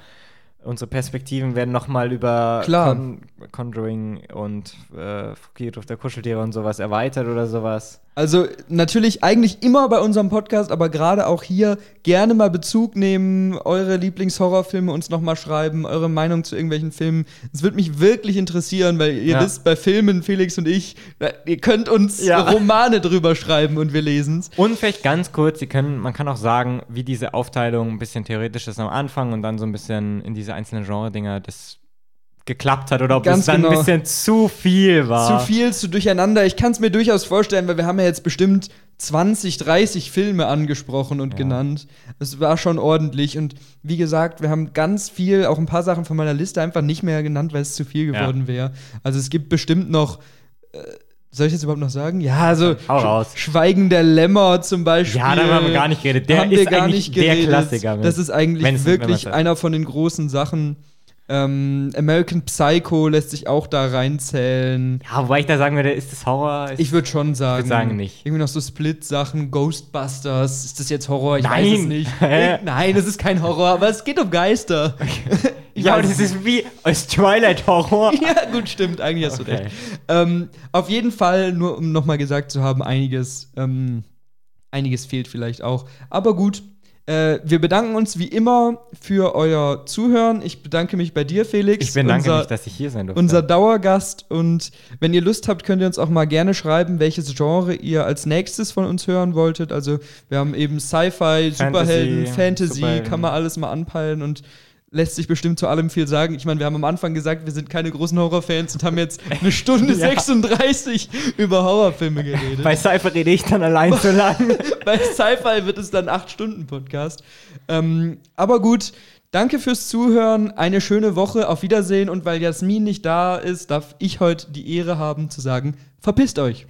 unsere Perspektiven werden nochmal über. Con Conjuring und äh, Friedhof der Kuscheltiere und sowas erweitert oder sowas. Also natürlich eigentlich immer bei unserem Podcast, aber gerade auch hier gerne mal Bezug nehmen, eure Lieblingshorrorfilme uns nochmal schreiben, eure Meinung zu irgendwelchen Filmen. Es würde mich wirklich interessieren, weil ihr Ja. wisst, bei Filmen, Felix und ich, ihr könnt uns Ja. Romane drüber schreiben und wir lesen's. Und vielleicht ganz kurz, können, man kann auch sagen, wie diese Aufteilung ein bisschen theoretisch ist am Anfang und dann so ein bisschen in diese einzelnen Genre-Dinger das geklappt hat oder ob Ganz es dann genau. ein bisschen zu viel war. Zu viel, zu durcheinander. Ich kann es mir durchaus vorstellen, weil wir haben ja jetzt bestimmt 20, 30 Filme angesprochen und Ja. genannt. Es war schon ordentlich. Und wie gesagt, wir haben ganz viel, auch ein paar Sachen von meiner Liste einfach nicht mehr genannt, weil es zu viel Ja. geworden wäre. Also es gibt bestimmt noch. Äh, soll ich jetzt überhaupt noch sagen? Ja, also Hau raus. Schweigen der Lämmer zum Beispiel. Ja, darüber haben wir gar nicht geredet. Der haben ist gar eigentlich nicht der geredet. Klassiker mit- Das ist eigentlich wirklich einer von den großen Sachen. Ähm, American Psycho lässt sich auch da reinzählen. Ja, wobei ich da sagen würde, ist das Horror? Ist Ich würde schon sagen. sagen nicht. Irgendwie noch so Split-Sachen, Ghostbusters. Ist das jetzt Horror? Ich Nein. weiß es nicht. Hä? [LAUGHS] Nein, es ist kein Horror, aber es geht um Geister. [LAUGHS] [LAUGHS] Ich ja, und es ist wie aus Twilight Horror. ja, gut, stimmt. Eigentlich hast du Okay. recht. Ähm, auf jeden Fall, nur um nochmal gesagt zu haben, einiges, ähm, einiges fehlt vielleicht auch. Aber gut, äh, wir bedanken uns wie immer für euer Zuhören. Ich bedanke mich bei dir, Felix. Ich bedanke unser, mich, dass ich hier sein durfte. unser Dauergast. Und wenn ihr Lust habt, könnt ihr uns auch mal gerne schreiben, welches Genre ihr als nächstes von uns hören wolltet. Also, wir haben eben Sci-Fi, Superhelden, Fantasy, Superhelden. kann man alles mal anpeilen und lässt sich bestimmt zu allem viel sagen. Ich meine, wir haben am Anfang gesagt, wir sind keine großen Horrorfans und haben jetzt eine Stunde [LAUGHS] Ja. 36 über Horrorfilme geredet. Bei Cypher rede ich dann allein so lang. [LAUGHS] Bei Sci-Fi wird es dann 8-Stunden-Podcast. Ähm, aber gut, danke fürs Zuhören. Eine schöne Woche. Auf Wiedersehen. Und weil Jasmin nicht da ist, darf ich heute die Ehre haben zu sagen: Verpisst euch.